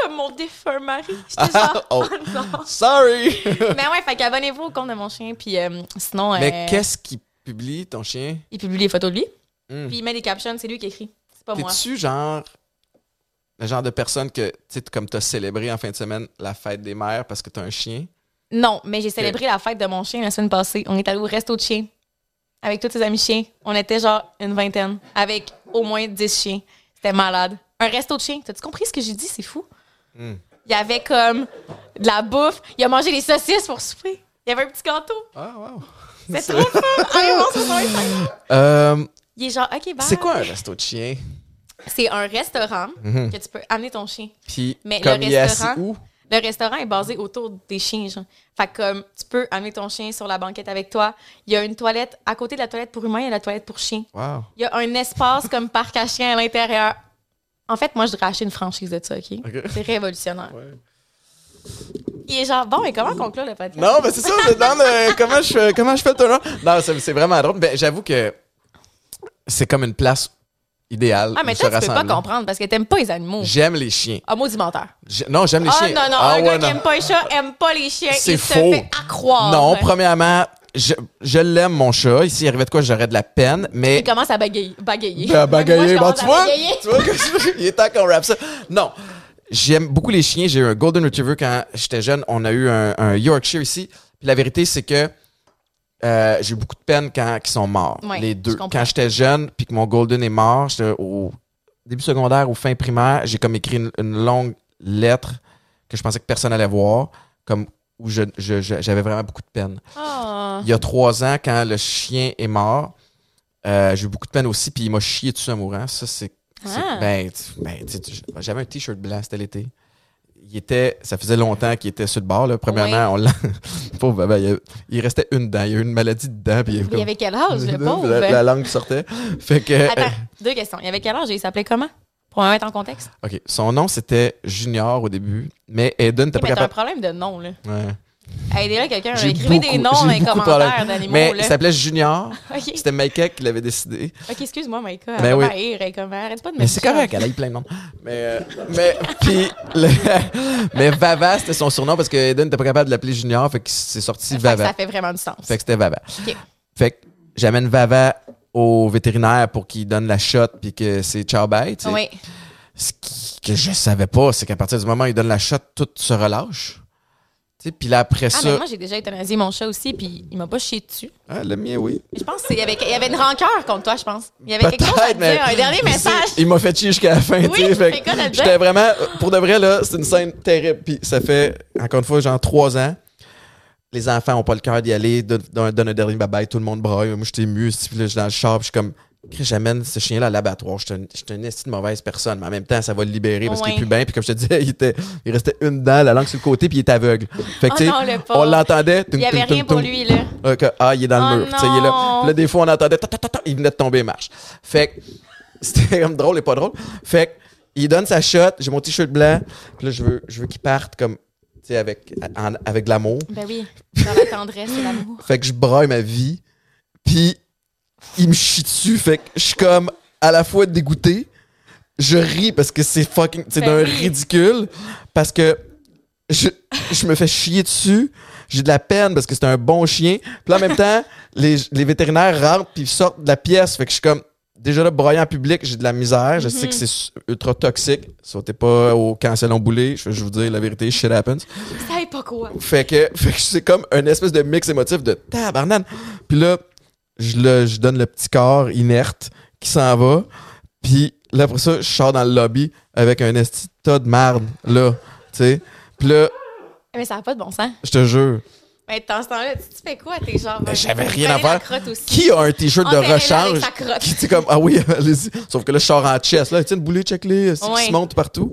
comme mon défunt mari. J'étais genre Oh. oh, non. Sorry! Mais ouais, fait qu'abonnez-vous au compte de mon chien. Puis euh, sinon, Mais euh, qu'est-ce qu'il publie, ton chien? il publie les photos de lui. Hmm. Puis il met des captions, c'est lui qui écrit. C'est pas moi. T'es-tu genre le genre de personne que, tu sais, comme t'as célébré en fin de semaine la fête des mères parce que t'as un chien? Non, mais j'ai célébré la fête de mon chien la semaine passée. On est allé au resto de chiens avec tous ses amis chiens. On était genre une vingtaine avec au moins 10 chiens. C'était malade. Un resto de chiens. T'as-tu compris ce que j'ai dit? C'est fou. Hmm. Il y avait comme de la bouffe. Il a mangé des saucisses pour souper. Il y avait un petit gâteau. Ah, wow! C'est trop fun. Allez. Euh, Il est genre, OK, bye. c'est quoi un resto de chien? C'est un restaurant Mhm. que tu peux amener ton chien. Puis, Mais comme le il est assis restaurant- où? Le restaurant est basé autour des chiens, genre. Fait que comme tu peux amener ton chien sur la banquette avec toi. Il y a une toilette à côté de la toilette pour humain, il y a la toilette pour chien. Wow! Il y a un espace comme parc à chiens à l'intérieur. En fait, moi, je voudrais acheter une franchise de ça, OK? C'est révolutionnaire. Ouais. Il est genre, bon, mais comment conclure le podcast? Non, mais c'est ça, je demande euh, comment, je fais, comment je fais le tournoi? Non, c'est c'est vraiment drôle. Ben, J'avoue que c'est comme une place idéale. Ah, mais où toi, se tu peux pas rassembler. comprendre parce que t'aimes pas les animaux. J'aime les chiens. Ah, maudit menteur. J'ai- Non, j'aime les Ah, chiens. non, non, Ah, un ouais, gars non. qui aime pas les chats aime pas les chiens. C'est il faux. se fait accroire. Non, premièrement, je, je l'aime, mon chat. Ici, il arrivait de quoi, j'aurais de la peine, mais. Il commence à bagayer. bagayer. Ben, bagayer, Moi, tu commence à vois, bagayer. tu vois que je- il est temps qu'on rappe ça. Non, j'aime beaucoup les chiens. J'ai eu un Golden Retriever quand j'étais jeune. On a eu un, un Yorkshire ici. Puis la vérité, c'est que euh, j'ai eu beaucoup de peine quand ils sont morts, Ouais, les deux. Quand j'étais jeune, puis que mon Golden est mort, j'étais au début secondaire ou fin primaire, j'ai comme écrit une, une longue lettre que je pensais que personne allait voir, comme où je- je- je- j'avais vraiment beaucoup de peine Ah. il y a trois ans, quand le chien est mort, euh, j'ai eu beaucoup de peine aussi, puis il m'a chié dessus en mourant. Ça, c'est. Ah. Ben, ben, j'avais un t-shirt blanc, c'était l'été. Il était, ça faisait longtemps qu'il était sur le bord. Là. Premièrement, on l'a. Pauvre bébé, il, il restait une dent. Il y a eu une maladie dedans. Puis il, Il y avait quel âge, le pauvre? la, la langue sortait. Fait que. Attends, deux questions. Il y avait quel âge et il s'appelait comment? Pour me mettre en contexte. OK. Son nom, c'était Junior au début, mais Eden pas mais t'as un capable. problème de nom, là. Ouais. Aidez là quelqu'un. J'ai Écrivez des noms dans les commentaires d'animaux, Mais il s'appelait Junior. C'était Maïka qui l'avait décidé. Ok, excuse-moi, Maïka. Ben Elle oui. va m'haïr, elle est comme, arrête pas de me Mais c'est correct, elle a eu plein de monde. Mais, euh, mais, puis, le- mais Vava, c'était son surnom parce que Eden n'était pas capable de l'appeler Junior, fait que c'est sorti Fait que Vava. Ça fait vraiment du sens. Fait que c'était Vava. Fait que j'amène Vava au vétérinaire pour qu'il donne la shot puis que c'est ciao bye, tu sais. Oui. Ce que je savais pas, c'est qu'à partir du moment où il donne la shot, tout se relâche. Puis là, après Ah, mais ça. moi, j'ai déjà euthanasié mon chat aussi, puis il m'a pas chié dessus. Ah, le mien, oui. Mais je pense qu'il y avait, il y avait une rancœur contre toi, je pense. Il y avait quelque chose à te mais dire, un dernier message. Il m'a fait chier jusqu'à la fin, Oui, tu sais. J'étais vraiment, pour de vrai, là, c'est une scène terrible. Puis ça fait, encore une fois, genre trois ans. Les enfants ont pas le cœur d'y aller, don- don- donne un dernier bye tout le monde braille. Moi, j'étais ému, puis là, je suis dans le char, puis je suis comme, j'amène ce chien-là à l'abattoir. Je suis un- esti de mauvaise personne, mais en même temps, ça va le libérer parce qu'il est plus bien. Puis comme je te disais, il, était, il restait une dent, la langue sur le côté, puis il est aveugle. Fait que, Oh tu sais, non, le on l'entendait. Il y avait rien pour lui, là. que, ah, il est dans Oh le mur. Tu sais, il est là. là, des fois, on entendait, ta, ta, ta, ta, il venait de tomber, marche. Fait que c'était comme drôle et pas drôle. Fait que il donne sa shot, j'ai mon t-shirt blanc, puis là, je veux, je veux qu'il parte comme, tu sais, avec, en- avec de l'amour. Ben oui, dans la tendresse et l'amour. Fait que je braille ma vie, puis il me chie dessus. Fait que je suis comme à la fois dégoûté, je ris parce que c'est fucking, c'est Ben d'un ridicule, parce que je, je me fais chier dessus. J'ai de la peine parce que c'est un bon chien. Puis là, en même temps, les, les vétérinaires rentrent puis sortent de la pièce. Fait que je suis comme, déjà là, broyant en public, j'ai de la misère. Je sais que c'est su- ultra toxique. Sautez pas au cancellon boulet. Je vais je vous dire la vérité, shit happens. Ça savais pas quoi. Fait que, fait que c'est comme un espèce de mix émotif de tabarnane. Puis là, je, le, je donne le petit corps inerte qui s'en va. Puis là, après ça, je sors dans le lobby avec un esti de tas de marde, là. Tu sais. Puis là, Mais ça n'a pas de bon sens. je te jure. Mais dans ce temps-là, tu, tu fais quoi? T'es genre. Ben, j'avais rien à faire. Qui a un t-shirt de rechange? Qui, tu sais, comme, ah oui, allez-y. Sauf que là, je sors en chest, là. Tiens, le boulet, check-les, c'est qui Ouais. se monte partout.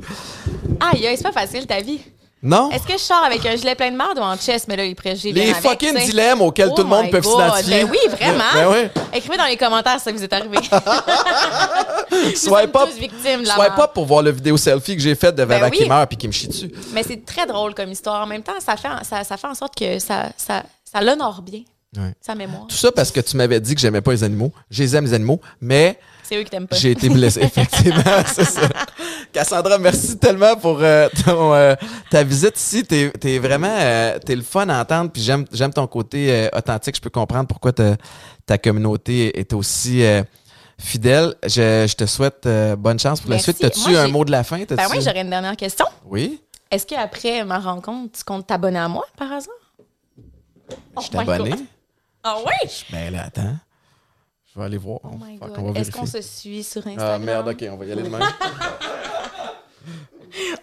Aïe, aïe, c'est pas facile ta vie. Non? Est-ce que je sors avec un gilet plein de merde ou en chest? Mais là, les préjugés Les avec, fucking dilemmes auxquels Oh tout le monde my peut s'identifier. Ben oui, vraiment. Ben. Écrivez dans les commentaires si ça vous est arrivé. La swipe merde. up pour voir le vidéo selfie que j'ai fait de Vava Ben oui. qui meurt puis qui me chie dessus. Mais c'est très drôle comme histoire. En même temps, ça fait, ça, ça fait en sorte que ça, ça, ça l'honore bien, Ouais. sa mémoire. Tout ça parce que tu m'avais dit que j'aimais pas les animaux. Je les aime, les animaux, mais C'est eux qui t'aiment pas. j'ai été blessé. Effectivement, c'est ça. Cassandra, merci tellement pour euh, ton, euh, ta visite ici. T'es es vraiment euh, t'es le fun à entendre, puis j'aime j'aime ton côté authentique. Je peux comprendre pourquoi ta- communauté est aussi fidèle. Je, je te souhaite bonne chance pour la suite. T'as-tu Moi, un mot de la fin? Ben oui, j'aurais une dernière question. Oui? Est-ce qu'après ma rencontre, tu comptes t'abonner à moi, par hasard? Oh Je suis my abonné. Ah oui? Ben là, attends. Je vais aller voir. Oh my Fuck, God. on va Est-ce qu'on se suit sur Instagram? Ah merde, ok, on va y aller de même.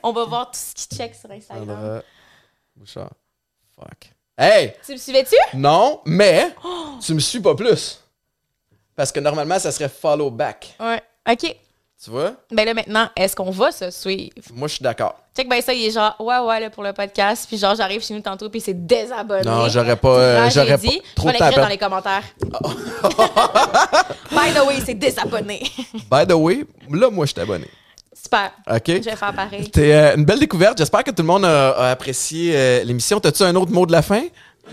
On va voir tout ce qui check sur Instagram. Bouchard. Fuck. Hey! Tu me suivais-tu? Non, mais tu me suis pas plus. Parce que normalement, ça serait follow back. Ouais. OK. Tu vois? Ben là, maintenant, est-ce qu'on va se suivre? Moi, je suis d'accord. Check, ben ça, il est genre, ouais, ouais, là, pour le podcast. Puis genre, j'arrive chez nous tantôt, puis c'est désabonné. Non, j'aurais pas, euh, j'aurais pas Je trop l'écrire dans les commentaires. By the way, c'est désabonné. By the way, là, moi, je suis abonné. Super. OK? Je vais faire pareil. T'es euh, une belle découverte. J'espère que tout le monde a, a apprécié euh, l'émission. T'as-tu un autre mot de la fin?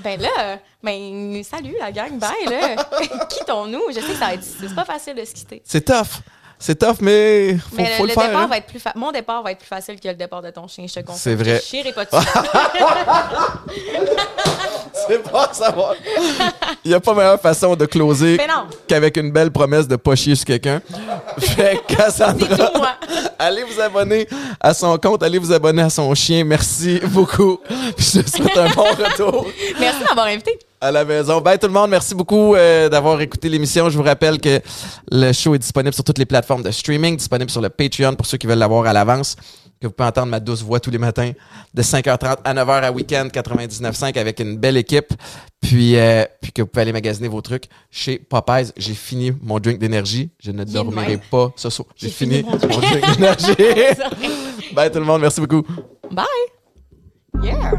Ben là, ben salut la gang, bye là. Quittons-nous. Je sais que ça va être, c'est pas facile de se quitter. C'est tough. C'est tough, mais faut, Mais faut le, faire. départ hein. va être plus fa- mon départ va être plus facile que le départ de ton chien, je te confirme. C'est vrai. Je pas. C'est pas savoir. Il n'y a pas meilleure façon de closer qu'avec une belle promesse de pas chier sur quelqu'un. Fait Cassandra, C'est tout, moi. allez vous abonner à son compte, allez vous abonner à son chien. Merci beaucoup. Je te souhaite un bon retour Merci d'avoir invité. À la maison. Bye tout le monde, merci beaucoup euh, d'avoir écouté l'émission. Je vous rappelle que le show est disponible sur toutes les plateformes de streaming, disponible sur le Patreon pour ceux qui veulent l'avoir à l'avance. Que vous pouvez entendre ma douce voix tous les matins de 5h30 à 9h à week-end 99.5 avec une belle équipe. Puis, euh, puis que vous pouvez aller magasiner vos trucs chez Popeyes. J'ai fini mon drink d'énergie. Je ne dormirai pas ce soir. J'ai fini, fini mon mon drink d'énergie. Bye tout le monde, merci beaucoup. Bye. Yeah.